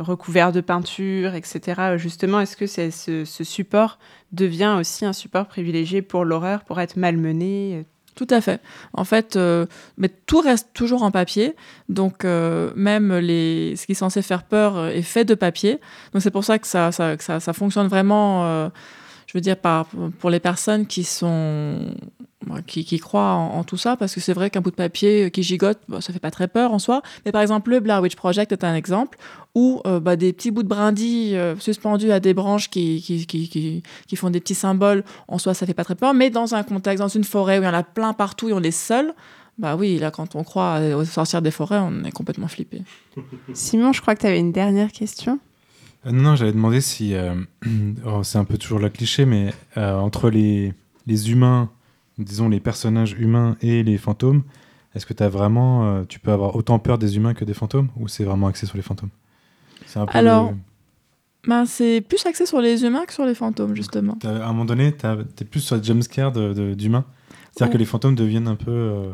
recouvert de peinture, etc. Justement, est-ce que ce, ce, support devient aussi un support privilégié pour l'horreur, pour être malmené tout à fait. En fait, euh, tout reste toujours en papier. Donc, euh, même les, ce qui est censé faire peur est fait de papier. Donc, c'est pour ça que ça, ça, ça fonctionne vraiment je veux dire, pour les personnes qui sont qui, qui croient en, tout ça, parce que c'est vrai qu'un bout de papier qui gigote, ça ça fait pas très peur en soi. Mais par exemple, le Blair Witch Project est un exemple où euh, bah, des petits bouts de brindilles euh, suspendus à des branches qui, qui, qui, qui, font des petits symboles, en soi, ça fait pas très peur. Mais dans un contexte, dans une forêt où il y en a plein partout et on est seul, bah oui, là, quand on croit aux sorcières des forêts, on est complètement flippé. Simon, je crois que tu avais une dernière question. Euh, non, j'allais demander si. Euh, oh, c'est un peu toujours la cliché, mais euh, entre les, les humains, disons les personnages humains et les fantômes, est-ce que tu as vraiment. tu peux avoir autant peur des humains que des fantômes Ou c'est vraiment axé sur les fantômes? Un peu Alors. Ben, c'est plus axé sur les humains que sur les fantômes, justement. À un moment donné, tu es plus sur le jumpscare d'humains. C'est-à-dire que les fantômes deviennent un peu. Euh,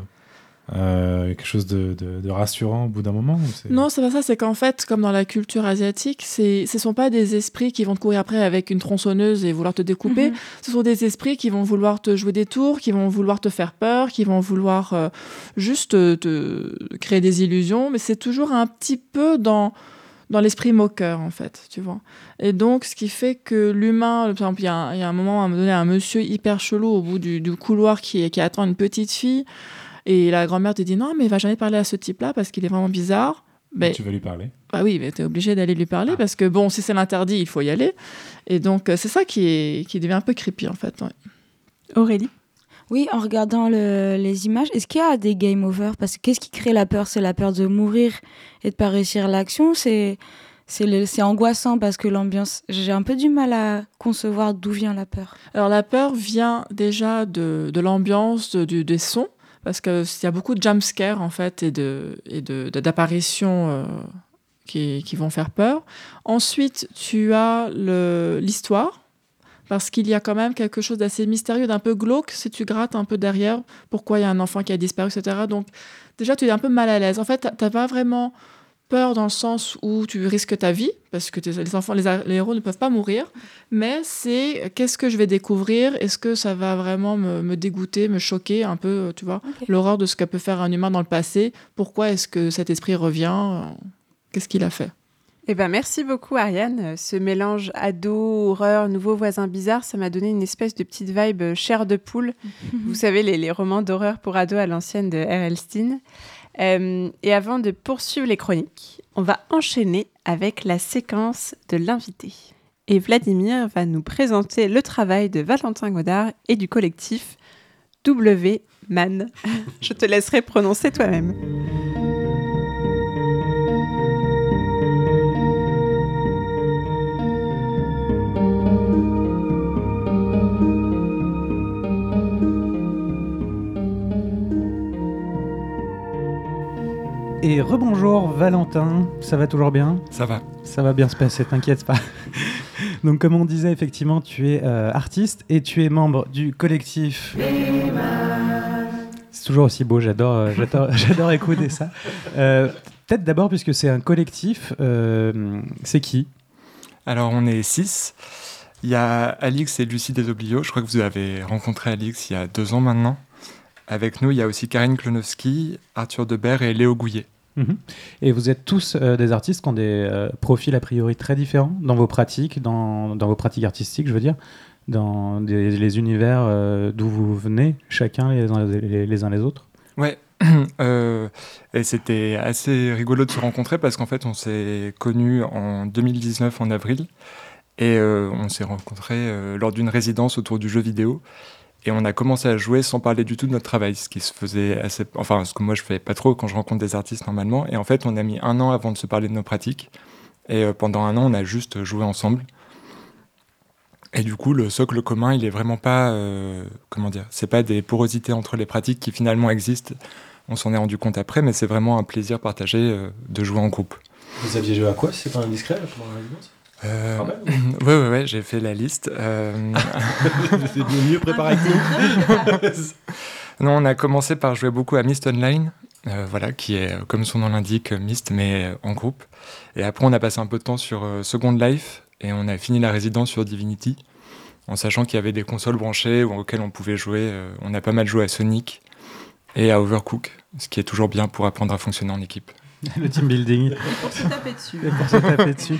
quelque chose de, rassurant au bout d'un moment Non, c'est pas ça. C'est qu'en fait, comme dans la culture asiatique, ce ne sont pas des esprits qui vont te courir après avec une tronçonneuse et vouloir te découper. Mhm. Ce sont des esprits qui vont vouloir te jouer des tours, qui vont vouloir te faire peur, qui vont vouloir euh, juste te, créer des illusions. Mais c'est toujours un petit peu dans dans l'esprit moqueur, en fait, tu vois. Et donc, ce qui fait que l'humain, par exemple, il y, a un moment, à un moment donné, un monsieur hyper chelou au bout du, couloir qui, qui attend une petite fille. Et la grand-mère te dit non, mais va jamais parler à ce type-là parce qu'il est vraiment bizarre. Mais, tu vas lui parler Bah oui, mais tu es obligé d'aller lui parler ah. parce que bon, si c'est l'interdit, il faut y aller. Et donc, euh, c'est ça qui, est, qui devient un peu creepy en fait. Aurélie? Oui, en regardant les images, est-ce qu'il y a des game over Parce que qu'est-ce qui crée la peur? C'est la peur de mourir et de pas réussir l'action? C'est c'est angoissant parce que l'ambiance, j'ai un peu du mal à concevoir d'où vient la peur. Alors la peur vient déjà de, de l'ambiance, de, des sons parce qu'il y a beaucoup de jumpscares en fait et de et d'apparitions euh, qui, qui, vont faire peur. Ensuite, tu as l'histoire parce qu'il y a quand même quelque chose d'assez mystérieux, d'un peu glauque si tu grattes un peu derrière. Pourquoi il y a un enfant qui a disparu, etc. Donc déjà, tu es un peu mal à l'aise. En fait, tu n'as pas vraiment peur dans le sens où tu risques ta vie, parce que les enfants, les, héros ne peuvent pas mourir, mais c'est qu'est-ce que je vais découvrir? Est-ce que ça va vraiment me, dégoûter, me choquer un peu, tu vois, l'horreur de ce qu'a peut faire un humain dans le passé Pourquoi est-ce que cet esprit revient? Qu'est-ce qu'il a fait? Eh ben, merci beaucoup Ariane. Ce mélange ado, horreur, nouveau voisin bizarre, ça m'a donné une espèce de petite vibe chair de poule. Vous savez, les, les romans d'horreur pour ados à l'ancienne de R.L. Stein. Euh, et avant de poursuivre les chroniques, on va enchaîner avec la séquence de l'invité. Et Vladimir va nous présenter le travail de Valentin Godard et du collectif W Man. Je te laisserai prononcer toi-même. Et rebonjour Valentin, ça va toujours bien? Ça va. Ça va bien se passer, t'inquiète pas. Donc comme on disait, effectivement, tu es euh, artiste et tu es membre du collectif... C'est toujours aussi beau, j'adore, euh, j'adore, écouter ça. Euh, peut-être d'abord, puisque c'est un collectif, c'est qui? Alors on est six. Il y a Alix et Lucie Desoblio. Je crois que vous avez rencontré Alix il y a deux ans maintenant. Avec nous, il y a aussi Karine Klonowski, Arthur Debert et Léo Gouillet. Mhm. Et vous êtes tous euh, des artistes qui ont des euh, profils a priori très différents dans vos pratiques, dans, dans vos pratiques artistiques, je veux dire, dans des- les univers euh, d'où vous venez, chacun les uns les, les uns les autres. Ouais. Et c'était assez rigolo de se rencontrer parce qu'en fait, on s'est connus en 2019 en avril et on s'est rencontrés lors d'une résidence autour du jeu vidéo et on a commencé à jouer sans parler du tout de notre travail, ce qui se faisait assez, enfin, ce que moi je fais pas trop quand je rencontre des artistes normalement. Et en fait, on a mis un an avant de se parler de nos pratiques et euh, pendant un an, on a juste joué ensemble. Et du coup, le socle commun, il est vraiment pas, euh, comment dire, c'est pas des porosités entre les pratiques qui finalement existent. On s'en est rendu compte après, mais c'est vraiment un plaisir partagé euh, de jouer en groupe. Vous aviez joué à quoi c'est pas indiscret pendant la résidence Euh, Ah ouais, ouais, ouais, j'ai fait la liste. Euh, C'est mieux préparé que nous. non, on a commencé par jouer beaucoup à Myst Online, euh, voilà, qui est, euh, comme son nom l'indique, Myst, mais euh, en groupe. Et après, on a passé un peu de temps sur euh, Second Life, et on a fini la résidence sur Divinity, en sachant qu'il y avait des consoles branchées auxquelles on pouvait jouer. euh, on a pas mal joué à Sonic et à Overcook, ce qui est toujours bien pour apprendre à fonctionner en équipe. Le team building. Pour se taper dessus. Et pour se taper dessus.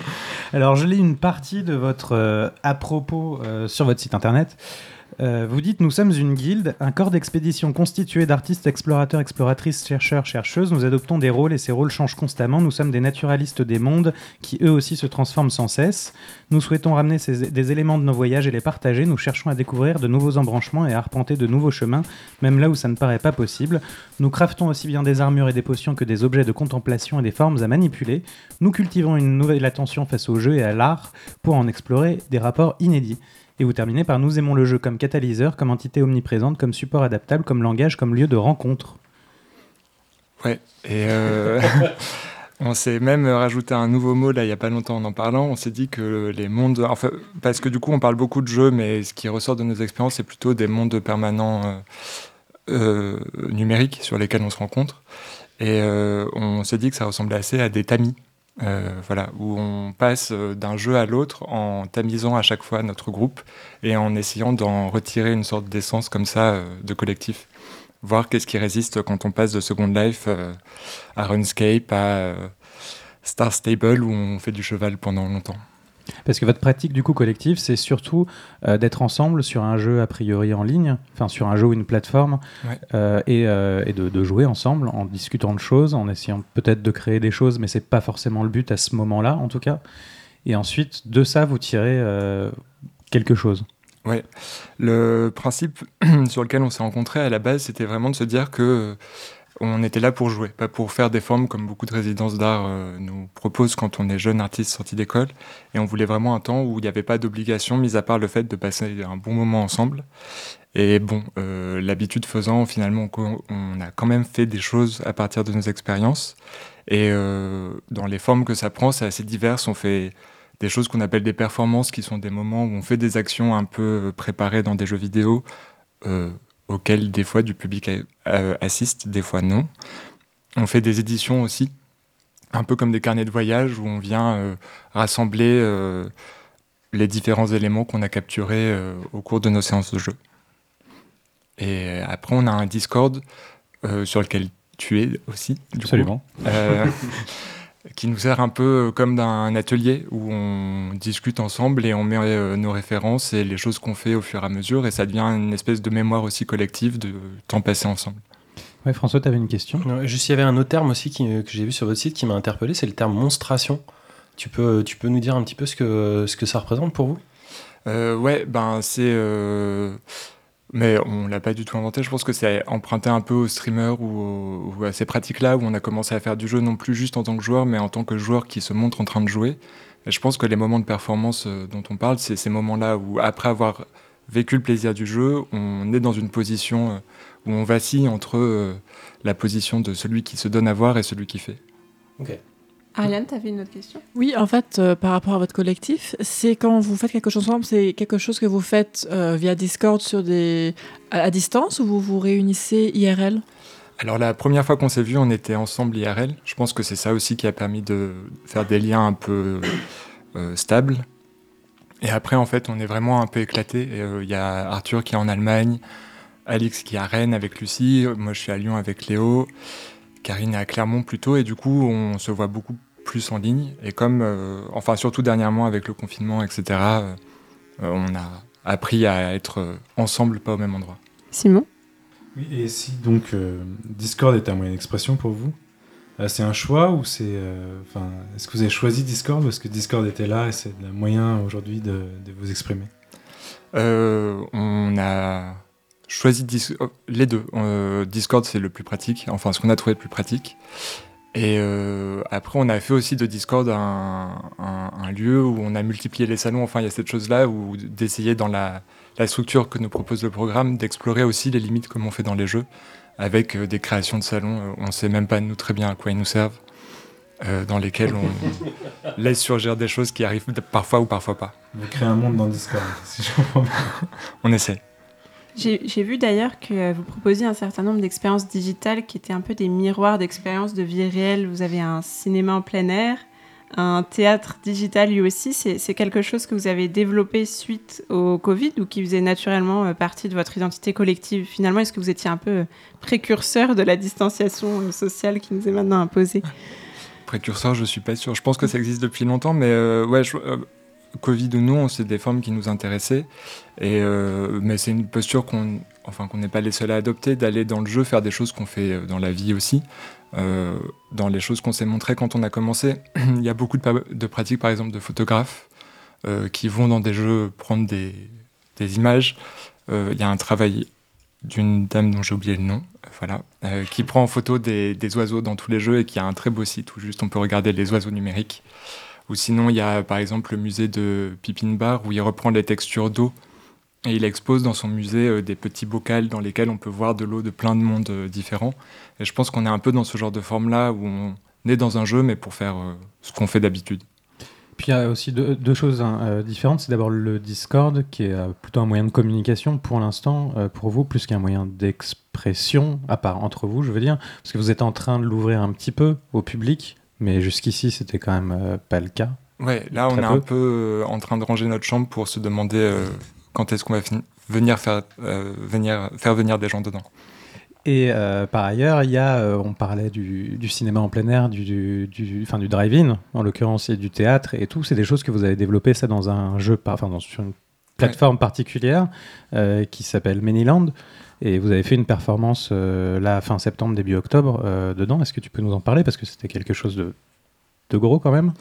Alors, je lis une partie de votre euh, à propos euh, sur votre site internet. Euh, vous dites Nous sommes une guilde, un corps d'expédition constitué d'artistes, explorateurs, exploratrices, chercheurs, chercheuses. Nous adoptons des rôles et ces rôles changent constamment. Nous sommes des naturalistes des mondes qui eux aussi se transforment sans cesse. Nous souhaitons ramener des éléments de nos voyages et les partager. Nous cherchons à découvrir de nouveaux embranchements et à arpenter de nouveaux chemins, même là où ça ne paraît pas possible. Nous craftons aussi bien des armures et des potions que des objets de contemplation et des formes à manipuler. Nous cultivons une nouvelle attention face au jeu et à l'art pour en explorer des rapports inédits. Et vous terminez par Nous aimons le jeu comme catalyseur, comme entité omniprésente, comme support adaptable, comme langage, comme lieu de rencontre. Ouais, et euh, on s'est même rajouté un nouveau mot là il y a pas longtemps en en parlant. On s'est dit que les mondes, enfin, parce que du coup on parle beaucoup de jeux, mais ce qui ressort de nos expériences c'est plutôt des mondes permanents euh, euh, numériques sur lesquels on se rencontre. Et on s'est dit que ça ressemblait assez à des tamis. Euh, voilà, où on passe euh, d'un jeu à l'autre en tamisant à chaque fois notre groupe et en essayant d'en retirer une sorte d'essence comme ça euh, de collectif voir qu'est-ce qui résiste quand on passe de Second Life à RuneScape, à Star Stable où on fait du cheval pendant longtemps. Parce que votre pratique du coup collective, c'est surtout euh, d'être ensemble sur un jeu a priori en ligne, enfin sur un jeu ou une plateforme, Ouais. euh, et, euh, et de, de jouer ensemble en discutant de choses, en essayant peut-être de créer des choses, mais c'est pas forcément le but à ce moment-là en tout cas. Et ensuite, de ça, vous tirez quelque chose. Ouais. Le principe sur lequel on s'est rencontrés à la base, c'était vraiment de se dire que on était là pour jouer, pas pour faire des formes comme beaucoup de résidences d'art euh, nous proposent quand on est jeune artiste sorti d'école. Et on voulait vraiment un temps où il n'y avait pas d'obligation, mis à part le fait de passer un bon moment ensemble. Et bon, euh, l'habitude faisant, finalement, on, a quand même fait des choses à partir de nos expériences. Et euh, dans les formes que ça prend, c'est assez divers. On fait des choses qu'on appelle des performances, qui sont des moments où on fait des actions un peu préparées dans des jeux vidéo, auxquels des fois du public assiste, des fois non. On fait des éditions aussi, un peu comme des carnets de voyage, où on vient euh, rassembler euh, les différents éléments qu'on a capturés euh, au cours de nos séances de jeu. Et après, on a un Discord sur lequel tu es aussi. du coup. Absolument. Euh, qui nous sert un peu comme d'un atelier où on discute ensemble et on met euh, nos références et les choses qu'on fait au fur et à mesure et ça devient une espèce de mémoire aussi collective de temps passé ensemble. Ouais, François, tu avais une question? Non, juste, il y avait un autre terme aussi qui- que j'ai vu sur votre site qui m'a interpellé, c'est le terme monstration. Tu peux, tu peux nous dire un petit peu ce que, ce que ça représente pour vous? Euh, ouais, ben c'est... euh, Mais on l'a pas du tout inventé, je pense que c'est emprunté un peu aux streamers ou, ou à ces pratiques-là où on a commencé à faire du jeu non plus juste en tant que joueur, mais en tant que joueur qui se montre en train de jouer. Et je pense que les moments de performance euh, dont on parle, c'est ces moments-là où après avoir vécu le plaisir du jeu, on est dans une position euh, où on vacille entre euh, la position de celui qui se donne à voir et celui qui fait. Ariane, t'avais une autre question? Oui, en fait, euh, par rapport à votre collectif, c'est quand vous faites quelque chose ensemble, c'est quelque chose que vous faites euh, via Discord sur des à, à distance ou vous vous réunissez IRL Alors la première fois qu'on s'est vu, on était ensemble IRL. Je pense que c'est ça aussi qui a permis de faire des liens un peu euh, stables. Et après, en fait, on est vraiment un peu éclaté. Il y a Arthur qui est en Allemagne, Alix qui est à Rennes avec Lucie, moi je suis à Lyon avec Léo. Karine est à Clermont plutôt, et du coup, on se voit beaucoup plus en ligne. Et comme, enfin, surtout dernièrement avec le confinement, etc., on a appris à être ensemble, pas au même endroit. Simon? Oui, et si donc Discord est un moyen d'expression pour vous, c'est un choix ou c'est. Enfin, est-ce que vous avez choisi Discord? Est-ce que Discord était là et c'est un moyen aujourd'hui de, de, vous exprimer On a choisi les deux. Euh, Discord, c'est le plus pratique, enfin ce qu'on a trouvé le plus pratique. Et euh, après, on a fait aussi de Discord un, lieu où on a multiplié les salons. Enfin, il y a cette chose-là où d'essayer dans la, structure que nous propose le programme, d'explorer aussi les limites comme on fait dans les jeux, avec euh, des créations de salons. On ne sait même pas nous très bien à quoi ils nous servent, dans lesquels on laisse surgir des choses qui arrivent parfois ou parfois pas. Vous créez un monde dans Discord, si je comprends bien. on essaie. J'ai vu d'ailleurs que euh, vous proposiez un certain nombre d'expériences digitales qui étaient un peu des miroirs d'expériences de vie réelle. Vous avez un cinéma en plein air, un théâtre digital lui aussi. C'est quelque chose que vous avez développé suite au Covid ou qui faisait naturellement euh, partie de votre identité collective? Finalement, est-ce que vous étiez un peu précurseur de la distanciation euh, sociale qui nous est maintenant imposée? Précurseur, je suis pas sûr. Je pense que ça existe depuis longtemps, mais ouais, je, Covid ou non, c'est des formes qui nous intéressaient. Et, euh, mais c'est une posture qu'on enfin, qu'on n'est pas les seuls à adopter, d'aller dans le jeu faire des choses qu'on fait euh, dans la vie aussi. Euh, dans les choses qu'on s'est montrées quand on a commencé, il y a beaucoup de, pratiques, par exemple, de photographes qui vont dans des jeux prendre des, images. Il y a un travail d'une dame dont j'ai oublié le nom, voilà, qui prend en photo des, oiseaux dans tous les jeux et qui a un très beau site où juste on peut regarder les oiseaux numériques. Ou sinon, il y a par exemple le musée de Pipin Bar où il reprend les textures d'eau et il expose dans son musée euh, des petits bocals dans lesquels on peut voir de l'eau de plein de mondes euh, différents. Et je pense qu'on est un peu dans ce genre de forme-là où on est dans un jeu mais pour faire euh, ce qu'on fait d'habitude. Puis il y a aussi deux, choses hein, différentes. C'est d'abord le Discord, qui est plutôt un moyen de communication pour l'instant, pour vous, plus qu'un moyen d'expression, à part entre vous, je veux dire, parce que vous êtes en train de l'ouvrir un petit peu au public. Mais jusqu'ici, c'était quand même euh, pas le cas. Ouais, là, on est un peu euh, en train de ranger notre chambre pour se demander euh, quand est-ce qu'on va venir faire, venir faire venir des gens dedans. Et par ailleurs, il y a, on parlait du, du, cinéma en plein air, du, du, du, du drive-in, en l'occurrence, et du théâtre et tout. C'est des choses que vous avez développées, ça, dans un jeu, enfin, dans, sur une plateforme particulière qui s'appelle Manyland. Et vous avez fait une performance euh, là, fin septembre, début octobre, euh, dedans. Est-ce que tu peux nous en parler? Parce que c'était quelque chose de, de gros quand même.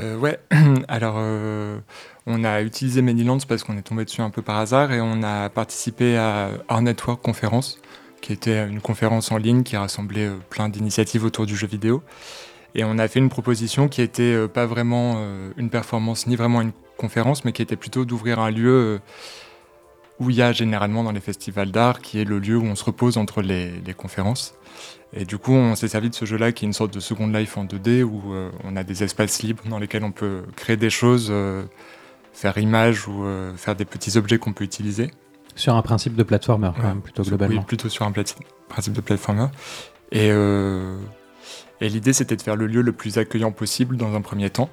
Euh, ouais, alors euh, on a utilisé Manylands parce qu'on est tombé dessus un peu par hasard et on a participé à Our Network Conférence, qui était une conférence en ligne qui rassemblait plein d'initiatives autour du jeu vidéo. Et on a fait une proposition qui était pas vraiment une performance ni vraiment une conférence, mais qui était plutôt d'ouvrir un lieu où il y a généralement dans les festivals d'art, qui est le lieu où on se repose entre les, conférences. Et du coup, on s'est servi de ce jeu-là, qui est une sorte de Second Life en 2D, où euh, on a des espaces libres dans lesquels on peut créer des choses, euh, faire image ou euh, faire des petits objets qu'on peut utiliser. Sur un principe de platformer, quand même, plutôt globalement. Oui, plutôt sur un principe de platformer. Et, et l'idée, c'était de faire le lieu le plus accueillant possible dans un premier temps,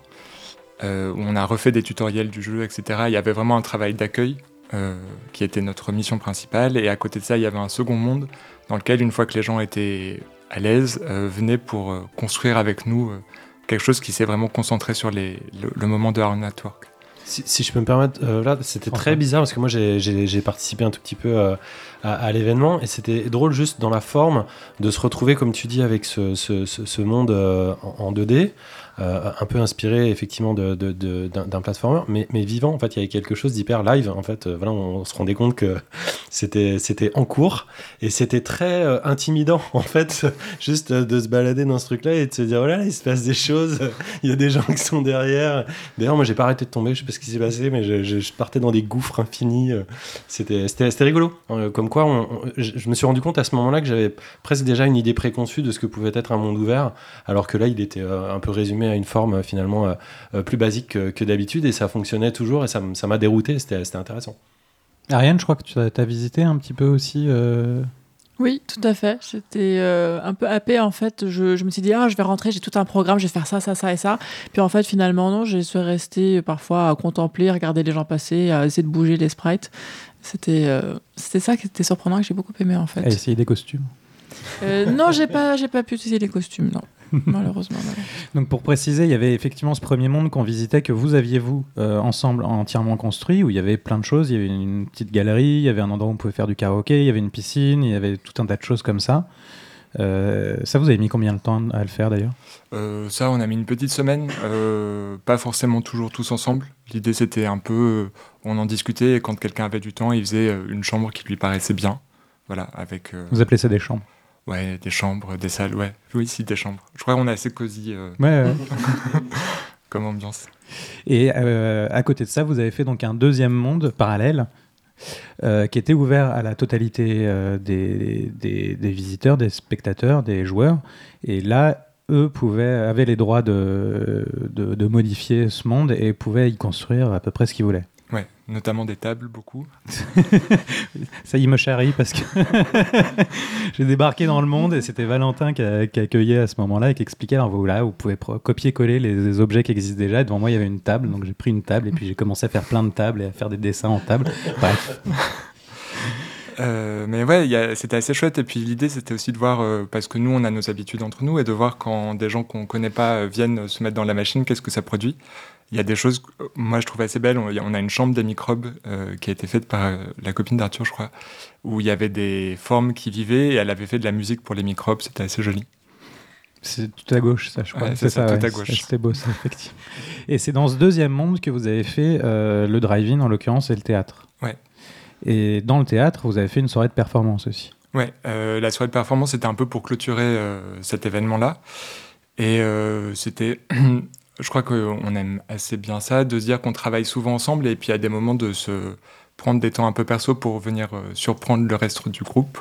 on a refait des tutoriels du jeu, etc. Il y avait vraiment un travail d'accueil euh, qui était notre mission principale. Et à côté de ça, il y avait un second monde dans lequel, une fois que les gens étaient à l'aise, euh, venaient pour euh, construire avec nous quelque chose qui s'est vraiment concentré sur les, le, moment de Our Network. Si, je peux me permettre, là, c'était très bizarre parce que moi, j'ai participé un tout petit peu à, l'événement et c'était drôle juste dans la forme de se retrouver, comme tu dis, avec ce, ce, ce monde en 2D. Euh, un peu inspiré effectivement d'un de, de, platformer, mais, mais, vivant. En fait, il y avait quelque chose d'hyper live. En fait, euh, voilà, on, se rendait compte que c'était en cours et c'était très euh, intimidant en fait, juste de se balader dans ce truc-là et de se dire oh là, il se passe des choses. Il y a des gens qui sont derrière. D'ailleurs, moi, j'ai pas arrêté de tomber. Je sais pas ce qui s'est passé, mais je, partais dans des gouffres infinis. C'était c'était rigolo. Comme quoi, je me suis rendu compte à ce moment-là que j'avais presque déjà une idée préconçue de ce que pouvait être un monde ouvert, alors que là, il était un peu résumé à une forme euh, finalement euh, euh, plus basique que, d'habitude et ça fonctionnait toujours et ça m'a dérouté, c'était intéressant. Ariane, je crois que tu as, visité un petit peu aussi. Oui, tout à fait. J'étais un peu happée en fait. Je, je, me suis dit, ah, je vais rentrer, j'ai tout un programme, je vais faire ça, ça, ça et ça. Puis en fait, finalement, non, je suis restée parfois à contempler, à regarder les gens passer, à essayer de bouger les sprites. C'était c'était ça qui était surprenant que j'ai beaucoup aimé en fait. Et essayer des costumes. Euh, non, j'ai pas, j'ai pas pu utiliser les costumes, non. Malheureusement, malheureusement. Donc pour préciser, il y avait effectivement ce premier monde qu'on visitait que vous aviez vous euh, ensemble entièrement construit où il y avait plein de choses. Il y avait une petite galerie, il y avait un endroit où on pouvait faire du karaoké, il y avait une piscine, il y avait tout un tas de choses comme ça. Euh, ça, vous avez mis combien de temps à le faire d'ailleurs? Euh, ça, on a mis une petite semaine, euh, pas forcément toujours tous ensemble. L'idée, c'était un peu, on en discutait et quand quelqu'un avait du temps, il faisait une chambre qui lui paraissait bien. Voilà, avec euh, Vous appelez ça des chambres? Ouais, des chambres, des salles, ouais. Oui, si, des chambres. Je crois qu'on est assez cosy euh, Ouais. ouais. comme ambiance. Et euh, à côté de ça, vous avez fait donc un deuxième monde parallèle euh, qui était ouvert à la totalité des, des- des visiteurs, des spectateurs, des joueurs. Et là, eux pouvaient, avaient les droits de, de, de modifier ce monde et pouvaient y construire à peu près ce qu'ils voulaient. Notamment des tables, beaucoup. Ça y me charrie parce que j'ai débarqué dans le monde et c'était Valentin qui, a- qui accueillait à ce moment-là et qui expliquait alors voilà, vous pouvez copier-coller les, les objets qui existent déjà. Et devant moi, il y avait une table, donc j'ai pris une table et puis j'ai commencé à faire plein de tables et à faire des dessins en table. Bref. Euh, mais ouais, c'était assez chouette. Et puis l'idée, c'était aussi de voir, euh, parce que nous, on a nos habitudes entre nous, et de voir quand des gens qu'on connaît pas euh, viennent se mettre dans la machine, qu'est-ce que ça produit. Il y a des choses, que, euh, moi, je trouve assez belles. On, a- une chambre des microbes euh, qui a été faite par euh, la copine d'Arthur, je crois, où il y avait des formes qui vivaient et elle avait fait de la musique pour les microbes. C'était assez joli. C'est tout à gauche, ça, je crois. Ouais, c'est ça, tout à gauche. C'était beau, ça, effectivement. Et c'est dans ce deuxième monde que vous avez fait euh, le drive-in, en l'occurrence, et le théâtre. Ouais. Et dans le théâtre, vous avez fait une soirée de performance aussi. Ouais, euh, la soirée de performance, c'était un peu pour clôturer cet événement-là. Et euh, c'était, je crois qu'on aime assez bien ça, de se dire qu'on travaille souvent ensemble et puis à des moments de se prendre des temps un peu perso pour venir euh, surprendre le reste du groupe.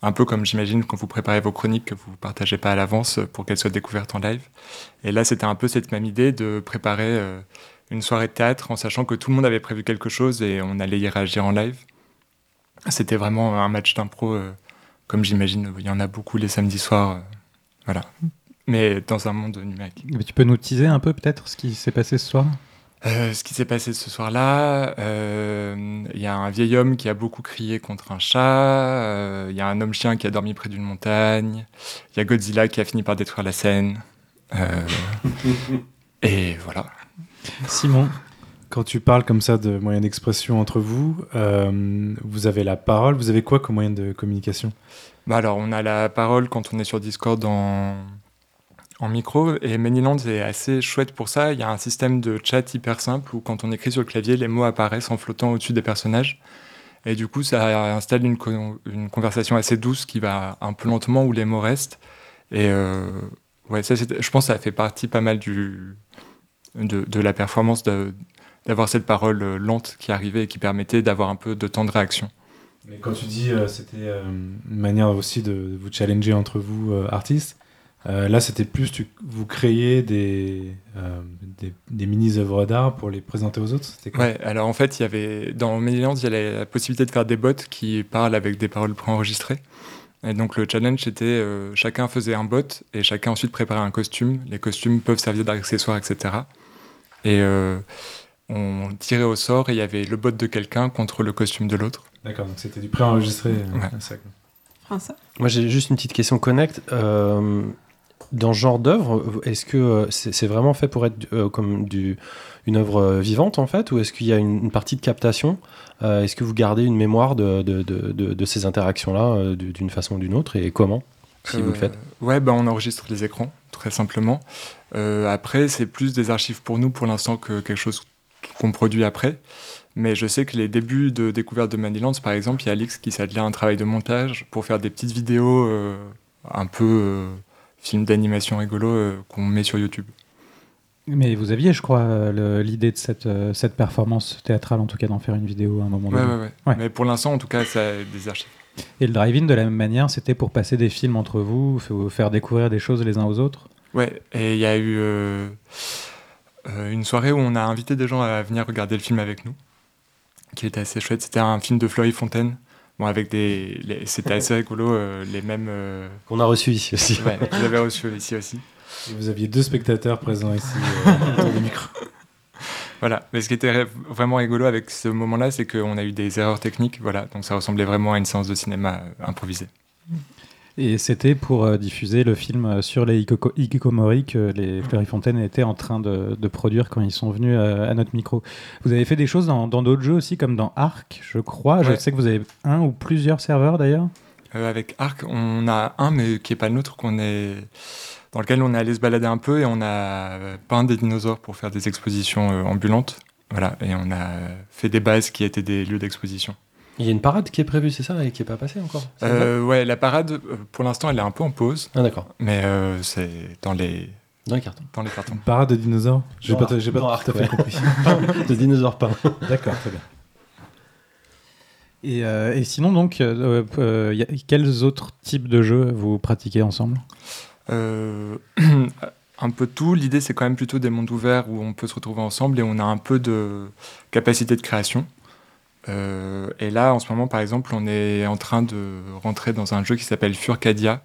Un peu comme j'imagine quand vous préparez vos chroniques que vous partagez pas à l'avance pour qu'elles soient découvertes en live. Et là, c'était un peu cette même idée de préparer euh, une soirée de théâtre en sachant que tout le monde avait prévu quelque chose et on allait y réagir en live. C'était vraiment un match d'impro, euh, comme j'imagine, il y en a beaucoup les samedis soirs. euh, voilà. Mais dans un monde numérique. Mais tu peux nous teaser un peu peut-être ce qui s'est passé ce soir? Euh, ce qui s'est passé ce soir-là, euh, il y a un vieil homme qui a beaucoup crié contre un chat, euh, il y a un homme-chien qui a dormi près d'une montagne, il y a Godzilla qui a fini par détruire la scène. euh, et voilà. Simon Quand tu parles comme ça de moyens d'expression entre vous, euh, vous avez la parole, vous avez quoi comme moyen de communication? Bah alors, on a la parole quand on est sur Discord en, en micro, et Manyland est assez chouette pour ça. Il y a un système de chat hyper simple où quand on écrit sur le clavier, les mots apparaissent en flottant au-dessus des personnages. Et du coup, ça installe une, co- une conversation assez douce qui va un peu lentement où les mots restent. Et euh, ouais, ça, je pense que ça fait partie pas mal de, la performance d'avoir cette parole euh, lente qui arrivait et qui permettait d'avoir un peu de temps de réaction. Mais quand tu dis euh, c'était une manière aussi de vous challenger entre vous artistes, euh, là c'était plus tu, vous créez des, euh, des, des mini-œuvres d'art pour les présenter aux autres quoi Ouais, alors en fait, il y avait dans Manyland, il y a la, possibilité de faire des bots qui parlent avec des paroles préenregistrées. Et donc le challenge c'était euh, chacun faisait un bot et chacun ensuite préparait un costume. Les costumes peuvent servir d'accessoires, etc. Et euh, on tirait au sort et il y avait le bot de quelqu'un contre le costume de l'autre. D'accord, donc c'était du préenregistré. Ouais. Moi, j'ai juste une petite question connect. Dans ce genre d'œuvre, est-ce que euh, c'est vraiment fait pour être euh, comme du, une œuvre euh, vivante en fait, ou est-ce qu'il y a une, une partie de captation Euh, Est-ce que vous gardez une mémoire de, de, de, de- de ces interactions-là euh, du- d'une façon ou d'une autre, et comment si vous le faites? Ouais, bah, on enregistre les écrans, très simplement. Après, c'est plus des archives pour nous pour l'instant que quelque chose qu'on produit après. Mais je sais que les débuts de découverte de Manilands, par exemple, il y a Alix qui s'attelait à un travail de montage pour faire des petites vidéos un peu films d'animation rigolo euh, qu'on met sur YouTube. Mais vous aviez, je crois, euh, l'idée de cette, euh, cette performance théâtrale, en tout cas, d'en faire une vidéo à un moment Ouais, donné. ouais, ouais, Ouais. Mais pour l'instant, en tout cas, ça a des archives. Et le drive-in, de la même manière, c'était pour passer des films entre vous, faire découvrir des choses les uns aux autres? Ouais, et il y a eu euh, une soirée où on a invité des gens à venir regarder le film avec nous, qui était assez chouette. C'était un film de Fleury Fontaine. Bon, avec des. C'était assez rigolo, euh, les mêmes. euh, Qu'on a reçu ici aussi. Ouais, vous avez reçu ici aussi. Et vous aviez deux spectateurs présents ici euh, autour du micro. Voilà. Mais ce qui était vraiment rigolo avec ce moment-là, c'est qu'on a eu des erreurs techniques. Voilà. Donc ça ressemblait vraiment à une séance de cinéma improvisée. Et c'était pour euh, diffuser le film euh, sur les Hikikomori que les Fleury Fontaine étaient en train de, de produire quand ils sont venus euh, à notre micro. Vous avez fait des choses dans d'autres jeux aussi, comme dans Ark, je crois. Je sais que vous avez un ou plusieurs serveurs d'ailleurs. Euh, avec Arc, on a un, mais qui est pas le nôtre, qu'on est dans lequel on est allé se balader un peu et on a peint des dinosaures pour faire des expositions ambulantes. Voilà, et on a fait des bases qui étaient des lieux d'exposition. Il y a une parade qui est prévue, c'est ça, et qui est pas passée encore Euh, ouais, la parade, pour l'instant, elle est un peu en pause, Ah d'accord, mais euh, c'est dans les dans les cartons. dans les cartons. Parade de dinosaures? J'ai Dans pas, j'ai pas Arc, tout à fait ouais. compris. de dinosaures peints. D'accord, très bien. Et, euh, et sinon, donc, euh, euh, y a- quels autres types de jeux vous pratiquez ensemble? Euh, un peu tout. L'idée, c'est quand même plutôt des mondes ouverts où on peut se retrouver ensemble et on a un peu de capacité de création. Euh, et là, en ce moment, par exemple, on est en train de rentrer dans un jeu qui s'appelle Furcadia,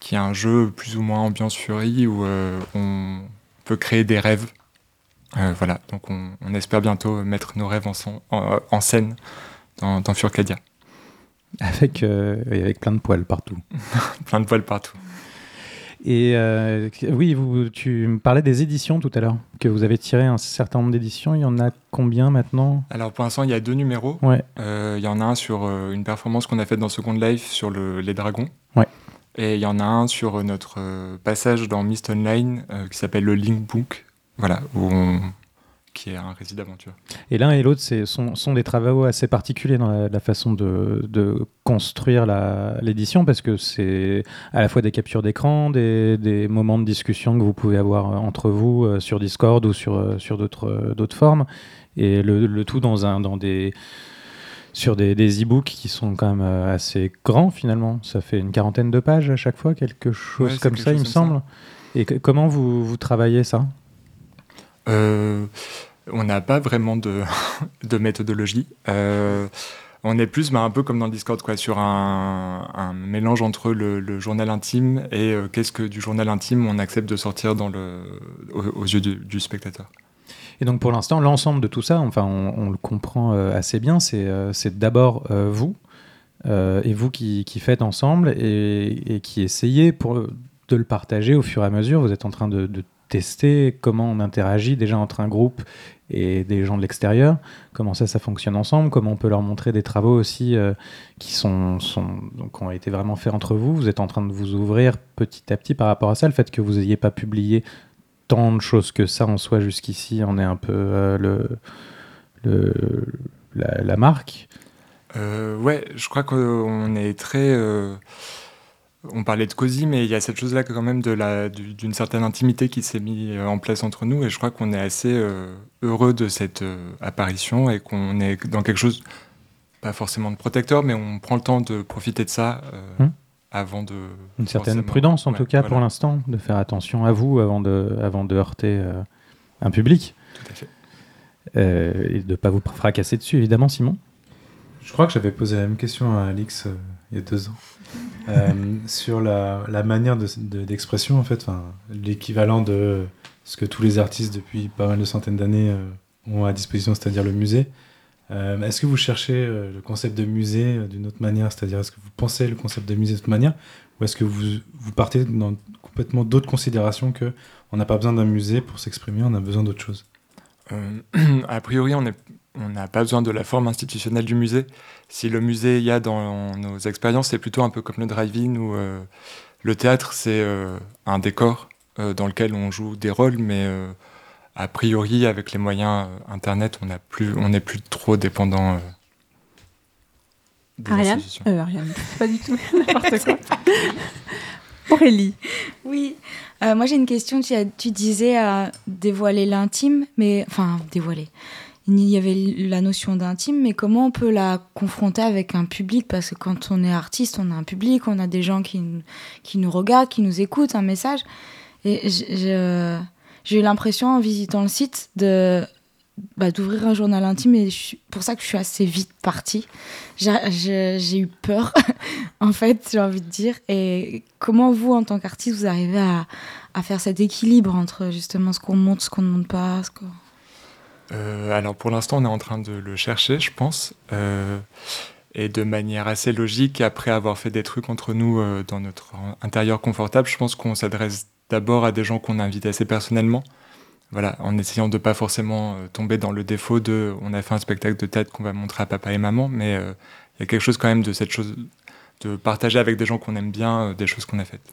qui est un jeu plus ou moins ambiance Fury où euh, on peut créer des rêves. Euh, voilà, donc on, on espère bientôt mettre nos rêves en, son- en- en scène dans, dans Furcadia. avec, avec plein de poils partout. Plein de poils partout. Et euh, oui, vous, tu me parlais des éditions tout à l'heure, que vous avez tiré un certain nombre d'éditions. Il y en a combien maintenant? Alors pour l'instant, il y a deux numéros. Ouais. Euh, Il y en a un sur euh, une performance qu'on a faite dans Second Life sur le- les dragons. Ouais. Et il y en a un sur notre passage dans Mist Online qui s'appelle le Link Book. Voilà, où on- qui est un récit d'aventure. Et l'un et l'autre sont, sont des travaux assez particuliers dans la, la façon de, de construire l'édition, parce que c'est à la fois des captures d'écran, des, des moments de discussion que vous pouvez avoir euh, entre vous euh, sur Discord ou sur, euh, sur d'autres euh, formes, et le, le tout dans, un, dans des sur des, e-books qui sont quand même assez grands finalement. Ça fait une quarantaine de pages à chaque fois, quelque chose Ouais, comme quelque ça, il me semble. Et que- comment vous, vous travaillez ça? Euh, on n'a pas vraiment de, méthodologie. Euh, on est plus bah, un peu comme dans le Discord, quoi, sur un, un mélange entre le, journal intime et euh, qu'est-ce que du journal intime on accepte de sortir aux, yeux du, spectateur. Et donc pour l'instant, l'ensemble de tout ça, enfin, on, le comprend assez bien, c'est d'abord vous, et vous qui, faites ensemble et, qui essayez de le partager au fur et à mesure. Vous êtes en train de, de tester comment on interagit déjà entre un groupe et des gens de l'extérieur, comment ça, ça fonctionne ensemble, comment on peut leur montrer des travaux aussi euh, qui sont, ont été vraiment faits entre vous. Vous êtes en train de vous ouvrir petit à petit par rapport à ça, le fait que vous n'ayez pas publié tant de choses que ça en soi jusqu'ici en est un peu euh, le, la, marque. Euh, ouais, je crois qu'on est très. Euh, on parlait de cosy, mais il y a cette chose-là quand même de la, du- d'une certaine intimité qui s'est mise en place entre nous, et je crois qu'on est assez euh, heureux de cette euh, apparition et qu'on est dans quelque chose, pas forcément de protecteur, mais on prend le temps de profiter de ça euh, Hmm. avant de. Une certaine prudence en ouais, tout cas voilà, pour l'instant, de faire attention à vous avant de, avant de heurter euh, un public Tout à fait. Euh, et de ne pas vous fracasser dessus évidemment Simon. Je crois que j'avais posé la même question à Alix euh, il y a deux ans. Euh, sur la, manière de- de- d'expression, en fait, l'équivalent de ce que tous les artistes depuis pas mal de centaines d'années euh, ont à disposition, c'est-à-dire le musée. Euh, est-ce que vous cherchez le concept de musée d'une autre manière? C'est-à-dire, est-ce que vous pensez le concept de musée de cette manière? Ou est-ce que vous, vous partez dans complètement d'autres considérations que on n'a pas besoin d'un musée pour s'exprimer, on a besoin d'autre chose? A priori, on est- on n'a pas besoin de la forme institutionnelle du musée. Si le musée y a dans nos expériences, c'est plutôt un peu comme le drive-in ou euh, le théâtre, c'est euh, un décor euh, dans lequel on joue des rôles, mais euh, a priori, avec les moyens euh, internet, on n'a plus, on n'est plus trop dépendant. euh, des Ariane euh, Ariane, pas du tout, n'importe quoi. Aurélie. Oui, Euh, moi j'ai une question. Tu, as- tu disais euh, dévoiler l'intime, mais enfin dévoiler. Il y avait la notion d'intime, mais comment on peut la confronter avec un public? Parce que quand on est artiste, on a un public, on a des gens qui, qui nous regardent, qui nous écoutent, un message. Et j'ai eu l'impression en visitant le site de bah, d'ouvrir un journal intime et je pour ça que je suis assez vite partie. J'ai- eu peur, en fait, j'ai envie de dire. Et comment vous, en tant qu'artiste, vous arrivez à, à faire cet équilibre entre justement ce qu'on montre, ce qu'on ne montre pas ce Euh, alors pour l'instant, on est en train de le chercher, je pense. Euh, et de manière assez logique, après avoir fait des trucs entre nous dans notre intérieur confortable, je pense qu'on s'adresse d'abord à des gens qu'on invite assez personnellement. Voilà, en essayant de pas forcément tomber dans le défaut de on a fait un spectacle de tête qu'on va montrer à papa et maman, mais il y a quelque chose quand même de cette chose de partager avec des gens qu'on aime bien des choses qu'on a faites.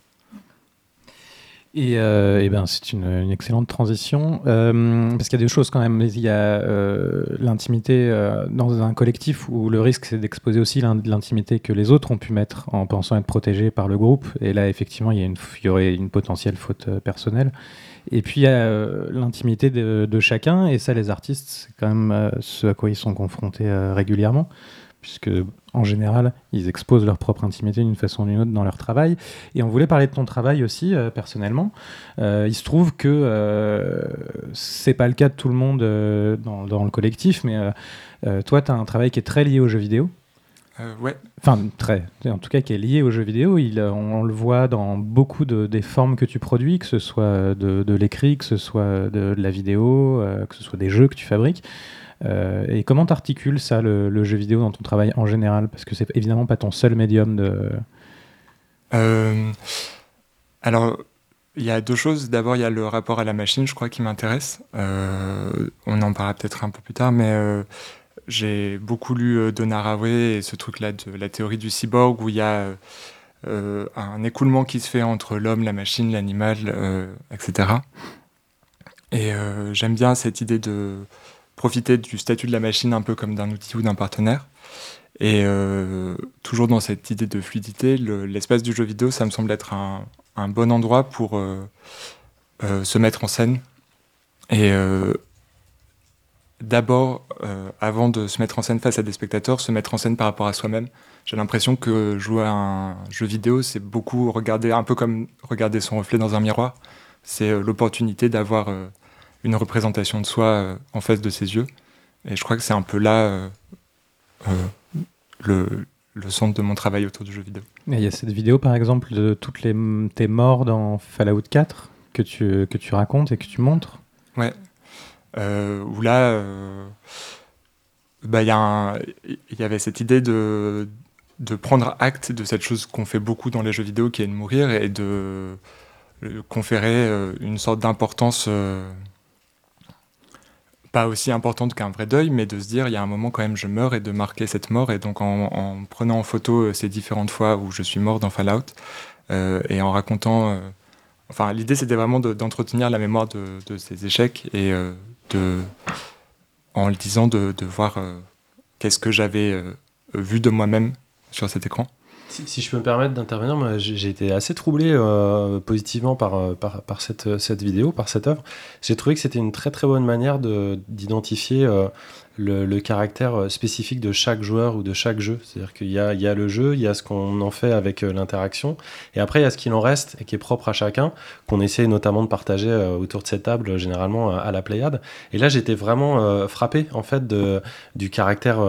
Et, euh, ben, c'est une, excellente transition, euh, parce qu'il y a des choses quand même. Il y a euh, l'intimité dans un collectif où le risque c'est d'exposer aussi l'intimité que les autres ont pu mettre en pensant être protégés par le groupe. Et là, effectivement, il y, aurait une potentielle faute personnelle. Et puis il y a l'intimité de, chacun, et ça, les artistes, c'est quand même ce à quoi ils sont confrontés régulièrement puisque en général, ils exposent leur propre intimité d'une façon ou d'une autre dans leur travail. Et on voulait parler de ton travail aussi, euh, personnellement. Euh, il se trouve que euh, c'est pas le cas de tout le monde dans, le collectif, mais toi, tu as un travail qui est très lié aux jeux vidéo. ouais. Enfin, très. En tout cas, qui est lié aux jeux vidéo. Il, on, le voit dans beaucoup de, des formes que tu produis, que ce soit de, l'écrit, que ce soit de, de la vidéo, que ce soit des jeux que tu fabriques. Euh, et comment t'articules ça, le, jeu vidéo, dans ton travail en général? Parce que c'est évidemment pas ton seul médium de. Euh, alors, il y a deux choses. D'abord, il y a le rapport à la machine, je crois, qui m'intéresse. Euh, on en parlera peut-être un peu plus tard, mais j'ai beaucoup lu Donna et ce truc-là de la théorie du cyborg où il y a un écoulement qui se fait entre l'homme, la machine, l'animal, etc. Et j'aime bien cette idée de profiter du statut de la machine un peu comme d'un outil ou d'un partenaire. Et euh, toujours dans cette idée de fluidité, l'espace du jeu vidéo, ça me semble être un, bon endroit pour euh, euh, se mettre en scène. Et d'abord, avant de se mettre en scène face à des spectateurs, se mettre en scène par rapport à soi-même. J'ai l'impression que jouer à un jeu vidéo, c'est beaucoup regarder, un peu comme regarder son reflet dans un miroir. C'est l'opportunité d'avoir une représentation de soi euh, en face de ses yeux. Et je crois que c'est un peu là euh, euh, le, le, centre de mon travail autour du jeu vidéo. Il y a cette vidéo par exemple de toutes les, tes morts dans Fallout 4 que tu, que tu racontes et que tu montres. Ouais. où là, bah, il y, y, avait cette idée de, de prendre acte de cette chose qu'on fait beaucoup dans les jeux vidéo qui est de mourir et de conférer une sorte d'importance pas aussi importante qu'un vrai deuil, mais de se dire il y a un moment quand même je meurs et de marquer cette mort. Et donc en, prenant en photo euh, ces différentes fois où je suis mort dans Fallout euh, et en racontant. Euh, enfin, l'idée c'était vraiment d'entretenir la mémoire de, ces échecs et de, en le disant de, de voir qu'est-ce que j'avais vu de moi-même sur cet écran. Si, je peux me permettre d'intervenir, j'ai été assez troublé euh, positivement par, euh, par, cette, cette, vidéo, par cette œuvre. J'ai trouvé que c'était une très très bonne manière d'identifier le, caractère euh, spécifique de chaque joueur ou de chaque jeu. C'est-à-dire qu'il y y a le jeu, il y a ce qu'on en fait avec euh, l'interaction, et après il y a ce qu'il en reste et qui est propre à chacun, qu'on essaie notamment de partager euh, autour de cette table, généralement à la Pléiade. Et là j'étais vraiment frappé en fait de, du caractère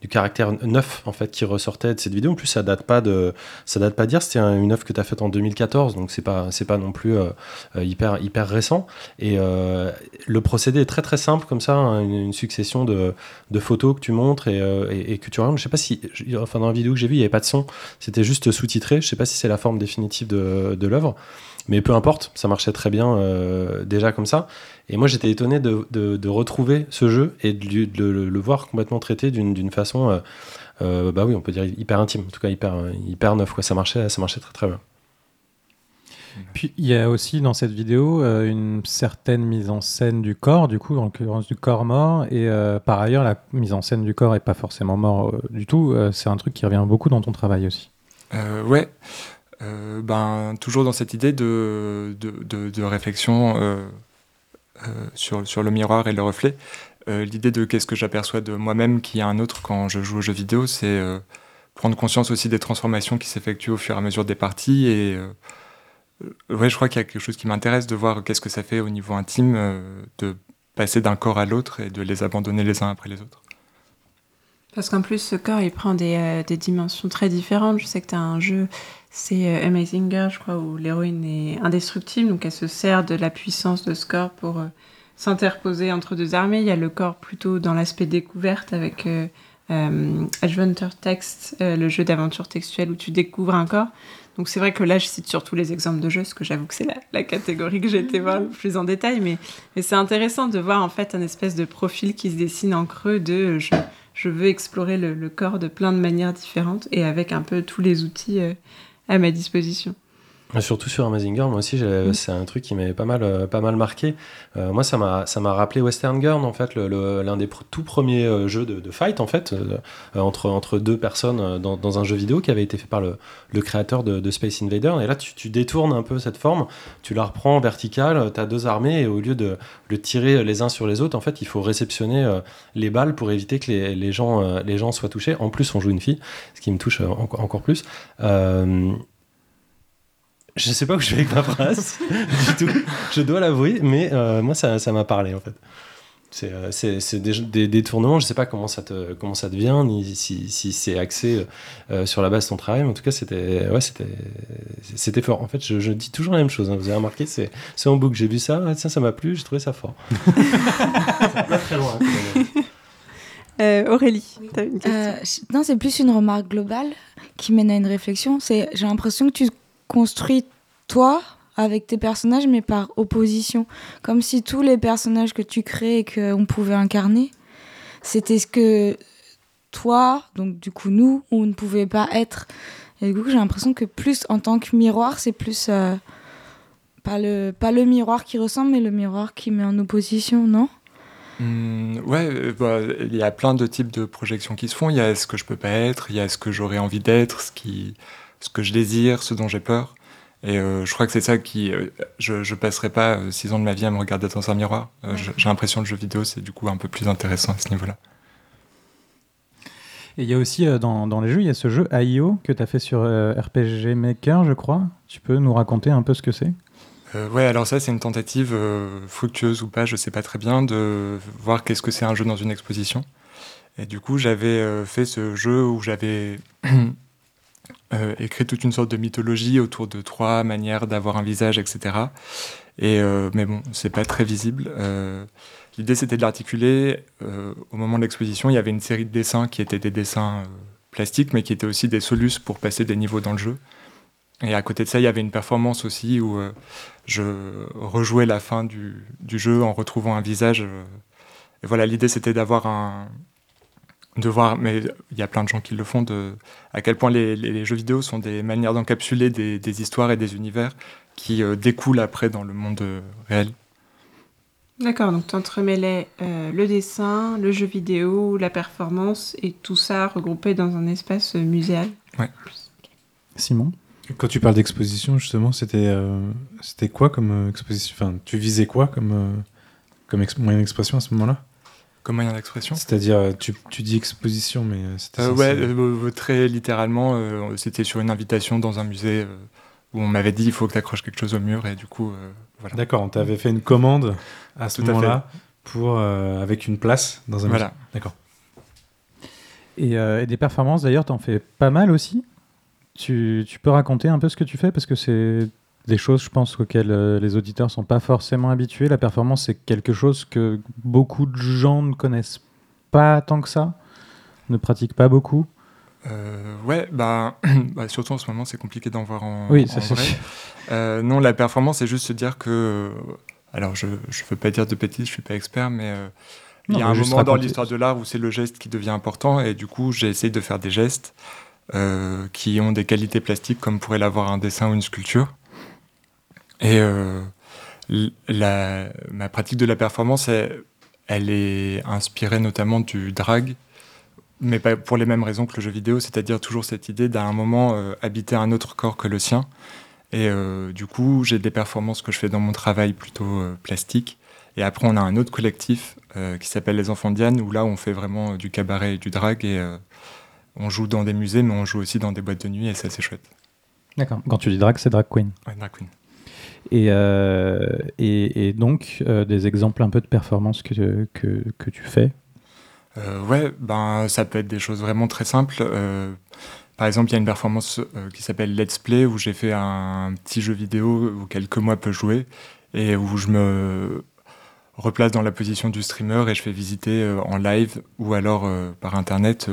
du caractère neuf en fait qui ressortait de cette vidéo. En plus ça date pas de ça date pas dire, c'était une œuvre que tu as faite en 2014, donc c'est pas c'est pas non plus hyper hyper récent. Et le procédé est très très simple comme ça, hein, une succession de, photos que tu montres euh, et, que tu regardes. Je sais pas si, enfin dans la vidéo que j'ai vue, il n'y avait pas de son, c'était juste sous-titré. Je sais pas si c'est la forme définitive de, de l'œuvre, mais peu importe, ça marchait très bien euh, déjà comme ça. Et moi j'étais étonné de, retrouver ce jeu et de, le voir complètement traité d'une façon, euh, bah oui, on peut dire hyper intime, en tout cas hyper, hyper neuf. Quoi. Ça marchait, ça marchait très très bien. Puis il y a aussi dans cette vidéo euh, une certaine mise en scène du corps, du coup, en l'occurrence du corps mort. Et euh, par ailleurs, la mise en scène du corps n'est pas forcément mort euh, du tout. c'est un truc qui revient beaucoup dans ton travail aussi. ouais. ben, toujours dans cette idée de, de, de, réflexion sur, sur le miroir et le reflet. L'idée de qu'est-ce que j'aperçois de moi-même qui a un autre quand je joue aux jeux vidéo, c'est prendre conscience aussi des transformations qui s'effectuent au fur et à mesure des parties et ouais, je crois qu'il y a quelque chose qui m'intéresse de voir qu'est-ce que ça fait au niveau intime euh, de passer d'un corps à l'autre et de les abandonner les uns après les autres. Parce qu'en plus, ce corps, il prend des, euh, des, dimensions très différentes. Je sais que tu as un jeu, c'est Amazing Girl, je crois, où l'héroïne est indestructible, donc elle se sert de la puissance de ce corps pour s'interposer entre deux armées. Il y a le corps plutôt dans l'aspect découverte avec Adventure Text, le jeu d'aventure textuelle où tu découvres un corps. Donc c'est vrai que là, je cite surtout les exemples de jeux, parce que j'avoue que c'est la, catégorie que j'ai été voir le plus en détail, mais, mais c'est intéressant de voir en fait un espèce de profil qui se dessine en creux de je, je veux explorer le, corps de plein de manières différentes et avec un peu tous les outils euh, à ma disposition. Surtout sur Amazing Girl, moi aussi, mm. c'est un truc qui m'avait pas mal, euh, pas mal marqué. Euh, moi, ça m'a, ça m'a rappelé Western Girl, en fait, l'un des tout premiers euh, jeux de, fight, en fait, entre, entre deux personnes dans, dans, un jeu vidéo qui avait été fait par le, le créateur de, Space Invader. Et là, tu, tu, détournes un peu cette forme, tu la reprends verticale, tu as deux armées, et au lieu de le tirer les uns sur les autres, en fait, il faut réceptionner les balles pour éviter que les, les gens, les gens soient touchés. En plus, on joue une fille, ce qui me touche encore plus. Je sais pas où je vais avec ma phrase du tout, je dois l'avouer, mais euh, moi ça, ça m'a parlé en fait. C'est euh, des, des détournements, je sais pas comment ça te, comment ça te vient, ni si, si c'est axé euh, sur la base de ton travail, mais en tout cas c'était ouais, c'était fort. En fait, je, je, dis toujours la même chose, hein. vous avez remarqué, c'est en boucle, j'ai vu ça, ah, ça m'a plu, j'ai trouvé ça fort. pas très loin. Aurélie, tu as une question? Non, c'est plus une remarque globale qui mène à une réflexion. J'ai l'impression que tu construit toi avec tes personnages, mais par opposition. Comme si tous les personnages que tu crées et qu'on pouvait incarner, c'était ce que toi, donc du coup nous, on ne pouvait pas être. Et du coup, j'ai l'impression que plus en tant que miroir, c'est plus euh, pas, le, pas le miroir qui ressemble, mais le miroir qui met en opposition, non? Mmh, ouais, euh, bah, il y a plein de types de projections qui se font. Il y a ce que je peux pas être, il y a ce que j'aurais envie d'être, ce qui, ce que je désire, ce dont j'ai peur. Et euh, je crois que c'est ça qui. Euh, je ne passerai pas euh, six ans de ma vie à me regarder dans un miroir. J'ai l'impression que le jeu vidéo, c'est du coup un peu plus intéressant à ce niveau-là. Et il y a aussi dans, dans, les jeux, il y a ce jeu AIO que tu as fait sur RPG Maker, je crois. Tu peux nous raconter un peu ce que c'est? Ouais, alors ça, c'est une tentative fructueuse ou pas, je sais pas très bien, de voir qu'est-ce que c'est un jeu dans une exposition. Et du coup, j'avais fait ce jeu où j'avais euh, toute une sorte de mythologie autour de trois manières d'avoir un visage, etc. Et, euh, mais bon, c'est pas très visible. Euh, l'idée, c'était de l'articuler. au moment de l'exposition, il y avait une série de dessins qui étaient des dessins plastiques, mais qui étaient aussi des solus pour passer des niveaux dans le jeu. Et à côté de ça, il y avait une performance aussi où je rejouais la fin du, du, jeu en retrouvant un visage. et voilà, l'idée, c'était d'avoir un, de voir, mais il y a plein de gens qui le font, de, à quel point les, jeux vidéo sont des manières d'encapsuler des, histoires et des univers qui euh, découlent après dans le monde euh, réel. D'accord, donc tu entremêlais euh, le dessin, le jeu vidéo, la performance et tout ça regroupé dans un espace muséal. Ouais. Simon? Quand tu parles d'exposition, justement, c'était c'était quoi comme exposition Enfin, tu visais quoi comme, comme moyen d'expression à ce moment-là? Comme moyen d'expression. C'est-à-dire, euh, tu, tu, dis exposition, mais euh, c'était. Euh, ouais, très littéralement, c'était sur une invitation dans un musée où on m'avait dit il faut que tu accroches quelque chose au mur, et du coup, voilà. D'accord, on t'avait fait une commande à ce moment-là pour avec une place dans un voilà. musée. D'accord. Et, et, des performances, d'ailleurs, tu en fais pas mal aussi? Tu, tu, peux raconter un peu ce que tu fais? Parce que c'est des choses, je pense, auxquelles euh, les auditeurs sont pas forcément habitués. La performance, c'est quelque chose que beaucoup de gens ne connaissent pas tant que ça, ne pratiquent pas beaucoup. Euh, ouais, bah, bah, surtout en ce moment, c'est compliqué d'en voir en, oui, ça, vrai. Euh, non, la performance, c'est juste se dire que. Alors, je ne veux pas dire de bêtises, je suis pas expert, mais il y a un moment dans l'histoire de l'art où c'est le geste qui devient important, et du coup, j'ai essayé de faire des gestes qui ont des qualités plastiques, comme pourrait l'avoir un dessin ou une sculpture. Et euh, la, ma pratique de la performance, elle, elle, est inspirée notamment du drag, mais pas pour les mêmes raisons que le jeu vidéo, c'est-à-dire toujours cette idée d'à un moment euh, habiter un autre corps que le sien. Et euh, du coup, j'ai des performances que je fais dans mon travail plutôt plastique. Et après, on a un autre collectif qui s'appelle Les Enfants Diane, où là, on fait vraiment du cabaret et du drag. Et on joue dans des musées, mais on joue aussi dans des boîtes de nuit, et c'est assez chouette. D'accord. Quand tu dis drag, c'est drag queen. Ouais, drag queen. Euh, et, et, donc, euh, des exemples un peu de performance que, que, que tu fais euh, Ouais, ben, ça peut être des choses vraiment très simples. par exemple, il y a une performance qui s'appelle Let's Play où j'ai fait un petit jeu vidéo où quelques mois peut jouer et où je me replace dans la position du streamer et je fais visiter en live ou alors par internet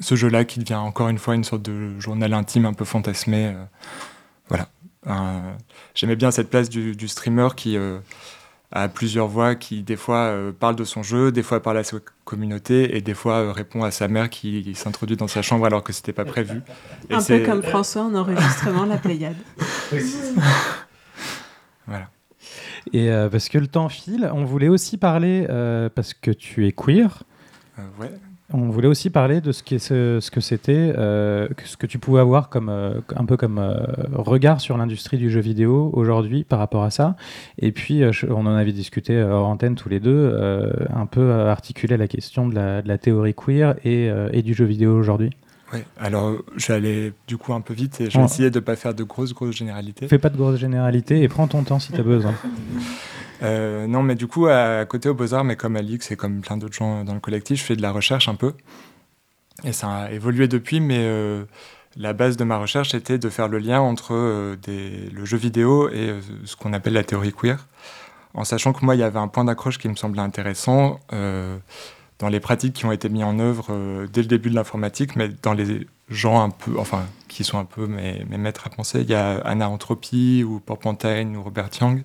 ce jeu-là qui devient encore une fois une sorte de journal intime un peu fantasmé. voilà. J'aimais bien cette place du, du streamer qui a plusieurs voix, qui des fois parle de son jeu, des fois parle à sa communauté et des fois répond à sa mère qui s'introduit dans sa chambre alors que c'était pas prévu. un peu comme François en enregistrement La Pléiade. voilà. Et euh, parce que le temps file, on voulait aussi parler, euh, parce que tu es queer. Euh, ouais. On voulait aussi parler de ce, que c'était, euh, ce que tu pouvais avoir comme euh, un peu comme euh, regard sur l'industrie du jeu vidéo aujourd'hui par rapport à ça. Et puis on en avait discuté hors antenne tous les deux, un peu articuler la question de la, théorie queer et du jeu vidéo aujourd'hui. Ouais. Alors je vais aller du coup un peu vite et je vais Ouais. essayer de pas faire de grosses grosses généralités. Fais pas de grosses généralités et prends ton temps si tu as besoin. Euh, non, mais du coup, à côté au Beaux-Arts, mais comme Alix et comme plein d'autres gens dans le collectif, je fais de la recherche un peu. Et ça a évolué depuis, mais euh, la base de ma recherche était de faire le lien entre euh, des- le jeu vidéo et ce qu'on appelle la théorie queer. En sachant que moi, il y avait un point d'accroche qui me semblait intéressant dans les pratiques qui ont été mises en œuvre euh, dès le début de l'informatique, mais dans les gens un peu, enfin, qui sont un peu mes, maîtres à penser. Il y a Anna Entropy ou Porpentine ou Robert Young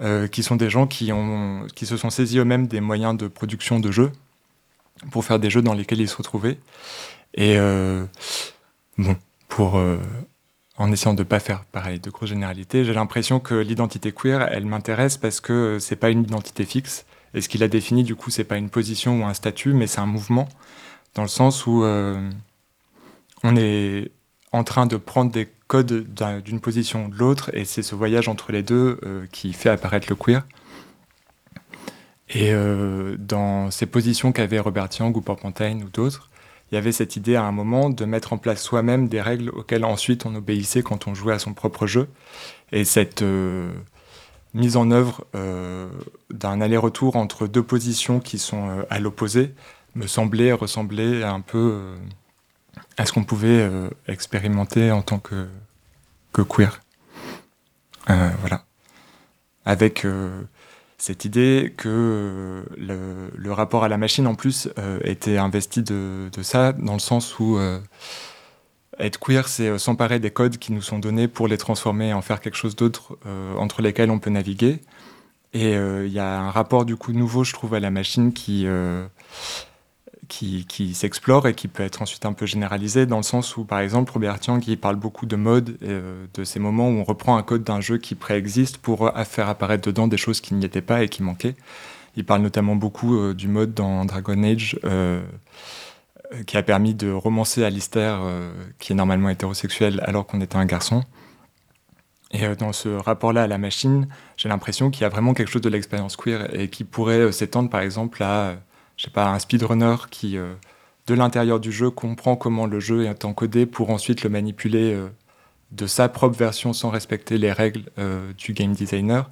euh, qui sont des gens qui, ont, qui se sont saisis eux-mêmes des moyens de production de jeux pour faire des jeux dans lesquels ils se retrouvaient. Et euh, bon, pour, en essayant de ne pas faire pareil de grosses généralités, j'ai l'impression que l'identité queer, elle m'intéresse parce que c'est pas une identité fixe. Et ce qu'il a défini, du coup, c'est pas une position ou un statut, mais c'est un mouvement, dans le sens où euh, on est en train de prendre des codes d'un- d'une position ou de l'autre, et c'est ce voyage entre les deux euh, qui fait apparaître le queer. Et euh, dans ces positions qu'avait Robert Young ou Porpentine ou d'autres, il y avait cette idée à un moment de mettre en place soi-même des règles auxquelles ensuite on obéissait quand on jouait à son propre jeu. Et cette mise en œuvre euh, d'un aller-retour entre deux positions qui sont euh, à l'opposé me semblait ressembler un peu euh, à ce qu'on pouvait expérimenter en tant que, que queer. Voilà. Avec cette idée que le, rapport à la machine, en plus, était investi de, ça, dans le sens où être queer, c'est euh, s'emparer des codes qui nous sont donnés pour les transformer et en faire quelque chose d'autre euh, entre lesquels on peut naviguer. Et euh, il y a un rapport, du coup, nouveau, je trouve, à la machine qui... qui, qui s'explore et qui peut être ensuite un peu généralisé dans le sens où, par exemple, Robert Young il parle beaucoup de mode, et, de ces moments où on reprend un code d'un jeu qui préexiste pour faire apparaître dedans des choses qui n'y étaient pas et qui manquaient. Il parle notamment beaucoup du mode dans Dragon Age, qui a permis de romancer Alistair, euh, qui est normalement hétérosexuel, alors qu'on était un garçon. Et euh, dans ce rapport-là à la machine, j'ai l'impression qu'il y a vraiment quelque chose de l'expérience queer et qui pourrait euh, s'étendre, par exemple, à euh, je sais pas, un speedrunner qui, euh, de l'intérieur du jeu, comprend comment le jeu est encodé pour ensuite le manipuler euh, de sa propre version sans respecter les règles euh, du game designer.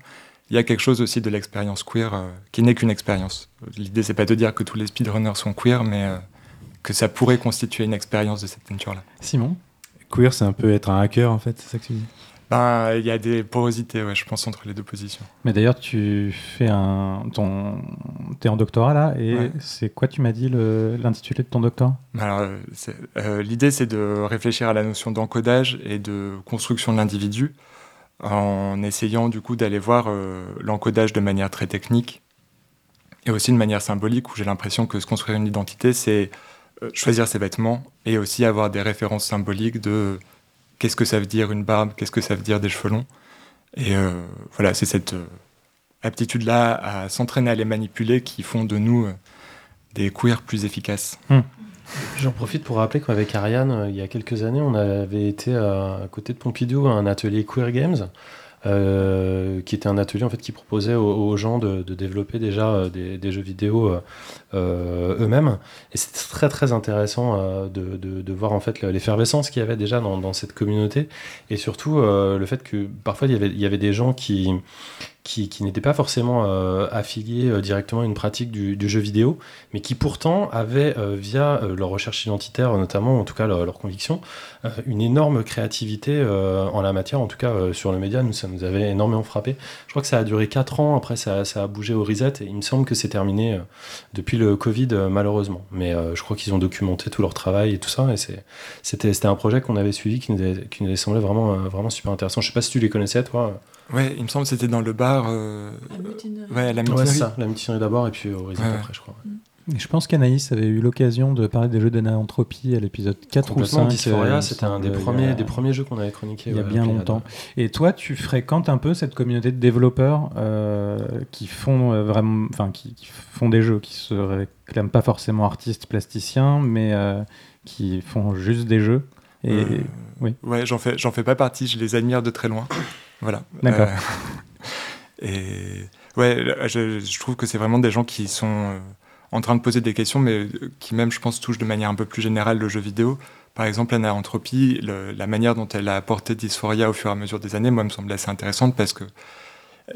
Il y a quelque chose aussi de l'expérience queer euh, qui n'est qu'une expérience. L'idée, c'est pas de dire que tous les speedrunners sont queer, mais euh, que ça pourrait constituer une expérience de cette nature-là. Simon? Queer, c'est un peu être un hacker en fait, c'est ça que tu dis? Ben, il y a des porosités, ouais, je pense, entre les deux positions. Mais d'ailleurs, tu fais un. Ton... T'es en doctorat là, et Ouais. c'est quoi, tu m'as dit, le- l'intitulé de ton doctorat? Alors, euh, l'idée, c'est de réfléchir à la notion d'encodage et de construction de l'individu en essayant du coup d'aller voir euh, l'encodage de manière très technique et aussi de manière symbolique où j'ai l'impression que se construire une identité, c'est choisir ses vêtements et aussi avoir des références symboliques de qu'est-ce que ça veut dire une barbe, qu'est-ce que ça veut dire des cheveux longs. Et euh, voilà, c'est cette euh, aptitude-là à s'entraîner à les manipuler qui font de nous euh, des queers plus efficaces. J'en profite pour rappeler qu'avec Ariane, euh, il y a quelques années, on avait été à, à côté de Pompidou à un atelier Queer Games, euh, qui était un atelier en fait qui proposait aux, gens de, développer déjà euh, des, jeux vidéo euh, euh, eux-mêmes. Et c'était très très intéressant euh, de, voir en fait l'effervescence qu'il y avait déjà dans, cette communauté, et surtout euh, le fait que parfois il y avait des gens qui qui, qui n'étaient pas forcément euh, affiliés euh, directement à une pratique du, jeu vidéo, mais qui pourtant avaient, euh, via euh, leur recherche identitaire notamment, en tout cas leur, conviction, une énorme créativité en la matière, en tout cas sur le média, nous, ça nous avait énormément frappé. Je crois que ça a duré 4 ans, après ça, ça a bougé au reset, et il me semble que c'est terminé depuis le Covid, malheureusement. Mais je crois qu'ils ont documenté tout leur travail et tout ça, et c'était un projet qu'on avait suivi qui nous, avait- qui nous semblé vraiment, vraiment super intéressant. Je sais pas si tu les connaissais, toi. Ouais, il me semble que c'était dans le bar. euh, Ouais, la Ouais, mutinerie. c'est ça, la mutinerie d'abord, et puis au reset Ouais, après, je crois. Et je pense qu'Anaïs avait eu l'occasion de parler des jeux d'anthropie à l'épisode 4 ou Complètement, 5. Dysphoria, euh, c'était un des a- premiers, des premiers jeux qu'on avait chroniqués. il y a ouais, bien longtemps. Et toi, tu fréquentes un peu cette communauté de développeurs euh, qui font euh, vraiment, enfin, qui, qui font des jeux, qui se réclament pas forcément artistes, plasticiens, mais euh, qui font juste des jeux. Et Euh, oui. Ouais, j'en fais, j'en fais pas partie, je les admire de très loin. Voilà. D'accord. Euh, et ouais, je, je trouve que c'est vraiment des gens qui sont euh, en train de poser des questions, mais euh, qui même, je pense, touchent de manière un peu plus générale le jeu vidéo. Par exemple, Anna Entropie, le- la manière dont elle a apporté Dysphoria au fur et à mesure des années, moi, me semble assez intéressante parce que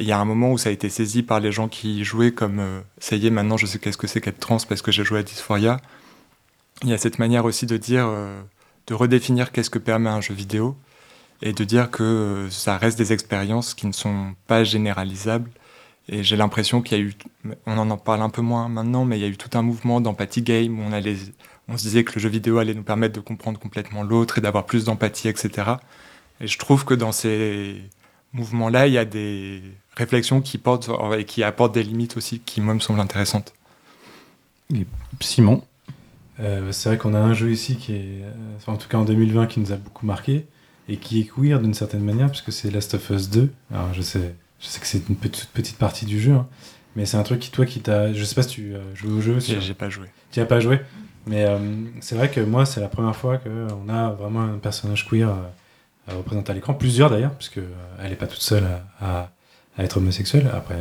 il y a un moment où ça a été saisi par les gens qui y jouaient comme euh, ça y est, maintenant je sais qu'est-ce que c'est qu'être trans parce que j'ai joué à Dysphoria. Il y a cette manière aussi de dire, euh, de redéfinir qu'est-ce que permet un jeu vidéo et de dire que euh, ça reste des expériences qui ne sont pas généralisables. Et j'ai l'impression qu'il y a eu, on en parle un peu moins maintenant, mais il y a eu tout un mouvement d'empathie game où on, allait, on se disait que le jeu vidéo allait nous permettre de comprendre complètement l'autre et d'avoir plus d'empathie, etc. Et je trouve que dans ces mouvements-là, il y a des réflexions qui, portent, et qui apportent des limites aussi qui, moi, me semblent intéressantes. Simon, Euh, c'est vrai qu'on a un jeu ici qui est, euh, en tout cas en 2020, qui nous a beaucoup marqué et qui est queer d'une certaine manière, puisque c'est Last of Us 2. Alors je sais, je sais que c'est une petite, petite partie du jeu, hein, mais c'est un truc qui, toi, qui t'a. Je sais pas si tu as joué au jeu. Sur- j'ai pas joué. Tu as pas joué? Mais euh, c'est vrai que moi, c'est la première fois qu'on a vraiment un personnage queer euh, à représenter à l'écran. Plusieurs d'ailleurs, puisque euh, elle n'est pas toute seule à, à- à être homosexuelle. Après,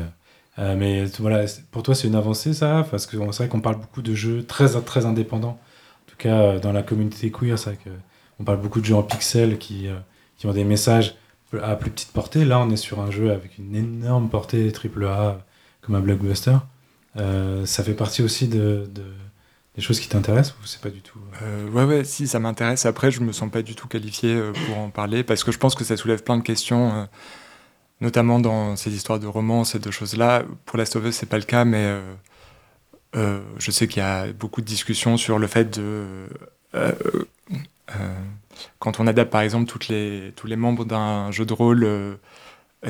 euh, mais voilà, pour toi, c'est une avancée ça? Parce que c'est vrai qu'on parle beaucoup de jeux très, très indépendants. En tout cas, euh, dans la communauté queer, c'est vrai qu'on parle beaucoup de jeux en pixels qui, euh, qui ont des messages à plus petite portée. Là, on est sur un jeu avec une énorme portée AAA, comme un blockbuster. Euh, ça fait partie aussi de, de- des choses qui t'intéressent ou c'est pas du tout euh, Euh, ouais, ouais, si, ça m'intéresse. Après, je me sens pas du tout qualifié pour en parler parce que je pense que ça soulève plein de questions, notamment dans ces histoires de romance et de choses-là. Pour Last of Us, c'est pas le cas, mais je sais qu'il y a beaucoup de discussions sur le fait de. Euh, quand on adapte par exemple les, tous les membres d'un jeu de rôle euh,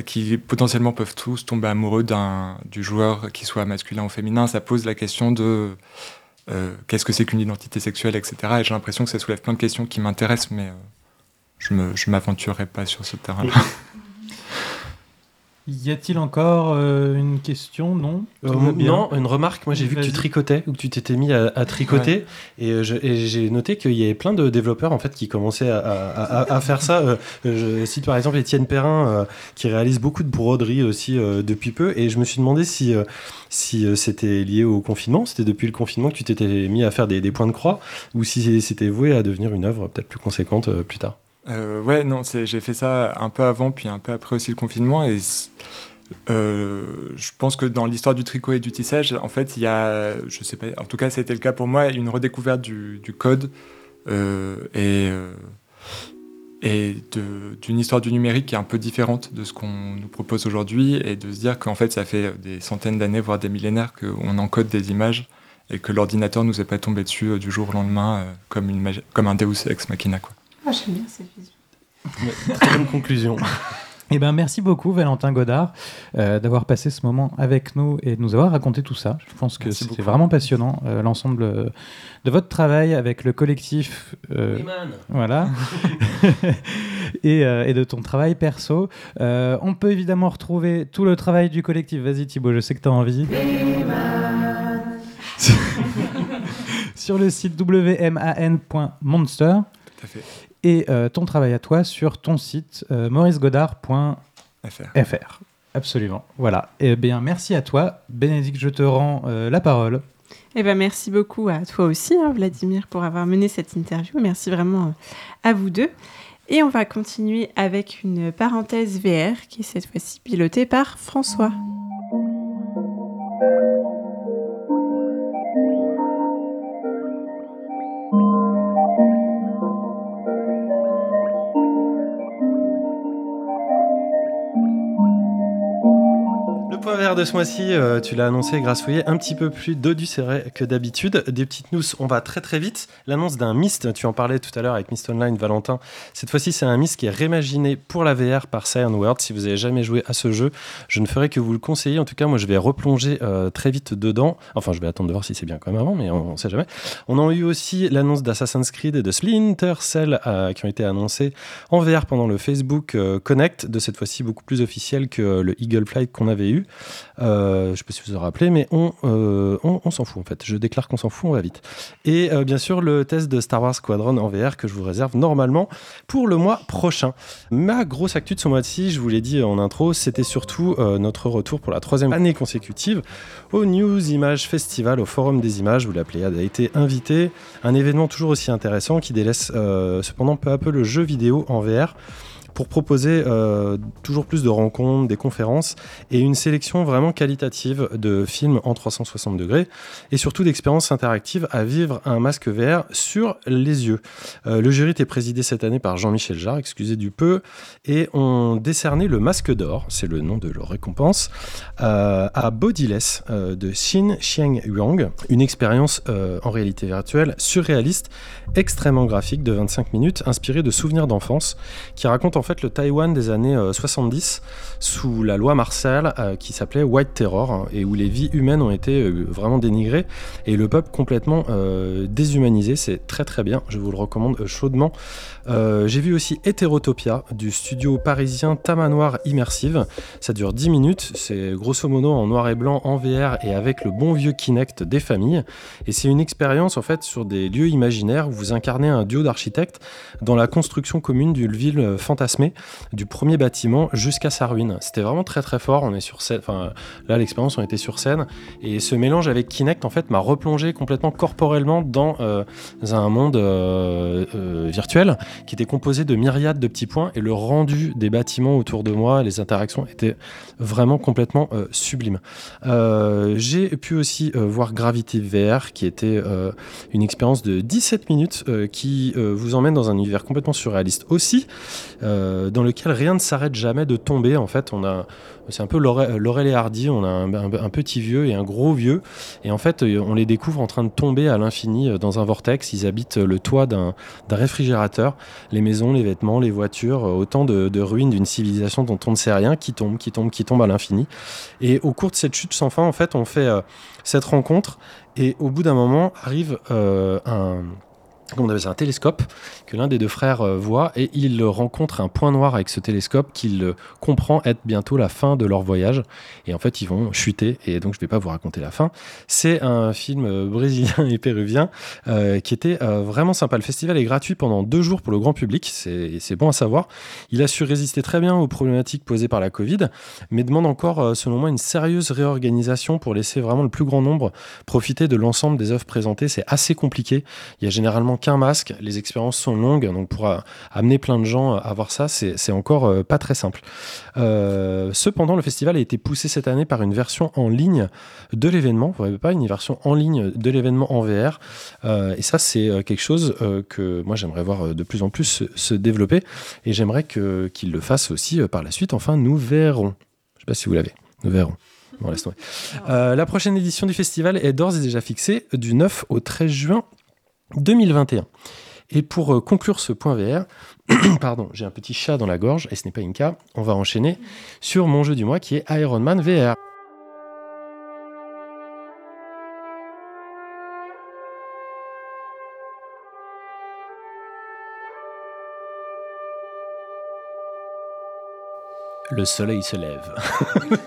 qui potentiellement peuvent tous tomber amoureux du joueur, qui soit masculin ou féminin, ça pose la question de euh, qu'est-ce que c'est qu'une identité sexuelle, etc. Et j'ai l'impression que ça soulève plein de questions qui m'intéressent, mais euh, je ne m'aventurerai pas sur ce terrain-là. y a-t-il encore euh, une question? Non? Euh, non, une remarque. Moi, j'ai vu que tu tricotais ou que tu t'étais mis à, à tricoter, et, euh, et j'ai noté qu'il y avait plein de développeurs en fait qui commençaient à, à- à- à faire ça. Euh, je cite par exemple Étienne Perrin qui réalise beaucoup de broderie aussi depuis peu, et je me suis demandé si si c'était lié au confinement, c'était depuis le confinement que tu t'étais mis à faire des, des points de croix, ou si c'était voué à devenir une œuvre peut-être plus conséquente plus tard. Euh, ouais, non, j'ai fait ça un peu avant, puis un peu après aussi le confinement. Et euh, je pense que dans l'histoire du tricot et du tissage, en fait, il y a, je sais pas, en tout cas, c'était le cas pour moi, une redécouverte du, du code euh, et, euh, et d'une histoire du numérique qui est un peu différente de ce qu'on nous propose aujourd'hui, et de se dire qu'en fait, ça fait des centaines d'années, voire des millénaires, qu'on encode des images et que l'ordinateur nous est pas tombé dessus euh, du jour au lendemain euh, comme, une comme un Deus ex machina. Quoi. Ah, j'aime bien cette vision. Très bonne conclusion. Eh ben, merci beaucoup, Valentin Godard, euh, d'avoir passé ce moment avec nous et de nous avoir raconté tout ça. Je pense que c'était vraiment passionnant, euh, l'ensemble euh, de votre travail avec le collectif. euh, voilà. et, euh, et de ton travail perso. Euh, on peut évidemment retrouver tout le travail du collectif. Vas-y Thibaut, je sais que tu as envie. sur le site wman.monster Tout à fait. Et euh, ton travail à toi sur ton site euh, mauricegodard.fr. FR. Absolument. Voilà. Eh bien, merci à toi. Bénédicte, je te rends euh, la parole. Eh ben, merci beaucoup à toi aussi, hein, Vladimir, pour avoir mené cette interview. Merci vraiment à vous deux. Et on va continuer avec une parenthèse VR qui est cette fois-ci pilotée par François. De ce mois-ci, euh, tu l'as annoncé, Grassouillet, un petit peu plus d'eau du serré que d'habitude. Des petites news, on va très très vite. L'annonce d'un Myst, tu en parlais tout à l'heure avec Myst Online, Valentin. Cette fois-ci, c'est un Myst qui est réimaginé pour la VR par Cyan World. Si vous avez jamais joué à ce jeu, je ne ferai que vous le conseiller. En tout cas, moi, je vais replonger euh, très vite dedans. Enfin, je vais attendre de voir si c'est bien quand même avant, mais on ne sait jamais. On a eu aussi l'annonce d'Assassin's Creed et de Splinter Cell euh, qui ont été annoncés en VR pendant le Facebook Connect, de cette fois-ci beaucoup plus officiel que le Eagle Flight qu'on avait eu. Euh, je ne sais pas si vous vous rappelez, mais euh, on, s'en fout en fait. Je déclare qu'on s'en fout, on va vite. Et euh, bien sûr, le test de Star Wars Squadron en VR que je vous réserve normalement pour le mois prochain. Ma grosse actu de ce mois-ci, je vous l'ai dit en intro, c'était surtout notre retour pour la troisième année consécutive au News Image Festival, au Forum des Images, où la Pléiade a été invitée. Un événement toujours aussi intéressant qui délaisse cependant peu à peu le jeu vidéo en VR pour proposer euh, toujours plus de rencontres, des conférences et une sélection vraiment qualitative de films en 360 degrés et surtout d'expériences interactives à vivre un masque VR sur les yeux. Euh, le jury était présidé cette année par Jean-Michel Jarre, excusez du peu, et on décernait le masque d'or, c'est le nom de leur récompense, euh, à Bodiless de Xin Xiang Yuang, une expérience en réalité virtuelle surréaliste, extrêmement graphique de 25 minutes, inspirée de souvenirs d'enfance, qui raconte en en fait le Taïwan des années 70 euh, sous la loi martiale euh, qui s'appelait White Terror hein, et où les vies humaines ont été euh, vraiment dénigrées et le peuple complètement déshumanisé. C'est très très bien, je vous le recommande chaudement. J'ai vu aussi Hétérotopia du studio parisien Tamanoir Immersive. Ça dure 10 minutes, c'est grosso modo en noir et blanc, en VR et avec le bon vieux Kinect des familles. Et c'est une expérience en fait sur des lieux imaginaires où vous incarnez un duo d'architectes dans la construction commune d'une ville fantastique du premier bâtiment jusqu'à sa ruine. C'était vraiment très très fort. On est sur scène, enfin là l'expérience on était sur scène et ce mélange avec Kinect en fait m'a replongé complètement corporellement dans euh, un monde euh, euh, virtuel qui était composé de myriades de petits points et le rendu des bâtiments autour de moi, les interactions étaient vraiment complètement sublimes. J'ai pu aussi voir Gravity VR qui était une expérience de 17 minutes qui vous emmène dans un univers complètement surréaliste aussi. Dans lequel rien ne s'arrête jamais de tomber. En fait, on a, c'est un peu Laurel et Hardy, on a un, petit vieux et un gros vieux, et en fait, euh, on les découvre en train de tomber à l'infini euh, dans un vortex. Ils habitent le toit d'un réfrigérateur, les maisons, les vêtements, les voitures, autant de, ruines d'une civilisation dont on ne sait rien, qui tombe, qui tombe, qui tombe à l'infini. Et au cours de cette chute sans fin, en fait, on fait cette rencontre, et au bout d'un moment arrive un on avait un télescope que l'un des deux frères euh, voit et il rencontre un point noir avec ce télescope qu'il euh, comprend être bientôt la fin de leur voyage. Et en fait ils vont chuter et donc je vais pas vous raconter la fin. C'est un film euh, brésilien et péruvien qui était vraiment sympa. Le festival est gratuit pendant deux jours pour le grand public. C'est bon à savoir. Il a su résister très bien aux problématiques posées par la Covid mais demande encore selon moi une sérieuse réorganisation pour laisser vraiment le plus grand nombre profiter de l'ensemble des œuvres présentées. C'est assez compliqué. Il y a généralement qu'un masque, les expériences sont longues, donc pour euh, amener plein de gens à voir ça, c'est encore euh, pas très simple. Euh, cependant, le festival a été poussé cette année par une version en ligne de l'événement, vous pas une version en ligne de l'événement en VR, et ça c'est quelque chose que moi j'aimerais voir de plus en plus se, développer, et j'aimerais qu'il le fasse aussi par la suite. Enfin, nous verrons. Je sais pas si vous l'avez. Nous verrons. Bon, laisse la prochaine édition du festival est d'ores et déjà fixée du 9 au 13 juin 2021. Et pour euh, conclure ce point VR, pardon, j'ai un petit chat dans la gorge et ce n'est pas une cas, on va enchaîner sur mon jeu du mois qui est Iron Man VR. Le soleil se lève.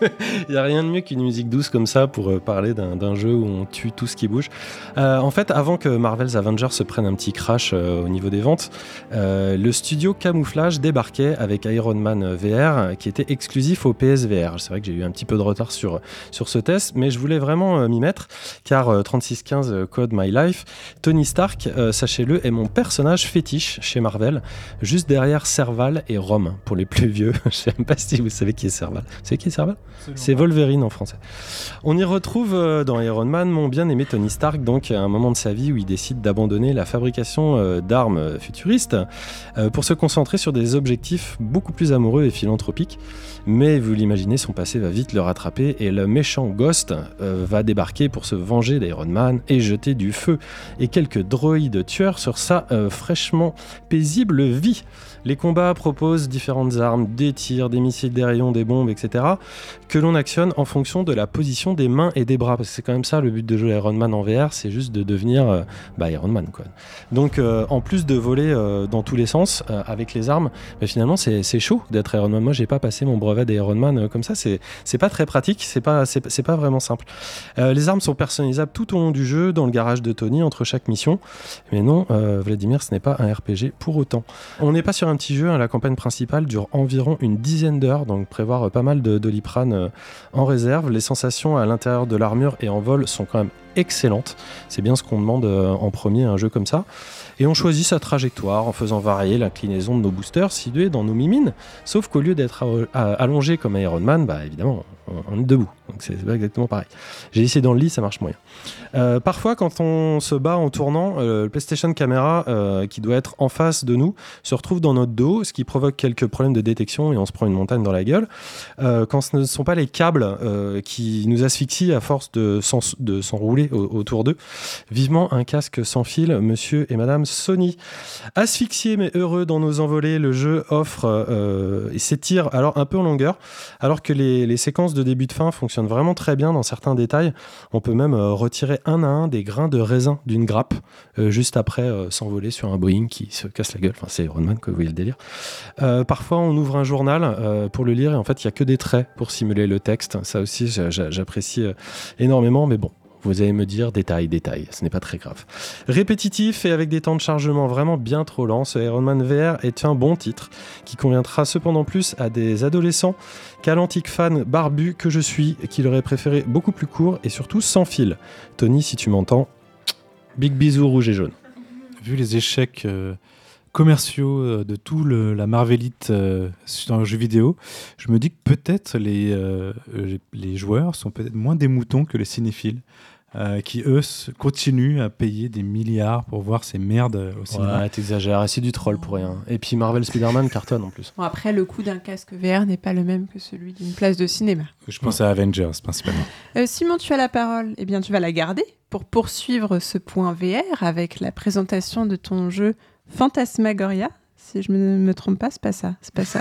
Il n'y a rien de mieux qu'une musique douce comme ça pour euh, parler d'un jeu où on tue tout ce qui bouge. Euh, en fait, avant que Marvel's Avengers se prenne un petit crash euh, au niveau des ventes, le studio Camouflage débarquait avec Iron Man VR qui était exclusif au PSVR. C'est vrai que j'ai eu un petit peu de retard sur, sur ce test, mais je voulais vraiment m'y mettre car 3615 Code My Life, Tony Stark, sachez-le, est mon personnage fétiche chez Marvel, juste derrière Serval et Rome pour les plus vieux. je sais pas si vous savez qui est Serval. Vous savez qui est Serval C'est Wolverine en français. On y retrouve euh, dans Iron Man mon bien-aimé Tony Stark, donc à un moment de sa vie où il décide d'abandonner la fabrication euh, d'armes futuristes euh, pour se concentrer sur des objectifs beaucoup plus amoureux et philanthropiques. Mais vous l'imaginez, son passé va vite le rattraper et le méchant Ghost va débarquer pour se venger d'Iron Man et jeter du feu et quelques droïdes tueurs sur sa fraîchement paisible vie. Les combats proposent différentes armes, des tirs, des missiles, des rayons, des bombes, etc. que l'on actionne en fonction de la position des mains et des bras. Parce que c'est quand même ça le but de jouer Iron Man en VR, c'est juste de devenir euh, bah, Iron Man. Donc euh, en plus de voler euh, dans tous les sens avec les armes, bah, finalement c'est chaud d'être Iron Man. Moi j'ai pas passé mon brevet d'Iron Man comme ça, c'est pas très pratique, c'est pas, c'est pas vraiment simple. les armes sont personnalisables tout au long du jeu, dans le garage de Tony, entre chaque mission. Mais non, Vladimir, ce n'est pas un RPG pour autant. On n'est pas sur un petit jeu, hein, la campagne principale dure environ une dizaine d'heures, donc prévoir euh, pas mal de doliprane euh, en réserve. Les sensations à l'intérieur de l'armure et en vol sont quand même excellentes. C'est bien ce qu'on demande euh, en premier un jeu comme ça. Et on choisit sa trajectoire en faisant varier l'inclinaison de nos boosters situés dans nos mimines. Sauf qu'au lieu d'être allongé comme Iron Man, bah évidemment, on est debout. Donc c'est pas exactement pareil. J'ai essayé dans le lit, ça marche moyen. Euh, parfois, quand on se bat en tournant, euh, le PlayStation Camera, euh, qui doit être en face de nous, se retrouve dans notre dos, ce qui provoque quelques problèmes de détection et on se prend une montagne dans la gueule. quand ce ne sont pas les câbles qui nous asphyxient à force de s'enrouler autour d'eux, vivement un casque sans fil, monsieur et madame Sony. Asphyxié mais heureux dans nos envolées, le jeu offre et s'étire alors un peu en longueur, alors que les, les séquences de début de fin fonctionnent vraiment très bien dans certains détails. On peut même retirer un à un des grains de raisin d'une grappe, euh, juste après euh, s'envoler sur un Boeing qui se casse la gueule. Enfin, c'est Iron Man, que vous voyez le délire. Euh, parfois, on ouvre un journal pour le lire et en fait, il n'y a que des traits pour simuler le texte. Ça aussi, j'apprécie énormément, mais bon, vous allez me dire détail, détail, ce n'est pas très grave. Répétitif et avec des temps de chargement vraiment bien trop lents, ce Iron Man VR est un bon titre qui conviendra cependant plus à des adolescents qu'à l'antique fan barbu que je suis et qui l'aurait préféré beaucoup plus court et surtout sans fil. Tony, si tu m'entends, big bisous rouge et jaune. Vu les échecs euh, commerciaux euh, de tout la Marvelite euh, dans le jeu vidéo, je me dis que peut-être les, les joueurs sont peut-être moins des moutons que les cinéphiles. Euh, qui eux continuent à payer des milliards pour voir ces merdes au cinéma. Ouais, t'exagères, c'est du troll pour rien. Et puis Marvel Spider-Man cartonne en plus. Bon, après, le coût d'un casque VR n'est pas le même que celui d'une place de cinéma. Je pense à Avengers principalement. Euh, Simon, tu as la parole. Eh bien, tu vas la garder pour poursuivre ce point VR avec la présentation de ton jeu Fantasmagoria si je me, me trompe pas, c'est pas ça. C'est pas ça.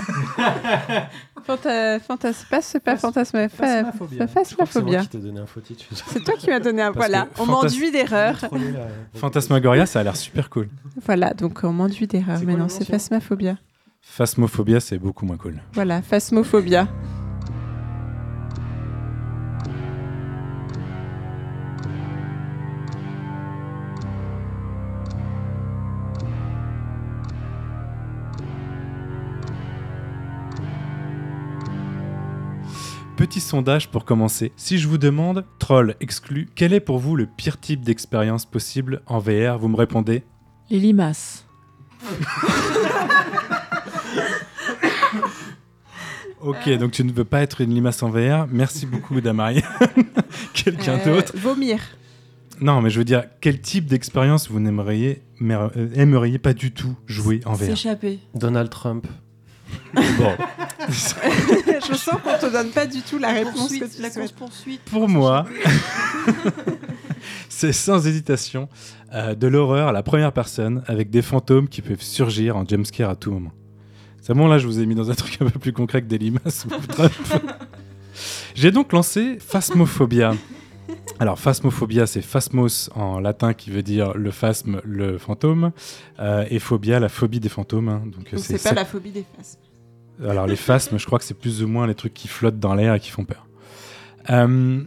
Phanta, c'est pas fantasme. Phasmaphobia. Phasmaphobia. C'est toi qui m'as donné un. voilà, on m'enduit d'erreurs. Fantasmagoria, ça a l'air super cool. Voilà, donc on m'enduit d'erreurs. Mais non, c'est Phasmaphobia. Phasmophobia, c'est beaucoup moins cool. Voilà, Phasmophobia. Petit sondage pour commencer. Si je vous demande, troll exclu, quel est pour vous le pire type d'expérience possible en VR Vous me répondez Les limaces. ok, donc tu ne veux pas être une limace en VR. Merci beaucoup, Damari. Quelqu'un euh, d'autre Vomir. Non, mais je veux dire, quel type d'expérience vous n'aimeriez euh, aimeriez pas du tout jouer en VR S'échapper. Donald Trump. Bon. je sens qu'on te donne pas du tout la réponse que tu la poursuite. Pour moi, c'est sans hésitation euh, de l'horreur à la première personne avec des fantômes qui peuvent surgir en jumpscare à tout moment. C'est bon, là, je vous ai mis dans un truc un peu plus concret que des limaces. J'ai donc lancé Phasmophobia. Alors, phasmophobia, c'est phasmos en latin qui veut dire le phasme, le fantôme, euh, et phobia, la phobie des fantômes. Hein. donc, c'est pas la phobie des phasmes. Alors les phasmes, je crois que c'est plus ou moins les trucs qui flottent dans l'air et qui font peur. Euh,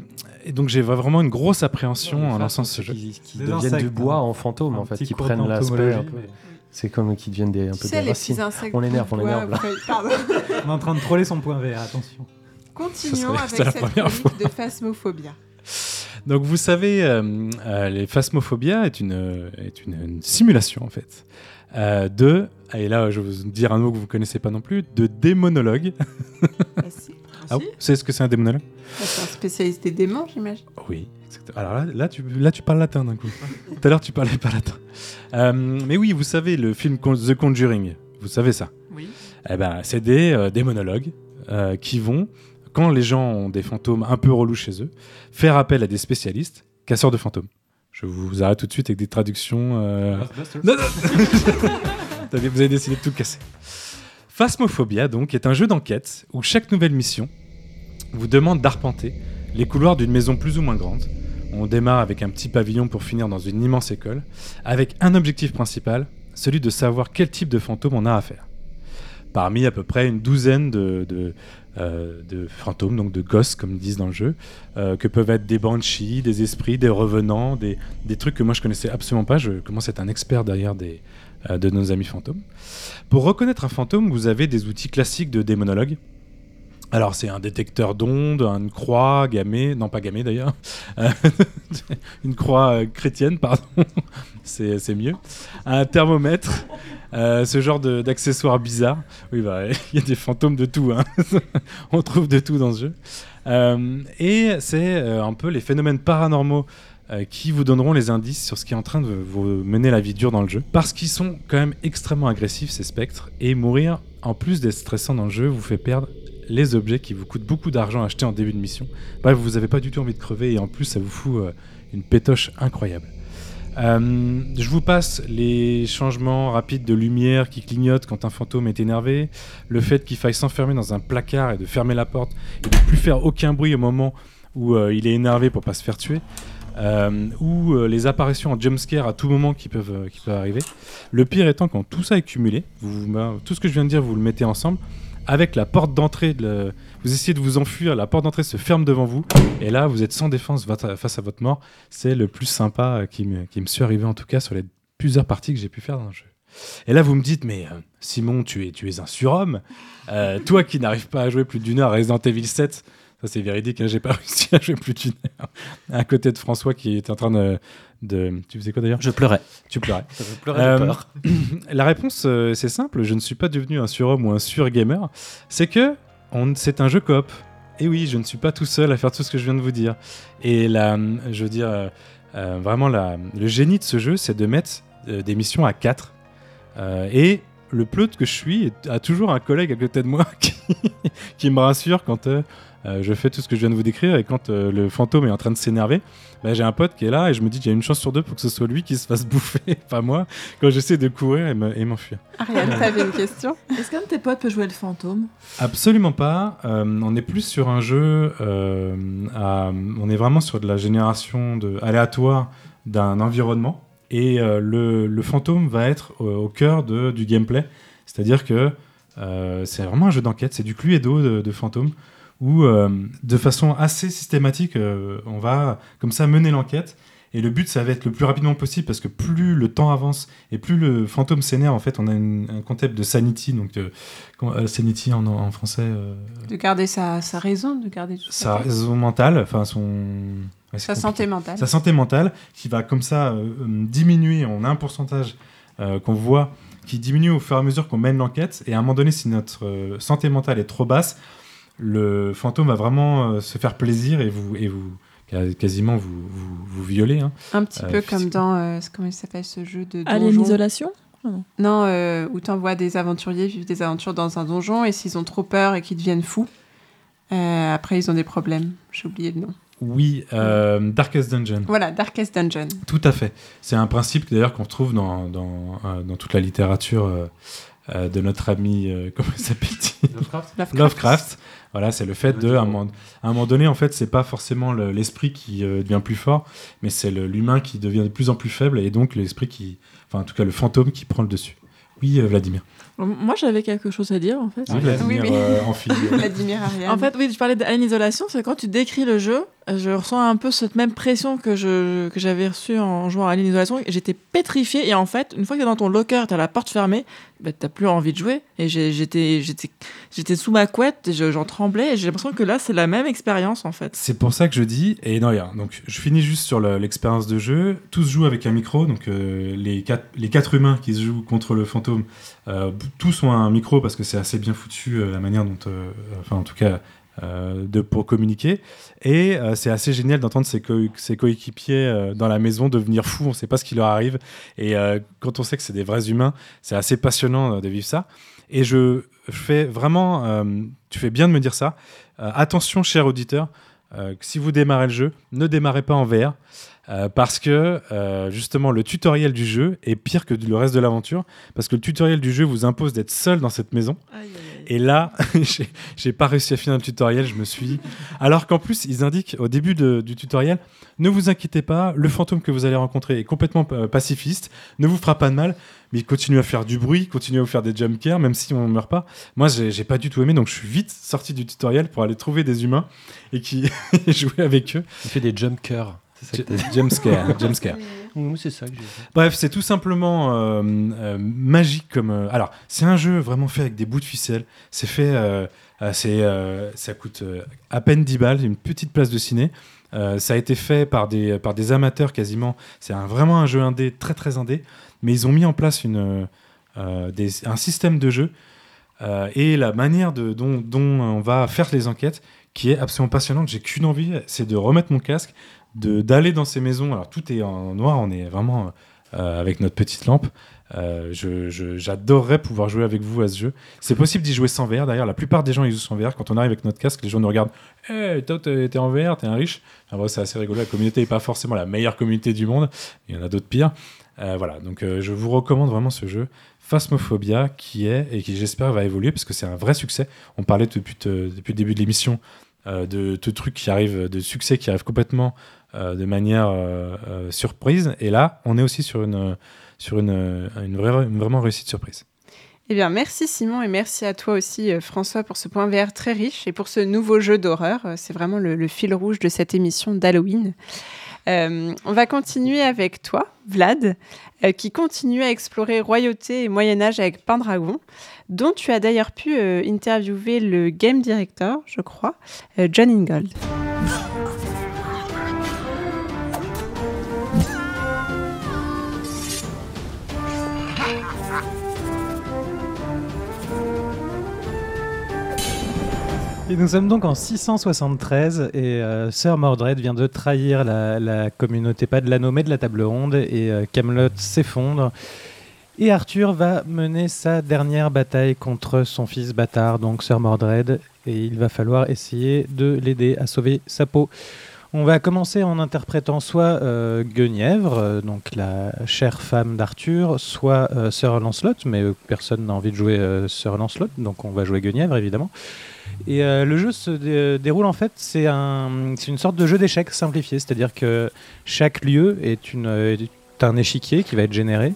et donc j'ai vraiment une grosse appréhension en lançant ce jeu. Qui, qui deviennent insectes, du bois hein. en fantôme, en fait, qui prennent l'aspect. d'entomologie. un peu- C'est comme qui deviennent des, un Tu peu sais, des les racines. On l'énerve, on l'énerve. On est en train de troller son point vert, attention. Continuons serait- avec cette première chronique de phasmophobia. Donc vous savez, euh, euh, les Phasmophobia est une, est une, une simulation en fait euh, de, et là je vais vous dire un mot que vous connaissez pas non plus, de démonologue. Si. Ah, vous savez ce que c'est un démonologue Bah, C'est un spécialiste des démons, j'imagine. Oui. Alors là, là, tu, là, tu parles latin d'un coup. Tout à l'heure, tu parlais pas latin. Mais oui, vous savez, le film The Conjuring, vous savez ça Oui. Eh ben, c'est des démonologues euh, qui vont, quand les gens ont des fantômes un peu relous chez eux, faire appel à des spécialistes casseurs de fantômes. Je vous arrête tout de suite avec des traductions. euh, non, non. Vous avez- décidé de tout casser. Phasmophobia, donc, est un jeu d'enquête où chaque nouvelle mission vous demande d'arpenter les couloirs d'une maison plus ou moins grande. On démarre avec un petit pavillon pour finir dans une immense école, avec un objectif principal, celui de savoir quel type de fantôme on a à faire. Parmi à peu près une douzaine de, de, euh, de fantômes, donc de ghosts comme ils disent dans le jeu, euh, que peuvent être des banshees, des esprits, des revenants, des, des trucs que moi je connaissais absolument pas. Je commence à être un expert derrière des, euh, de nos amis fantômes. Pour reconnaître un fantôme, vous avez des outils classiques de démonologue. Alors c'est un détecteur d'ondes, une croix gammée, non pas gammée d'ailleurs, une croix chrétienne, pardon, c'est mieux, un thermomètre, euh, ce genre d'accessoires bizarres. Oui, bah, il y a des fantômes de tout, hein. on trouve de tout dans ce jeu. Euh, et c'est euh, un peu les phénomènes paranormaux qui vous donneront les indices sur ce qui est en train de vous mener la vie dure dans le jeu. Parce qu'ils sont quand même extrêmement agressifs, ces spectres, et mourir, en plus d'être stressant dans le jeu, vous fait perdre les objets qui vous coûtent beaucoup d'argent à acheter en début de mission. Bref, vous n'avez pas du tout envie de crever, et en plus, ça vous fout une pétoche incroyable. Euh, je vous passe les changements rapides de lumière qui clignotent quand un fantôme est énervé, le fait qu'il faille s'enfermer dans un placard et de fermer la porte et de plus faire aucun bruit au moment où euh, il est énervé pour pas se faire tuer, euh, ou les apparitions en jumpscare à tout moment qui peuvent, arriver. Le pire étant quand tout ça est cumulé, tout ce que je viens de dire, vous le mettez ensemble, avec la porte d'entrée, de vous essayez de vous enfuir, la porte d'entrée se ferme devant vous, et là vous êtes sans défense face à votre mort. C'est le plus sympa euh, qui me, qui me soit arrivé en tout cas sur les plusieurs parties que j'ai pu faire dans le jeu. Et là vous me dites, mais euh, Simon, tu es, tu es un surhomme, Euh, toi qui n'arrives pas à jouer plus d'une heure à Resident Evil 7, ça c'est véridique, hein, j'ai pas réussi à jouer plus d'une heure. À côté de François qui était en train de... de- tu faisais quoi d'ailleurs? Je pleurais. Tu pleurais. Je pleurais Euh, peur. La réponse, c'est simple. Je ne suis pas devenu un surhomme ou un surgamer. C'est que c'est un jeu coop. Et oui, je ne suis pas tout seul à faire tout ce que je viens de vous dire. Et la, je veux dire, euh, euh, vraiment, la- le génie de ce jeu, c'est de mettre euh, des missions à 4. et le pleut que je suis a toujours un collègue à côté de moi qui me rassure quand euh, je fais tout ce que je viens de vous décrire. Et quand euh, le fantôme est en train de s'énerver, bah, j'ai un pote qui est là et je me dis qu'il y a une chance sur deux pour que ce soit lui qui se fasse bouffer, pas moi, quand j'essaie de courir et me- et m'enfuir. Ariane, t'avais une question? Est-ce qu'un de tes potes peut jouer le fantôme? Absolument pas. Euh, on est plus sur un jeu. euh, à- on est vraiment sur de la génération de, aléatoire d'un environnement. Et euh, le, le fantôme va être au, au cœur de- du gameplay. C'est-à-dire que euh, c'est vraiment un jeu d'enquête. C'est du Cluedo de, de fantôme où, euh, de façon assez systématique, euh, on va comme ça mener l'enquête. Et le but, ça va être le plus rapidement possible parce que plus le temps avance et plus le fantôme s'énerve, en fait, on a une- un concept de sanity, donc de, euh, sanity en, en français, euh, De garder sa, sa raison, de garder tout sa raison mentale, enfin son. ouais, Sa compliqué. santé mentale. Sa santé mentale qui va comme ça euh, diminuer. On a un pourcentage qu'on voit qui diminue au fur et à mesure qu'on mène l'enquête. Et à un moment donné, si notre santé mentale est trop basse, le fantôme va vraiment euh, se faire plaisir et vous, et vous quasiment vous, vous, vous violer. hein. Un petit Euh, peu comme dans. euh, comment il s'appelle ce jeu de Alien Isolation Non, euh, où t'envoies des aventuriers vivre des aventures dans un donjon et s'ils ont trop peur et qu'ils deviennent fous, euh, après ils ont des problèmes. J'ai oublié le nom. Oui, euh, Darkest Dungeon. Voilà, Darkest Dungeon. Tout à fait. C'est un principe d'ailleurs qu'on retrouve dans, dans, euh, dans toute la littérature euh, euh, de notre ami, euh, comment il s'appelle Lovecraft. Lovecraft. Voilà, c'est le fait de, à un, moment, à un moment donné, en fait, c'est pas forcément le- l'esprit qui euh, devient plus fort, mais c'est l'humain qui devient de plus en plus faible, et donc l'esprit qui, enfin, en tout cas, le fantôme qui prend le dessus. Oui, euh, Vladimir. Moi, j'avais quelque chose à dire en fait. Oui, Vladimir Oui, mais- euh, en. Vladimir. En fait, oui, je parlais d'Alien Isolation, c'est quand tu décris le jeu, je ressens un peu cette même pression que j'avais reçue en jouant à Alien Isolation. et J'étais pétrifiée et en fait, une fois que t'es dans ton locker, t'as la porte fermée, bah, t'as plus envie de jouer. Et j'étais sous ma couette, et je- j'en tremblais. Et j'ai l'impression que là, c'est la même expérience en fait. C'est pour ça que je dis, et non, rien. Donc, je finis juste sur le- l'expérience de jeu. Tous jouent avec un micro, donc euh, les, quatre, humains qui se jouent contre le fantôme, euh, tous ont un micro parce que c'est assez bien foutu euh, la manière dont, enfin, en tout cas, de, pour communiquer. Et euh, c'est assez génial d'entendre ses, ses coéquipiers euh, dans la maison devenir fous. On ne sait pas ce qui leur arrive. Et euh, quand on sait que c'est des vrais humains, c'est assez passionnant euh, de vivre ça. Et je, fais vraiment, euh, tu fais bien de me dire ça. Euh, attention, cher auditeur, euh, si vous démarrez le jeu, ne démarrez pas en VR. Euh, parce que euh, justement le tutoriel du jeu est pire que le reste de l'aventure parce que le tutoriel du jeu vous impose d'être seul dans cette maison. Et là j'ai- pas réussi à finir le tutoriel je me suis dit alors qu'en plus ils indiquent au début de- du tutoriel ne vous inquiétez pas le fantôme que vous allez rencontrer est complètement euh, pacifiste ne vous fera pas de mal mais il continue à faire du bruit continue à vous faire des jumpscares même si on ne meurt pas moi j'ai pas du tout aimé donc je suis vite sorti du tutoriel pour aller trouver des humains et qui jouer avec eux. Il fait des jump. C'est ça que t'as dit. jumpscare jumpscare Ouh, C'est ça que j'ai. Bref, c'est tout simplement euh, euh, magique comme. euh, alors, c'est un jeu vraiment fait avec des bouts de ficelle. C'est fait. euh, euh, c'est, euh, ça coûte euh, à peine 10 balles, une petite place de ciné. Euh, ça a été fait par des, par des amateurs quasiment. C'est un- vraiment un jeu indé, très très indé. Mais ils ont mis en place une, euh, des- un système de jeu euh, et la manière de, dont, dont on va faire les enquêtes qui est absolument passionnante. J'ai qu'une envie, c'est de remettre mon casque, d'aller dans ces maisons. Alors tout est en noir, on est vraiment euh, avec notre petite lampe. Euh, J'adorerais pouvoir jouer avec vous à ce jeu. C'est possible d'y jouer sans VR. D'ailleurs, la plupart des gens ils jouent sans VR. Quand on arrive avec notre casque, les gens nous regardent. Hey, toi, t'es en VR, t'es un riche. C'est assez rigolo. La communauté n'est pas forcément la meilleure communauté du monde. Il y en a d'autres pires. Euh, voilà, donc euh, je vous recommande vraiment ce jeu, Phasmophobia, qui est et qui j'espère va évoluer parce que c'est un vrai succès. On parlait depuis, depuis le début de l'émission de, de trucs qui arrivent, de succès qui arrivent complètement de manière euh, euh, surprise. Et là, on est aussi sur une, sur une, une, vraiment réussite surprise. Eh bien, merci Simon et merci à toi aussi euh, François pour ce point VR très riche et pour ce nouveau jeu d'horreur. Euh, C'est vraiment le, fil rouge de cette émission d'Halloween. Euh, on va continuer avec toi, Vlad, euh, qui continue à explorer royauté et Moyen Âge avec Pendragon, dont tu as d'ailleurs pu euh, interviewer le game director, je crois, euh, John Ingold. Nous sommes donc en 673 et euh, Sir Mordred vient de trahir la, la communauté, pas de l'anneau mais de la table ronde et euh, Camelot s'effondre. Et Arthur va mener sa dernière bataille contre son fils bâtard, donc Sir Mordred, et il va falloir essayer de l'aider à sauver sa peau. On va commencer en interprétant soit euh, Guenièvre, euh, donc la chère femme d'Arthur, soit euh, Sir Lancelot, mais euh, personne n'a envie de jouer Sir Lancelot, donc on va jouer Guenièvre évidemment. Et euh, le jeu se dé- déroule en fait, c'est un, une sorte de jeu d'échecs simplifié, c'est-à-dire que chaque lieu est, est un échiquier qui va être généré,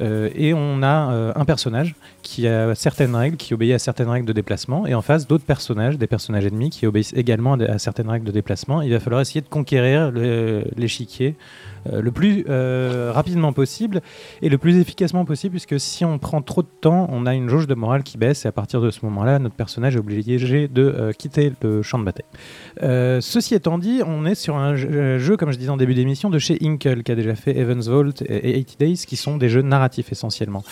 euh, et on a euh, un personnage qui a certaines règles, qui obéit à certaines règles de déplacement, et en face d'autres personnages, des personnages ennemis qui obéissent également à, certaines règles de déplacement. Il va falloir essayer de conquérir l'échiquier euh, le plus euh, rapidement possible et le plus efficacement possible, puisque si on prend trop de temps, on a une jauge de morale qui baisse, et à partir de ce moment-là, notre personnage est obligé de euh, quitter le champ de bataille. Ceci étant dit, on est sur un jeu, comme je disais en début d'émission, de chez Inkle, qui a déjà fait Evans Vault et 80 Days, qui sont des jeux narratifs essentiellement.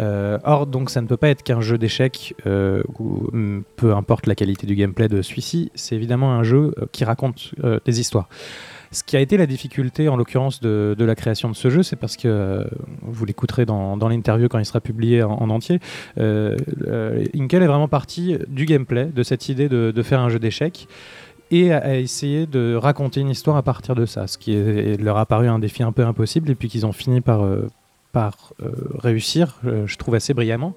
Euh, or, donc, ça ne peut pas être qu'un jeu d'échecs, euh, hum, peu importe la qualité du gameplay de celui-ci, c'est évidemment un jeu euh, qui raconte des histoires. Ce qui a été la difficulté, en l'occurrence, de, la création de ce jeu, c'est parce que, vous l'écouterez dans, l'interview quand il sera publié en, en entier, Inkel est vraiment parti du gameplay, de cette idée de, faire un jeu d'échecs, et a essayé de raconter une histoire à partir de ça, ce qui leur a paru un défi un peu impossible, et puis qu'ils ont fini par, par euh, réussir, euh, je trouve assez brillamment.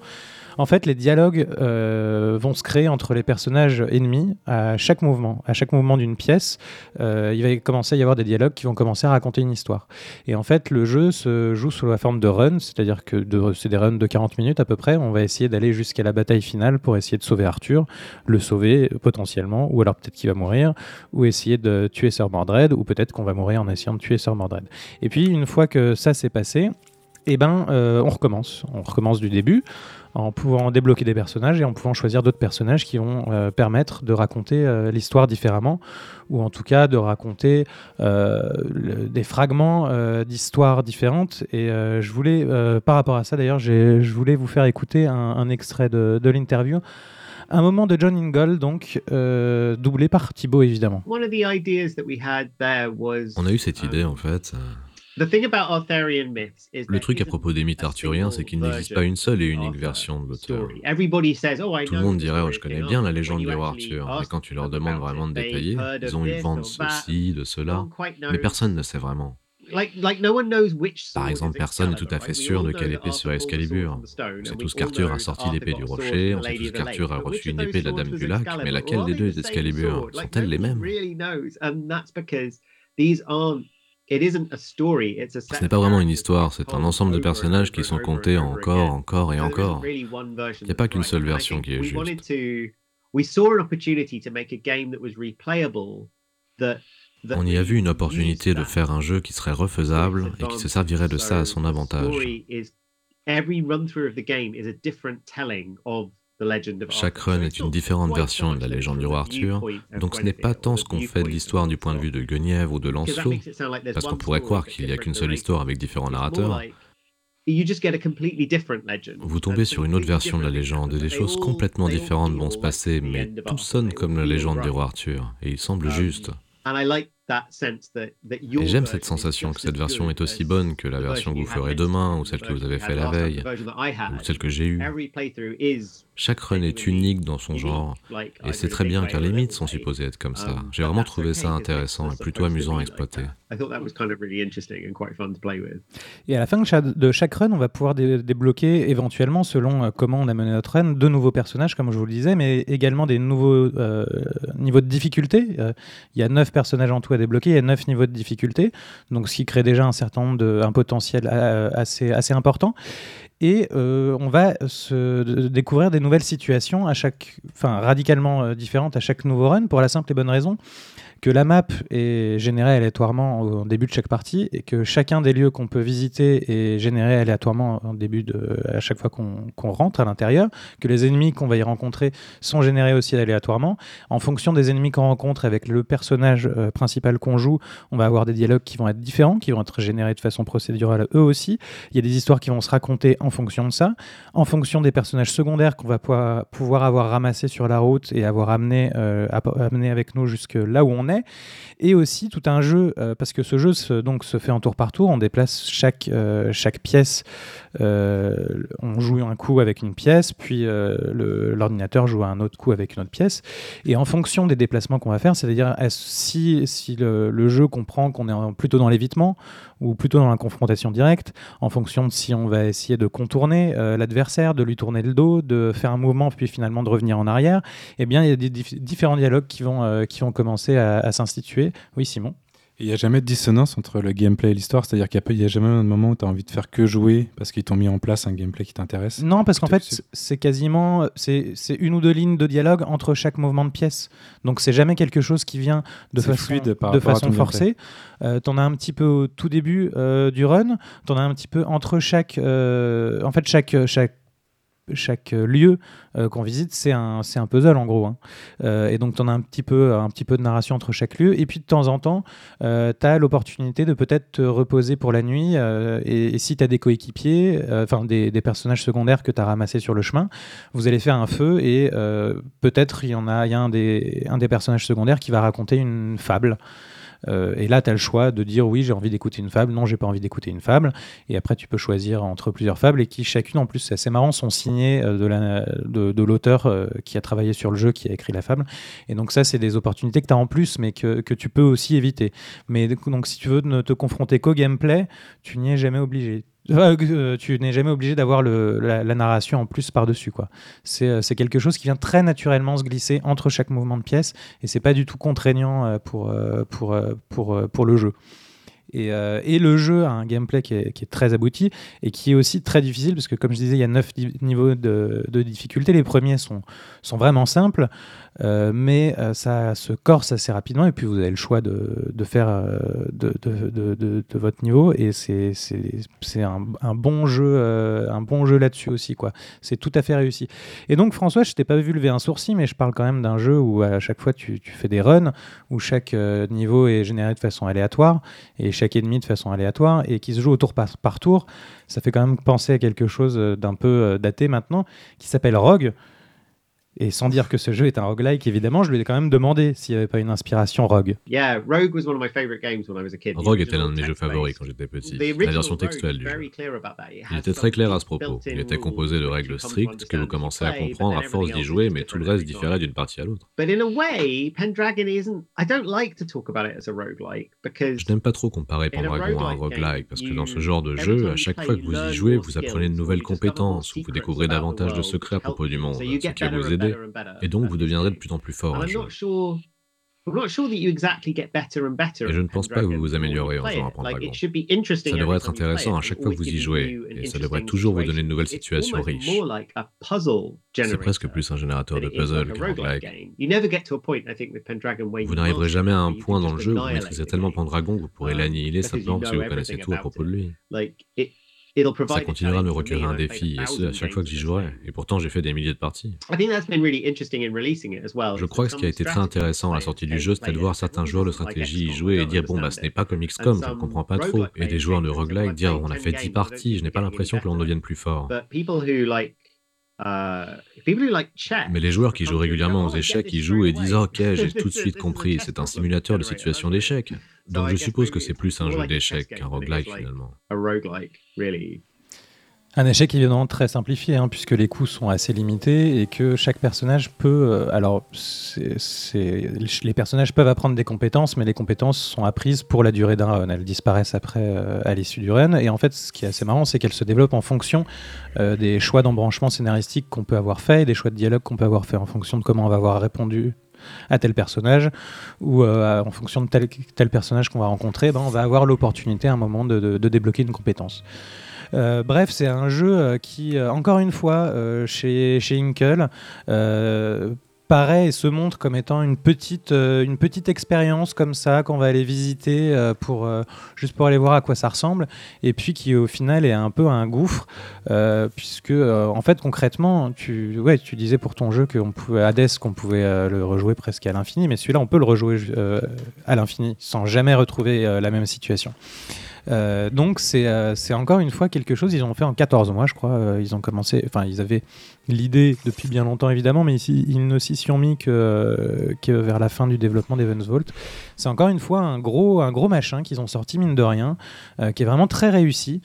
En fait, les dialogues euh, vont se créer entre les personnages ennemis à chaque mouvement. À chaque mouvement d'une pièce, il va commencer à y avoir des dialogues qui vont commencer à raconter une histoire. Et en fait, le jeu se joue sous la forme de runs, c'est-à-dire que de- c'est des runs de 40 minutes à peu près. On va essayer d'aller jusqu'à la bataille finale pour essayer de sauver Arthur, le sauver potentiellement, ou alors peut-être qu'il va mourir, ou essayer de tuer Sir Mordred, ou peut-être qu'on va mourir en essayant de tuer Sir Mordred. Et puis, une fois que ça s'est passé, eh ben, euh, on recommence. On recommence du début en pouvant débloquer des personnages et en pouvant choisir d'autres personnages qui vont euh, permettre de raconter euh, l'histoire différemment ou en tout cas de raconter euh, le- des fragments euh, d'histoires différentes. Et euh, je voulais, euh, par rapport à ça d'ailleurs, j'ai- je voulais vous faire écouter un, un extrait de, de l'interview. Un moment de John Ingold, donc euh, doublé par Thibaut évidemment. One of the ideas that we had there was On a eu cette idée en fait. The thing about Arthurian myths is Le truc à propos des mythes arthuriens, c'est qu'il n'existe pas une seule et unique version de l'auteur. story. Everybody says, oh, Tout le monde dirait, oh, je connais bien la légende du roi Arthur. Mais quand tu leur demandes vraiment de détailler, ils ont eu this vent de ceci, de cela, mais personne ne sait vraiment. Par exemple, personne n'est tout à fait sûr de quelle épée sword Excalibur. On sait tous qu'Arthur a sorti l'épée du rocher, on sait tous qu'Arthur a reçu une épée de la Dame du Lac, mais laquelle des deux est Excalibur? Sont-elles les mêmes? Ce n'est pas vraiment une histoire, c'est un ensemble de personnages qui sont comptés encore, encore et encore. Il n'y a pas qu'une seule version qui est juste. On y a vu une opportunité de faire un jeu qui serait refaisable et qui se servirait de ça à son avantage. Chaque run est une différente version de la légende du roi Arthur, donc ce n'est pas tant ce qu'on fait de l'histoire du point de vue de Guenièvre ou de Lancelot, parce qu'on pourrait croire qu'il n'y a qu'une seule histoire avec différents narrateurs. Vous tombez sur une autre version de la légende et des choses complètement différentes vont se passer, mais tout sonne comme la légende du roi Arthur, et il semble juste. Et j'aime cette sensation que cette version est aussi bonne que la version que vous ferez demain, ou celle que vous avez fait la veille, ou celle que j'ai eue. Every playthrough is Chaque run est unique dans son genre, et c'est très bien car les mythes sont supposés être comme ça. J'ai vraiment trouvé ça intéressant et plutôt amusant à exploiter. I thought that was kind of really interesting and quite fun to play with. Et à la fin de chaque, run, on va pouvoir dé- débloquer éventuellement, selon euh, comment on a mené notre run, de nouveaux personnages, comme je vous le disais, mais également des nouveaux euh, niveaux de difficulté. Euh, il y a 9 personnages en tout débloquer, il y a 9 niveaux de difficulté, donc ce qui crée déjà un certain nombre de, un potentiel euh, assez, assez important. Et euh, on va se découvrir des nouvelles situations à chaque, enfin radicalement euh, différentes à chaque nouveau run, pour la simple et bonne raison que la map est générée aléatoirement au début de chaque partie et que chacun des lieux qu'on peut visiter est généré aléatoirement en début de, à chaque fois qu'on qu'on rentre à l'intérieur, que les ennemis qu'on va y rencontrer sont générés aussi aléatoirement. En fonction des ennemis qu'on rencontre avec le personnage euh, principal qu'on joue, on va avoir des dialogues qui vont être différents, qui vont être générés de façon procédurale eux aussi. Il y a des histoires qui vont se raconter en fonction de ça, en fonction des personnages secondaires qu'on va pouvoir, avoir ramassés sur la route et avoir amené, euh, amené avec nous jusque là où on Et aussi tout un jeu, euh, parce que ce jeu se, donc, se fait en tour par tour, on déplace chaque, euh, chaque pièce, euh, on joue un coup avec une pièce, puis l'ordinateur joue un autre coup avec une autre pièce. Et en fonction des déplacements qu'on va faire, c'est-à-dire si, si le, jeu comprend qu'on est plutôt dans l'évitement ou plutôt dans la confrontation directe, en fonction de si on va essayer de contourner euh, l'adversaire, de lui tourner le dos, de faire un mouvement, puis finalement de revenir en arrière, eh bien, il y a des dif- différents dialogues qui vont, euh, commencer à s'instituer. Oui, Simon? Il n'y a jamais de dissonance entre le gameplay et l'histoire, c'est-à-dire qu'il n'y a, jamais un moment où tu as envie de faire que jouer parce qu'ils t'ont mis en place un gameplay qui t'intéresse? Non, parce qu'en fait, c'est quasiment c'est une ou deux lignes de dialogue entre chaque mouvement de pièce. Donc c'est jamais quelque chose qui vient de façon, fluide par de façon forcée. Euh, T'en as un petit peu au tout début euh, du run. T'en as un petit peu entre chaque. euh, en fait, chaque chaque chaque euh, lieu euh, qu'on visite, c'est un, c'est un puzzle en gros. hein. Euh, et donc, tu en as un petit, peu, un petit peu de narration entre chaque lieu. Et puis, de temps en temps, tu as l'opportunité de peut-être te reposer pour la nuit. euh, et, si tu as des coéquipiers, euh, enfin des, des personnages secondaires que tu as ramassés sur le chemin, vous allez faire un feu et euh, peut-être il y en a, y a un, des, un des personnages secondaires qui va raconter une fable. Euh, et là, tu as le choix de dire oui, j'ai envie d'écouter une fable, non, j'ai pas envie d'écouter une fable. Et après, tu peux choisir entre plusieurs fables et qui, chacune, en plus, c'est assez marrant, sont signées euh, de la- de, de l'auteur euh, qui a travaillé sur le jeu, qui a écrit la fable. Et donc, ça, c'est des opportunités que tu as en plus, mais que, tu peux aussi éviter. Mais donc, si tu veux ne te confronter qu'au gameplay, tu n'y es jamais obligé. Euh, tu n'es jamais obligé d'avoir la, la, narration en plus par-dessus. quoi. C'est quelque chose qui vient très naturellement se glisser entre chaque mouvement de pièce et c'est pas du tout contraignant pour, pour, pour, pour le jeu. Euh, et, le jeu a un gameplay qui est, très abouti et qui est aussi très difficile parce que, comme je disais, il y a 9 niveaux de, de, difficulté. Les premiers sont, sont vraiment simples. Euh, mais euh, ça se corse assez rapidement et puis vous avez le choix de, faire de, votre niveau et c'est un, un, bon jeu un bon jeu là-dessus aussi c'est tout à fait réussi et donc François je t'ai pas vu lever un sourcil mais je parle quand même d'un jeu où à chaque fois tu, tu, fais des runs où chaque niveau est généré de façon aléatoire et chaque ennemi de façon aléatoire et qui se joue au tour par, par tour ça fait quand même penser à quelque chose d'un peu daté maintenant qui s'appelle Rogue et sans dire que ce jeu est un roguelike, évidemment, je lui ai quand même demandé s'il n'y avait pas une inspiration Rogue. Rogue était l'un de mes jeux favoris quand j'étais petit, la version textuelle du jeu. Il était très clair à ce propos. Il était composé de règles strictes que vous commencez à comprendre à force d'y jouer, mais tout le reste différait d'une partie à l'autre. Je n'aime pas trop comparer Pendragon à un roguelike, parce que dans ce genre de jeu, à chaque fois que vous y jouez, vous apprenez de nouvelles compétences, ou vous découvrez davantage de secrets à propos du monde, ce qui va vous et donc, vous deviendrez de plus en plus fort. Et je ne pense pas que vous vous améliorez en jouant à Pendragon. Ça devrait être intéressant à chaque fois que vous y jouez, et ça devrait toujours vous donner de nouvelles situations riches. C'est presque plus un générateur de puzzles qu'un roguelike. Vous n'arriverez jamais à un point dans le jeu où vous maîtrisez tellement Pendragon que vous pourrez um, l'annihiler simplement parce que vous connaissez tout à propos de lui. Ça continuera de me recueillir un défi, et ce, à chaque fois que j'y jouerai. Et pourtant, j'ai fait des milliers de parties. Je crois que ce qui a été très intéressant à la sortie du jeu, c'était de voir certains joueurs de stratégie y jouer et dire Bon, bah, ce n'est pas comme XCOM, je ne comprends pas trop. Et des joueurs de roguelike dire On a fait 10 parties, je n'ai pas l'impression que l'on devienne plus fort. Uh, Mais les joueurs qui jouent régulièrement aux échecs, ils jouent et disent Ok, j'ai tout de suite compris, c'est un simulateur de situation d'échec. Donc je suppose que c'est plus un jeu d'échecs qu'un roguelike finalement. Un échec évidemment très simplifié, hein, puisque les coups sont assez limités et que chaque personnage peut. Euh, alors, les personnages peuvent apprendre des compétences, mais les compétences sont apprises pour la durée d'un run. Elles disparaissent après, euh, à l'issue du run. Et en fait, ce qui est assez marrant, c'est qu'elles se développent en fonction euh, des choix d'embranchement scénaristique qu'on peut avoir fait et des choix de dialogue qu'on peut avoir fait en fonction de comment on va avoir répondu à tel personnage ou en fonction de tel, personnage qu'on va rencontrer, ben, on va avoir l'opportunité à un moment de débloquer une compétence. Euh, bref, c'est un jeu euh, qui, euh, encore une fois, chez, chez Inkle, paraît et se montre comme étant une petite, une petite expérience comme ça qu'on va aller visiter pour, juste pour aller voir à quoi ça ressemble et puis qui au final est un peu un gouffre puisque en fait concrètement tu, ouais, tu disais pour ton jeu qu'on pouvait Hades qu'on pouvait le rejouer presque à l'infini mais celui-là on peut le rejouer à l'infini sans jamais retrouver la même situation. Euh, donc euh, c'est encore une fois quelque chose, ils ont fait en 14 mois je crois, euh, ils ont commencé, enfin ils avaient l'idée depuis bien longtemps évidemment, mais ici, ils ne s'y sont mis que, vers la fin du développement d'Evans Vault. C'est encore une fois un gros, un gros machin qu'ils ont sorti mine de rien, qui est vraiment très réussi.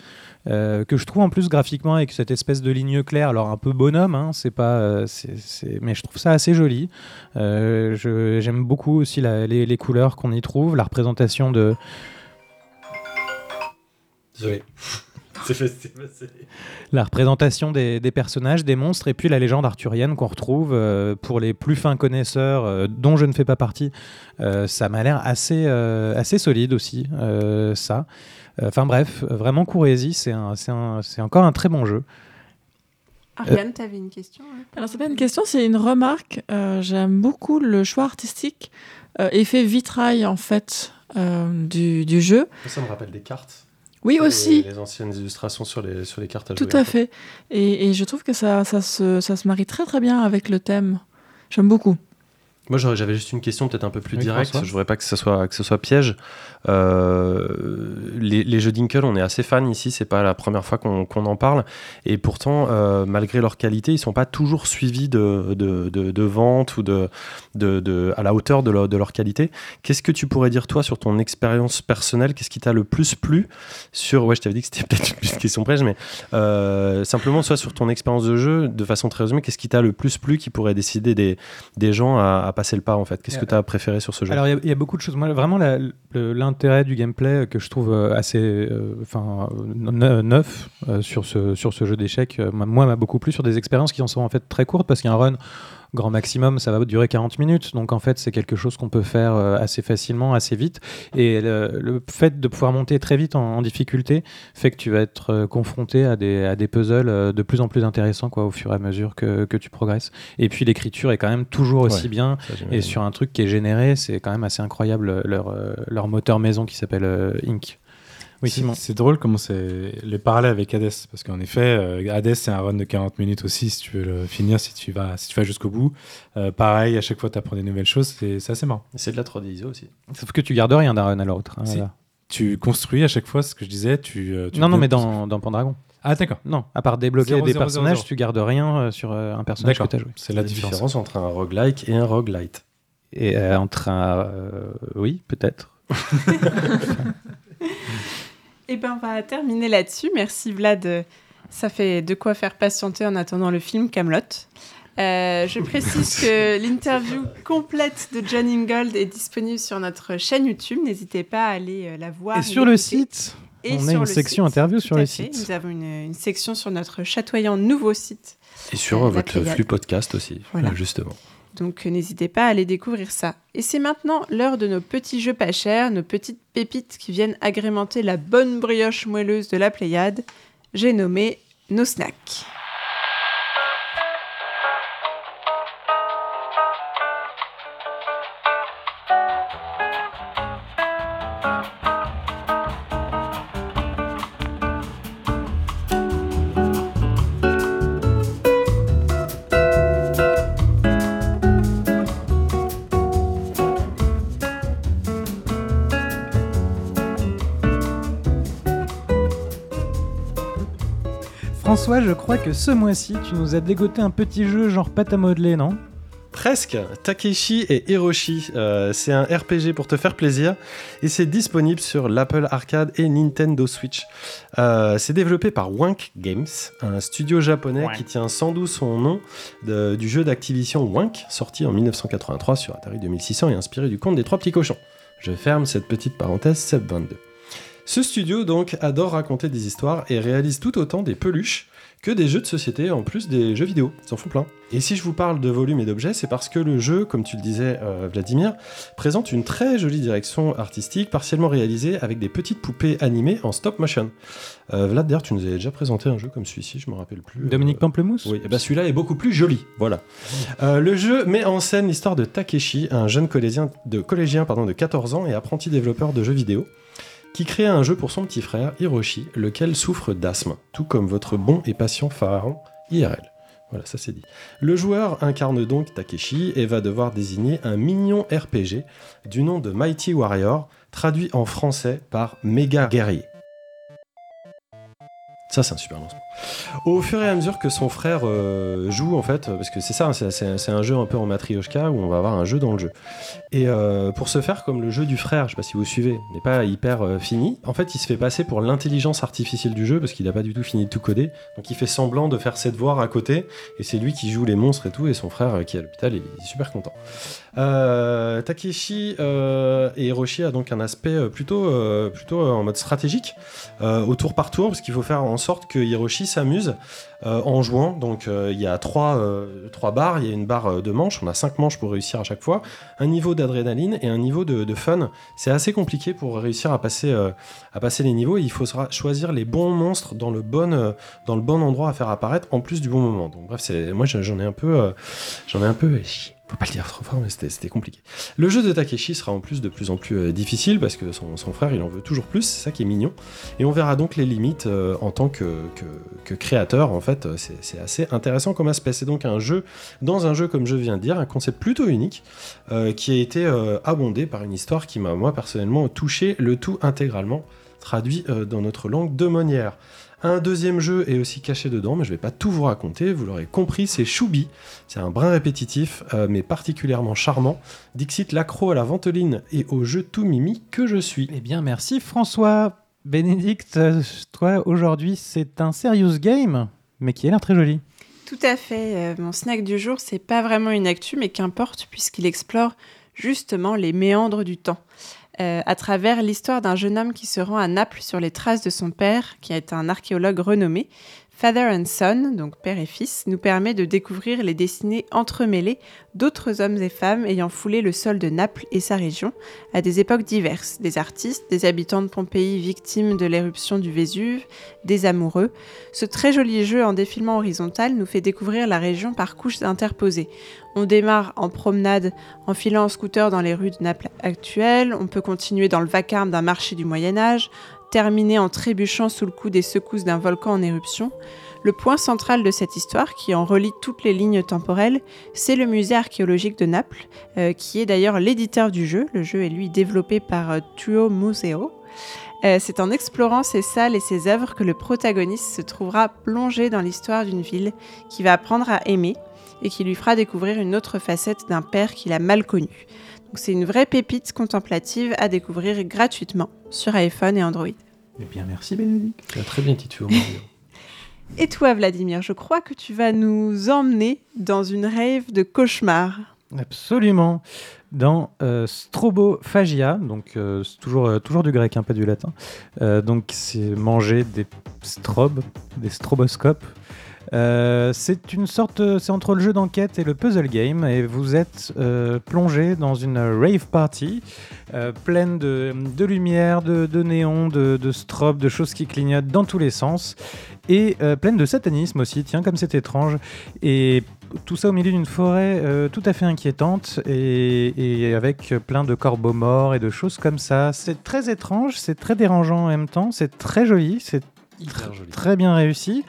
que je trouve en plus graphiquement avec cette espèce de ligne claire, alors un peu bonhomme, hein, c'est pas, mais je trouve ça assez joli. J'aime beaucoup aussi les, les, couleurs qu'on y trouve, la représentation de, la représentation des, personnages, des monstres, et puis la légende arthurienne qu'on retrouve euh, pour les plus fins connaisseurs, euh, dont je ne fais pas partie. Euh, ça m'a l'air assez, assez solide aussi, ça. Enfin bref, vraiment Courrésie, c'est encore un très bon jeu. Ariane, tu avais une question Alors, c'est pas une question, c'est une remarque. J'aime beaucoup le choix artistique, effet vitrail en fait, du, du jeu. Ça me rappelle des cartes. Oui, aussi. Les, anciennes illustrations sur les, sur les cartes à Tout à fait. Et, et, je trouve que ça, ça, se, ça se marie très très bien avec le thème. J'aime beaucoup. Moi, j'avais juste une question peut-être un peu plus directe. Je voudrais pas que ce soit, que ce soit piège. Euh, les, jeux d'Inkle, on est assez fan ici. C'est pas la première fois qu'on en parle. Et pourtant, euh, malgré leur qualité, ils sont pas toujours suivis de, de, de, vente ou de, de, à la hauteur de leur, de leur qualité. Qu'est-ce que tu pourrais dire, toi, sur ton expérience personnelle? Qu'est-ce qui t'a le plus plu sur. Ouais, je t'avais dit que c'était peut-être une question piège, mais euh, simplement, soit sur ton expérience de jeu, de façon très résumée, qu'est-ce qui t'a le plus plu qui pourrait décider des, des gens à passé le pas en fait Qu'est-ce que tu as préféré sur ce jeu Alors il y, a beaucoup de choses. Moi, vraiment, l'intérêt du gameplay que je trouve assez enfin neuf sur, ce, sur ce jeu d'échecs, moi, m'a beaucoup plu sur des expériences qui en sont en fait très courtes parce qu'il y a un run grand maximum, ça va durer 40 minutes. Donc en fait, c'est quelque chose qu'on peut faire euh, assez facilement, assez vite. Et le, fait de pouvoir monter très vite en, difficulté fait que tu vas être euh, confronté à des, à des puzzles euh, de plus en plus intéressants quoi, au fur et à mesure que, que tu progresses. Et puis l'écriture est quand même toujours aussi bien. et sur un truc qui est généré, c'est quand même assez incroyable leur, leur moteur maison qui s'appelle Inc. Oui, c'est drôle comment c'est les parallèles avec Hades, parce qu'en effet, euh, Hades c'est un run de 40 minutes aussi si tu veux le finir, si tu vas, si tu vas jusqu'au bout. Euh, pareil, à chaque fois tu apprends des nouvelles choses, c'est assez marrant. C'est de la 3D ISO aussi. Sauf que tu gardes rien d'un run à l'autre. Hein, tu construis à chaque fois ce que je disais. Tu, euh, non, non, mais dans, dans Pendragon. Ah d'accord. Non, à part débloquer des personnages, tu gardes rien sur un personnage que tu as joué. C'est la, différence. entre un roguelike et un roguelite. Et entre un... oui, peut-être. Eh ben, on va terminer là-dessus. Merci Vlad. Ça fait de quoi faire patienter en attendant le film Camelot. Euh, je précise que l'interview complète de John Ingold est disponible sur notre chaîne YouTube. N'hésitez pas à aller euh, la voir. Et sur le site. Et on a une section interview sur le site. Nous avons une, section sur notre chatoyant nouveau site. Et sur euh, votre flux podcast aussi, voilà. justement. Donc n'hésitez pas à aller découvrir ça. Et c'est maintenant l'heure de nos petits jeux pas chers, nos petites pépites qui viennent agrémenter la bonne brioche moelleuse de la Pléiade. J'ai nommé nos snacks. François, je crois que ce mois-ci, tu nous as dégoté un petit jeu genre pâte à modeler, non? Presque. Takeshi et Hiroshi. Euh, c'est un RPG pour te faire plaisir et c'est disponible sur l'Apple Arcade et Nintendo Switch. Euh, c'est développé par Wank Games, un studio japonais qui tient sans doute son nom du jeu d'Activision Wank, sorti en 1983 sur Atari 2600 et inspiré du conte des trois petits cochons. Je ferme cette petite parenthèse Seb 22. Ce studio donc adore raconter des histoires et réalise tout autant des peluches que des jeux de société en plus des jeux vidéo. Ils s'en font plein. Et si je vous parle de volume et d'objets, c'est parce que le jeu, comme tu le disais euh, Vladimir, présente une très jolie direction artistique, partiellement réalisée avec des petites poupées animées en stop motion. Euh, Vlad, d'ailleurs, tu nous avais déjà présenté un jeu comme celui-ci, je me rappelle plus. Dominique Pamplemousse Oui, et ben celui-là est beaucoup plus joli. Voilà. Euh, le jeu met en scène l'histoire de Takeshi, un jeune collégien de, collégien, pardon, de 14 ans et apprenti développeur de jeux vidéo qui crée un jeu pour son petit frère, Hiroshi, lequel souffre d'asthme, tout comme votre bon et patient pharaon IRL. Voilà, ça c'est dit. Le joueur incarne donc Takeshi et va devoir désigner un mignon RPG du nom de Mighty Warrior, traduit en français par méga guerrier. Ça, c'est un super lancement. Au fur et à mesure que son frère euh, joue, en fait, parce que c'est ça, c'est un jeu un peu en matrioshka où on va avoir un jeu dans le jeu. Et euh, pour se faire comme le jeu du frère, je sais pas si vous suivez, n'est pas hyper euh, fini, en fait, il se fait passer pour l'intelligence artificielle du jeu parce qu'il n'a pas du tout fini de tout coder. Donc il fait semblant de faire ses devoirs à côté et c'est lui qui joue les monstres et tout, et son frère qui est à l'hôpital, est super content. Takeshi et Hiroshi a donc un aspect plutôt, plutôt en mode stratégique, au tour par tour, parce qu'il faut faire en sorte que Hiroshi s'amuse euh, en jouant. Donc euh, il y a trois, euh, barres, il y a une barre de manches, on a cinq manches pour réussir à chaque fois, un niveau d'adrénaline et un niveau de, fun. C'est assez compliqué pour réussir à passer, les niveaux. il faut choisir les bons monstres dans le bon, dans le bon endroit à faire apparaître en plus du bon moment. Donc bref, moi j'en ai un peu, j'en ai un peu pas le dire trop mais c'était compliqué. Le jeu de Takeshi sera en plus de plus en plus euh, difficile parce que son, frère il en veut toujours plus, c'est ça qui est mignon. Et on verra donc les limites euh, en tant que, créateur, en fait, euh, c'est assez intéressant comme aspect. C'est donc un jeu, dans un jeu comme je viens de dire, un concept plutôt unique qui a été abondé par une histoire qui m'a, moi personnellement, touché le tout intégralement, traduit dans notre langue de Monière. Un deuxième jeu est aussi caché dedans, mais je ne vais pas tout vous raconter, vous l'aurez compris, c'est Choubi. C'est un brin répétitif, euh, mais particulièrement charmant. Dixit l'accro à la venteline et au jeu tout mimi que je suis. Eh bien, merci François. Bénédicte, toi, aujourd'hui, c'est un serious game, mais qui a l'air très joli. Tout à fait. Euh, mon snack du jour, c'est pas vraiment une actu, mais qu'importe, puisqu'il explore justement les méandres du temps. Euh, à travers l'histoire d'un jeune homme qui se rend à Naples sur les traces de son père, qui été un archéologue renommé, Father and Son, donc père et fils, nous permet de découvrir les destinées entremêlées d'autres hommes et femmes ayant foulé le sol de Naples et sa région à des époques diverses, des artistes, des habitants de Pompéi victimes de l'éruption du Vésuve, des amoureux. Ce très joli jeu en défilement horizontal nous fait découvrir la région par couches interposées. On démarre en promenade en filant en scooter dans les rues de Naples actuelles, on peut continuer dans le vacarme d'un marché du Moyen Âge, terminer en trébuchant sous le coup des secousses d'un volcan en éruption, le point central de cette histoire, qui en relie toutes les lignes temporelles, c'est le musée archéologique de Naples, euh, qui est d'ailleurs l'éditeur du jeu. Le jeu est lui développé par euh, Tuo Museo. Euh, c'est en explorant ces salles et ces œuvres que le protagoniste se trouvera plongé dans l'histoire d'une ville qui va apprendre à aimer et qui lui fera découvrir une autre facette d'un père qu'il a mal connu c'est une vraie pépite contemplative à découvrir gratuitement sur iPhone et Android. Eh bien, merci Bénédicte. Tu as très bien titré. et toi, Vladimir, je crois que tu vas nous emmener dans une rêve de cauchemar. Absolument. Dans euh, strobophagia, donc euh, toujours, euh, toujours du grec, hein, pas du latin. donc c'est manger des strobes, des stroboscopes, euh, c'est une sorte, c'est entre le jeu d'enquête et le puzzle game, et vous êtes euh, plongé dans une rave party euh, pleine de, lumière, de, de néons, de, de strobes, de choses qui clignotent dans tous les sens, et pleine de satanisme aussi. Tiens, comme c'est étrange. Et tout ça au milieu d'une forêt tout à fait inquiétante et, avec plein de corbeaux morts et de choses comme ça. C'est très étrange, c'est très dérangeant en même temps, c'est très joli, c'est très bien réussi.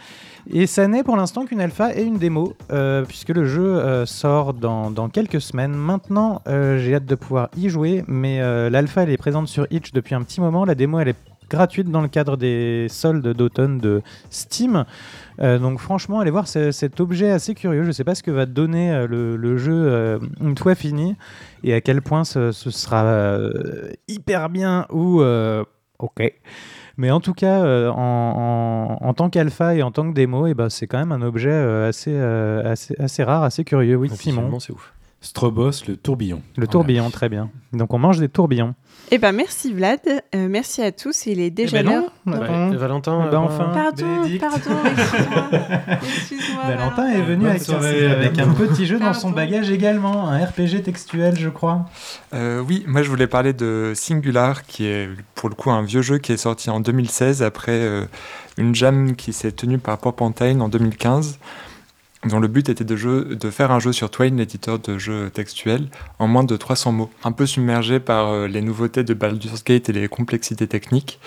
Et ça n'est pour l'instant qu'une alpha et une démo, euh, puisque le jeu euh, sort dans, quelques semaines. Maintenant, euh, j'ai hâte de pouvoir y jouer, mais l'alpha, elle est présente sur Itch depuis un petit moment. La démo, elle est gratuite dans le cadre des soldes d'automne de Steam. donc franchement, allez voir cet objet assez curieux. Je ne sais pas ce que va donner le, jeu une fois fini et à quel point ce, ce sera hyper bien ou ok. Mais en tout cas, euh, en, tant qu'alpha et en tant que démo, et eh ben, c'est quand même un objet euh, assez, euh, assez, assez, rare, assez curieux. Oui, Simon. c'est ouf. Strobos, le tourbillon. Le tourbillon, très bien. Donc on mange des tourbillons. Eh ben merci Vlad, euh, merci à tous. Il est déjà eh ben l'heure. Valentin, ben enfin. Pardon, pardon, excuse-moi. Valentin est venu avec, un petit jeu dans son bagage également, un RPG textuel, je crois. Euh, oui, moi je voulais parler de Singular, qui est pour le coup un vieux jeu qui est sorti en 2016 après euh, une jam qui s'est tenue par Pop en 2015 dont le but était de, jeu, de faire un jeu sur Twain, l'éditeur de jeux textuels, en moins de 300 mots. Un peu submergé par euh, les nouveautés de Baldur's Gate et les complexités techniques,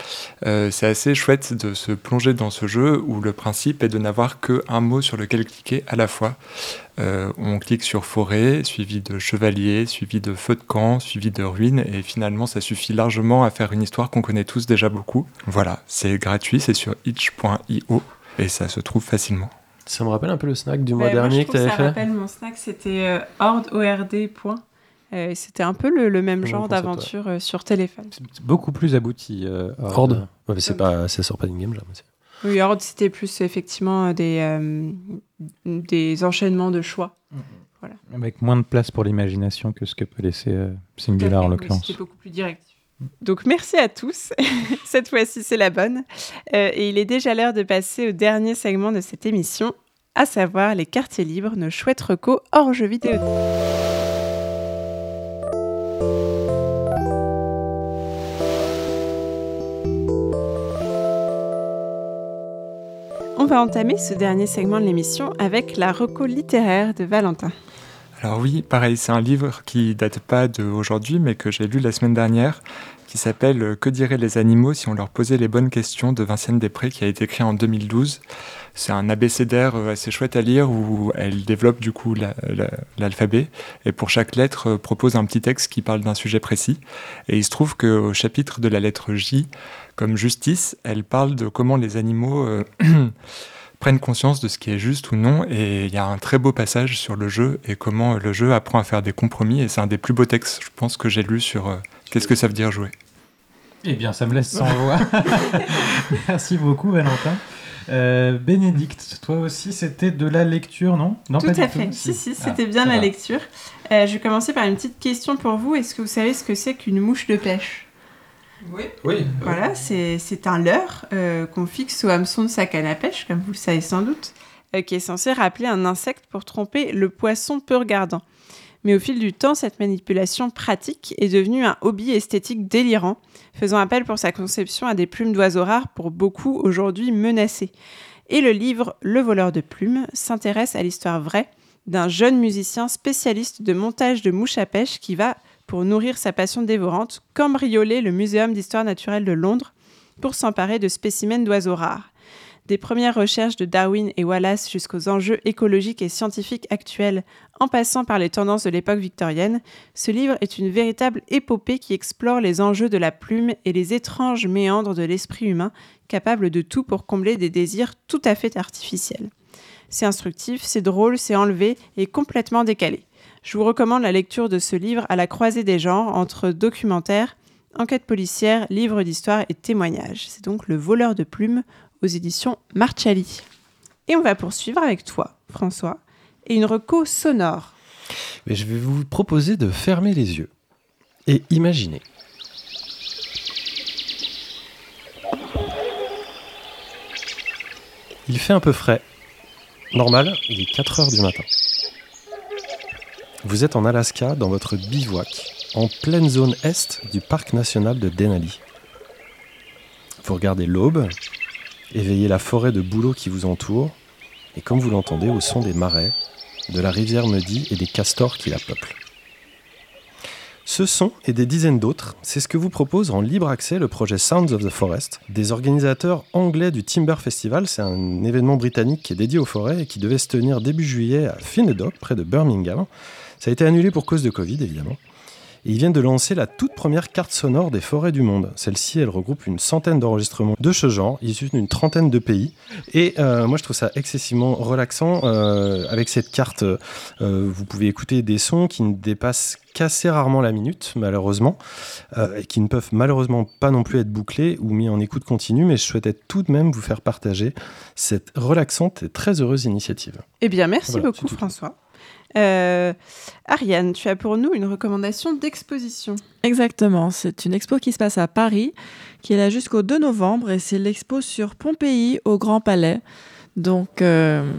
euh, c'est assez chouette de se plonger dans ce jeu où le principe est de n'avoir qu'un mot sur lequel cliquer à la fois. Euh, on clique sur forêt, suivi de chevalier, suivi de feu de camp, suivi de ruines, et finalement ça suffit largement à faire une histoire qu'on connaît tous déjà beaucoup. Voilà, c'est gratuit, c'est sur itch.io et ça se trouve facilement. Ça me rappelle un peu le snack du mois dernier que tu avais fait. Ça rappelle mon snack, c'était euh, Horde ORD. Euh, c'était un peu le, même genre d'aventure euh, sur téléphone. C'est beaucoup plus abouti. Horde. Ouais, mais c'est pas, ça sort pas d'une game jam. Oui, Horde, c'était plus effectivement des, des enchaînements de choix. Voilà. Avec moins de place pour l'imagination que ce que peut laisser Singular en l'occurrence. C'était beaucoup plus direct. Donc merci à tous. cette fois-ci, c'est la bonne. Euh, et il est déjà l'heure de passer au dernier segment de cette émission, à savoir les quartiers libres, nos chouettes recos hors jeux vidéo. On va entamer ce dernier segment de l'émission avec la reco littéraire de Valentin. Alors oui, pareil, c'est un livre qui date pas d'aujourd'hui, mais que j'ai lu la semaine dernière, qui s'appelle euh, Que diraient les animaux si on leur posait les bonnes questions de Vinciane Després, qui a été écrit en 2012. C'est un abécédaire euh, assez chouette à lire où elle développe du coup l'alphabet et pour chaque lettre euh, propose un petit texte qui parle d'un sujet précis. Et il se trouve qu'au chapitre de la lettre J, comme justice, elle parle de comment les animaux prennent conscience de ce qui est juste ou non. Et il y a un très beau passage sur le jeu et comment le jeu apprend à faire des compromis. Et c'est un des plus beaux textes, je pense, que j'ai lu sur euh, qu'est-ce que ça veut dire jouer. Eh bien, ça me laisse sans voix. Merci beaucoup, Valentin. Bénédicte, toi aussi, c'était de la lecture, non, non Tout à fait. Si, si, c'était ah, bien la lecture. je vais commencer par une petite question pour vous. Est-ce que vous savez ce que c'est qu'une mouche de pêche? Oui. oui. Voilà, c'est un leurre qu'on fixe au hameçon de sa canne à pêche, comme vous le savez sans doute, qui est censé rappeler un insecte pour tromper le poisson peu regardant. Mais au fil du temps, cette manipulation pratique est devenue un hobby esthétique délirant, faisant appel pour sa conception à des plumes d'oiseaux rares pour beaucoup aujourd'hui menacés. Et le livre Le voleur de plumes s'intéresse à l'histoire vraie d'un jeune musicien spécialiste de montage de mouches à pêche qui va, pour nourrir sa passion dévorante, cambrioler le Muséum d'histoire naturelle de Londres pour s'emparer de spécimens d'oiseaux rares. Des premières recherches de Darwin et Wallace jusqu'aux enjeux écologiques et scientifiques actuels, en passant par les tendances de l'époque victorienne, ce livre est une véritable épopée qui explore les enjeux de la plume et les étranges méandres de l'esprit humain, capable de tout pour combler des désirs tout à fait artificiels. C'est instructif, c'est drôle, c'est enlevé et complètement décalé. Je vous recommande la lecture de ce livre à la croisée des genres entre documentaire, enquête policière, livre d'histoire et témoignages. C'est donc Le voleur de plumes aux éditions Marchali. Et on va poursuivre avec toi, François, et une reco sonore. Mais je vais vous proposer de fermer les yeux et imaginer. Il fait un peu frais. Normal, il est 4 heures du matin. Vous êtes en Alaska dans votre bivouac, en pleine zone est du parc national de Denali. Vous regardez l'aube éveillez la forêt de bouleaux qui vous entoure, et comme vous l'entendez au son des marais, de la rivière Muddy et des castors qui la peuplent. Ce son et des dizaines d'autres, c'est ce que vous propose en libre accès le projet Sounds of the Forest, des organisateurs anglais du Timber Festival. C'est un événement britannique qui est dédié aux forêts et qui devait se tenir début juillet à Finedock, près de Birmingham. Ça a été annulé pour cause de Covid, évidemment ils viennent de lancer la toute première carte sonore des forêts du monde. Celle-ci, elle regroupe une centaine d'enregistrements de ce genre, issus d'une trentaine de pays. Et euh, moi, je trouve ça excessivement relaxant. Euh, avec cette carte, euh, vous pouvez écouter des sons qui ne dépassent qu'assez rarement la minute, malheureusement, et qui ne peuvent malheureusement pas non plus être bouclés ou mis en écoute continue, mais je souhaitais tout de même vous faire partager cette relaxante et très heureuse initiative. Eh bien, merci beaucoup, François. Euh, Ariane, tu as pour nous une recommandation d'exposition. Exactement, c'est une expo qui se passe à Paris, qui est là jusqu'au 2 novembre, et c'est l'expo sur Pompéi au Grand Palais. Donc, euh,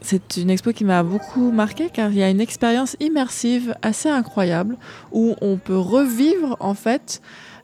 c'est une expo qui m'a beaucoup marqué car il y a une expérience immersive assez incroyable où on peut revivre en fait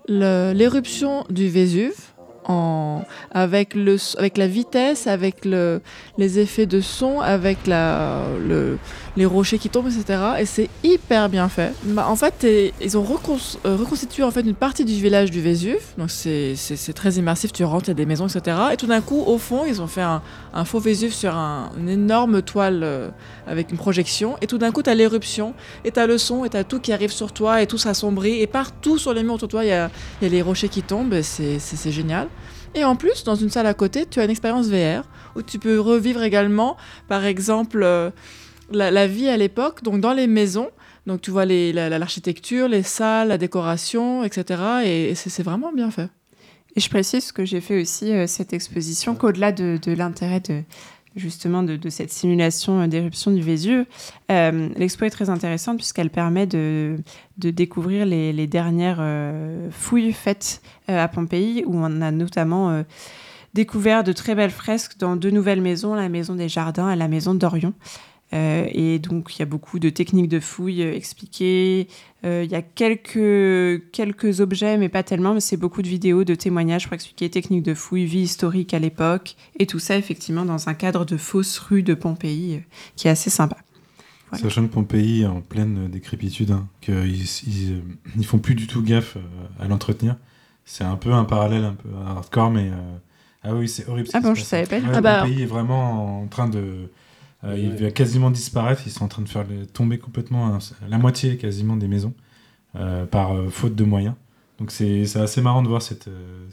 l'éruption du Vésuve avec, le, avec la vitesse, avec le, les effets de son, avec la, le, les rochers qui tombent, etc. Et c'est hyper bien fait. Bah, en fait, ils ont euh, reconstitué en fait une partie du village du Vésuve. Donc c'est très immersif, tu rentres, il y a des maisons, etc. Et tout d'un coup, au fond, ils ont fait un, un faux Vésuve sur un, une énorme toile euh, avec une projection. Et tout d'un coup, tu as l'éruption, et tu as le son, et tu as tout qui arrive sur toi, et tout s'assombrit. Et partout sur les murs autour de toi, il y a, y a les rochers qui tombent. C'est génial. Et en plus, dans une salle à côté, tu as une expérience VR où tu peux revivre également, par exemple, euh, la, vie à l'époque, donc dans les maisons. Donc tu vois l'architecture, les, salles, la décoration, etc. Et, c'est vraiment bien fait. Et je précise que j'ai fait aussi euh, cette exposition qu'au-delà de, l'intérêt de justement de, cette simulation euh, d'éruption du Vésuve, l'expo est très intéressante puisqu'elle permet de, découvrir les, dernières fouilles faites à Pompéi, où on a notamment découvert de très belles fresques dans deux nouvelles maisons, la maison des Jardins et la maison d'Orion. Euh, et donc, il y a beaucoup de techniques de fouille euh, expliquées. Euh, il y a quelques, quelques objets, mais pas tellement. Mais c'est beaucoup de vidéos, de témoignages pour expliquer techniques de fouille, vie historique à l'époque. Et tout ça, effectivement, dans un cadre de fausse rue de Pompéi, qui est assez sympa. Sachant que Pompéi en pleine décrépitude, hein, qu'ils ils, font plus du tout gaffe à l'entretenir. C'est un peu un parallèle un peu hardcore, mais... Ah oui, c'est horrible. Ah bon, je savais pas. ah bah... Pompéi est vraiment en train de euh, il va quasiment disparaître. Ils sont en train de faire tomber complètement la moitié quasiment des maisons euh, par euh, faute de moyens. Donc c'est assez marrant de voir cette, euh,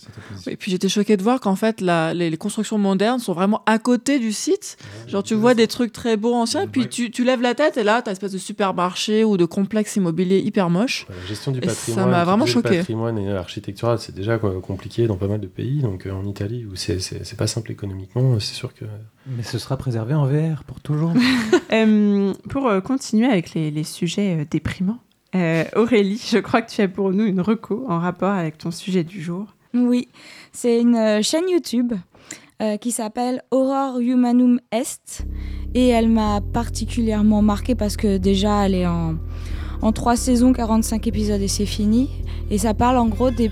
Et puis j'étais choquée de voir qu'en fait la, les, constructions modernes sont vraiment à côté du site. Genre tu vois des trucs très beaux anciens, puis tu, tu, lèves la tête et là tu as une espèce de supermarché ou de complexe immobilier hyper moche. La gestion du patrimoine, ça m'a vraiment choqué. Le patrimoine et architectural, c'est déjà compliqué dans pas mal de pays. Donc euh, en Italie où c'est pas simple économiquement, c'est sûr que. Mais ce sera préservé en VR pour toujours. Euh, pour continuer avec les, les sujets déprimants. Euh, Aurélie, je crois que tu as pour nous une reco en rapport avec ton sujet du jour. Oui, c'est une euh, chaîne YouTube euh, qui s'appelle Horror Humanum Est et elle m'a particulièrement marquée parce que déjà elle est en, en 3 saisons, 45 épisodes et c'est fini. Et ça parle en gros des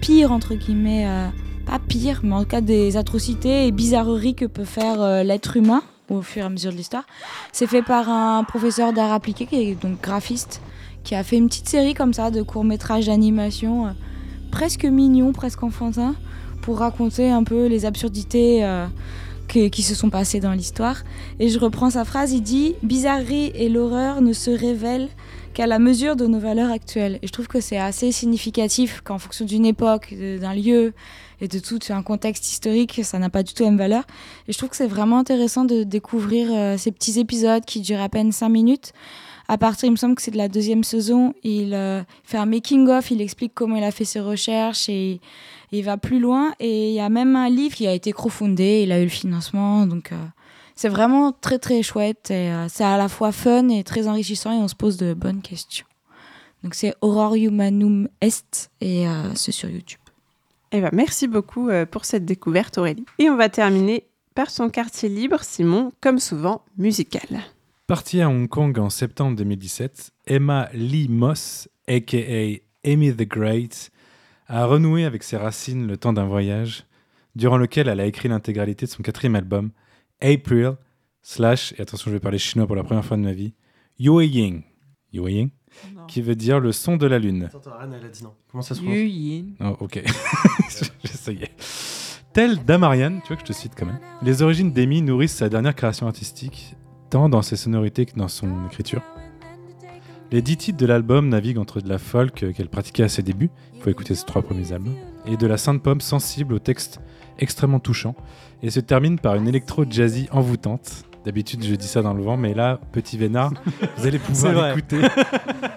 pires, entre guillemets, pas pires, mais en tout cas des atrocités et bizarreries que peut faire l'être humain au fur et à mesure de l'histoire. C'est fait par un professeur d'art appliqué qui est donc graphiste qui a fait une petite série comme ça de courts-métrages d'animation, euh, presque mignons, presque enfantins, pour raconter un peu les absurdités euh, qui se sont passées dans l'histoire. Et je reprends sa phrase, il dit Bizarrerie et l'horreur ne se révèlent qu'à la mesure de nos valeurs actuelles. Et je trouve que c'est assez significatif qu'en fonction d'une époque, d'un lieu et de tout un contexte historique, ça n'a pas du tout la même valeur. Et je trouve que c'est vraiment intéressant de découvrir euh, ces petits épisodes qui durent à peine 5 minutes à partir, il me semble que c'est de la deuxième saison, il euh, fait un making-of, il explique comment il a fait ses recherches et, il va plus loin. Et il y a même un livre qui a été crowdfundé, il a eu le financement. Donc euh, c'est vraiment très très chouette. Et euh, c'est à la fois fun et très enrichissant et on se pose de bonnes questions. Donc c'est Aurore Humanum Est et c'est sur YouTube. Eh ben, merci beaucoup pour cette découverte Aurélie. Et on va terminer par son quartier libre, Simon, comme souvent musical. Partie à Hong Kong en septembre 2017, Emma Lee Moss, aka Amy the Great, a renoué avec ses racines le temps d'un voyage, durant lequel elle a écrit l'intégralité de son quatrième album, April, slash, et attention je vais parler chinois pour la première fois de ma vie, Yue Ying, Yue Ying? Qui veut dire le son de la lune. Attends, Anne, elle a dit non. Comment ça se prononce? Ying. Oh, ok. J'essayais. Tel Damarian, tu vois que je te cite quand même, les origines d'Amy nourrissent sa dernière création artistique tant dans ses sonorités que dans son écriture. Les dix titres de l'album naviguent entre de la folk qu'elle pratiquait à ses débuts, il faut écouter ses trois premiers albums, et de la synth-pop sensible au texte extrêmement touchant, et se termine par une électro-jazzy envoûtante. D'habitude, je dis ça dans le vent, mais là, petit vénard, vous allez pouvoir l'écouter.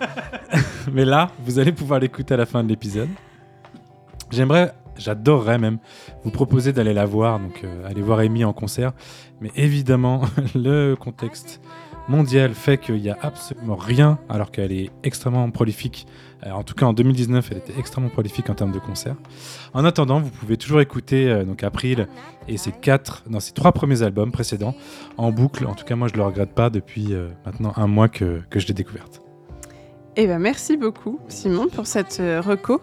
mais là, vous allez pouvoir l'écouter à la fin de l'épisode. J'aimerais j'adorerais même vous proposer d'aller la voir, donc euh, aller voir Amy en concert. Mais évidemment, le contexte mondial fait qu'il n'y a absolument rien, alors qu'elle est extrêmement prolifique. Euh, en tout cas, en 2019, elle était extrêmement prolifique en termes de concerts. En attendant, vous pouvez toujours écouter euh, donc April et ses quatre, dans ses trois premiers albums précédents en boucle. En tout cas, moi, je ne le regrette pas depuis maintenant un mois que, que je l'ai découverte. Eh ben, merci beaucoup, Simon, pour cette reco.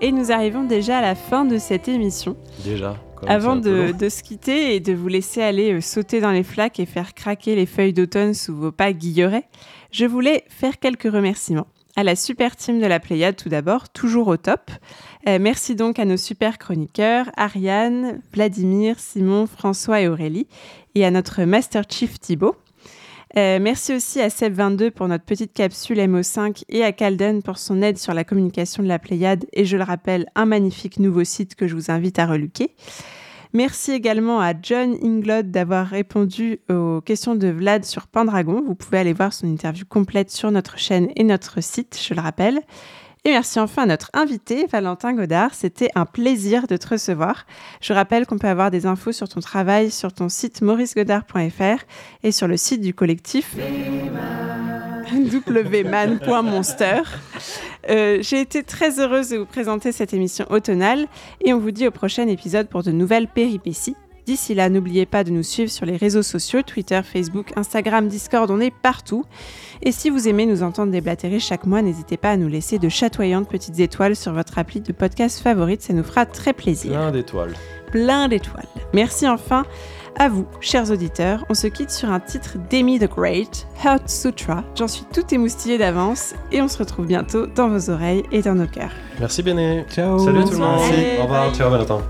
Et nous arrivons déjà à la fin de cette émission. Déjà. Avant de, se quitter et de vous laisser aller euh, sauter dans les flaques et faire craquer les feuilles d'automne sous vos pas guillerets, je voulais faire quelques remerciements. À la super team de la Pléiade tout d'abord, toujours au top. Euh, merci donc à nos super chroniqueurs, Ariane, Vladimir, Simon, François et Aurélie, et à notre Master Chief Thibaut. Euh, merci aussi à Seb22 pour notre petite capsule MO5 et à Calden pour son aide sur la communication de la Pléiade et je le rappelle, un magnifique nouveau site que je vous invite à reluquer. Merci également à John Inglod d'avoir répondu aux questions de Vlad sur Pendragon. Vous pouvez aller voir son interview complète sur notre chaîne et notre site, je le rappelle. Et merci enfin à notre invité, Valentin Godard. C'était un plaisir de te recevoir. Je rappelle qu'on peut avoir des infos sur ton travail sur ton site mauricegodard.fr et sur le site du collectif wman.monster. Euh, J'ai été très heureuse de vous présenter cette émission automnale et on vous dit au prochain épisode pour de nouvelles péripéties. D'ici là, n'oubliez pas de nous suivre sur les réseaux sociaux, Twitter, Facebook, Instagram, Discord, on est partout. Et si vous aimez nous entendre déblatérer chaque mois, n'hésitez pas à nous laisser de chatoyantes petites étoiles sur votre appli de podcast favorite, ça nous fera très plaisir. Plein d'étoiles. Plein d'étoiles. Merci enfin à vous, chers auditeurs. On se quitte sur un titre d'Amy the Great, Heart Sutra. J'en suis tout émoustillée d'avance et on se retrouve bientôt dans vos oreilles et dans nos cœurs. Merci Béné. Ciao. Salut tout le monde. Au revoir. Ciao Valentin.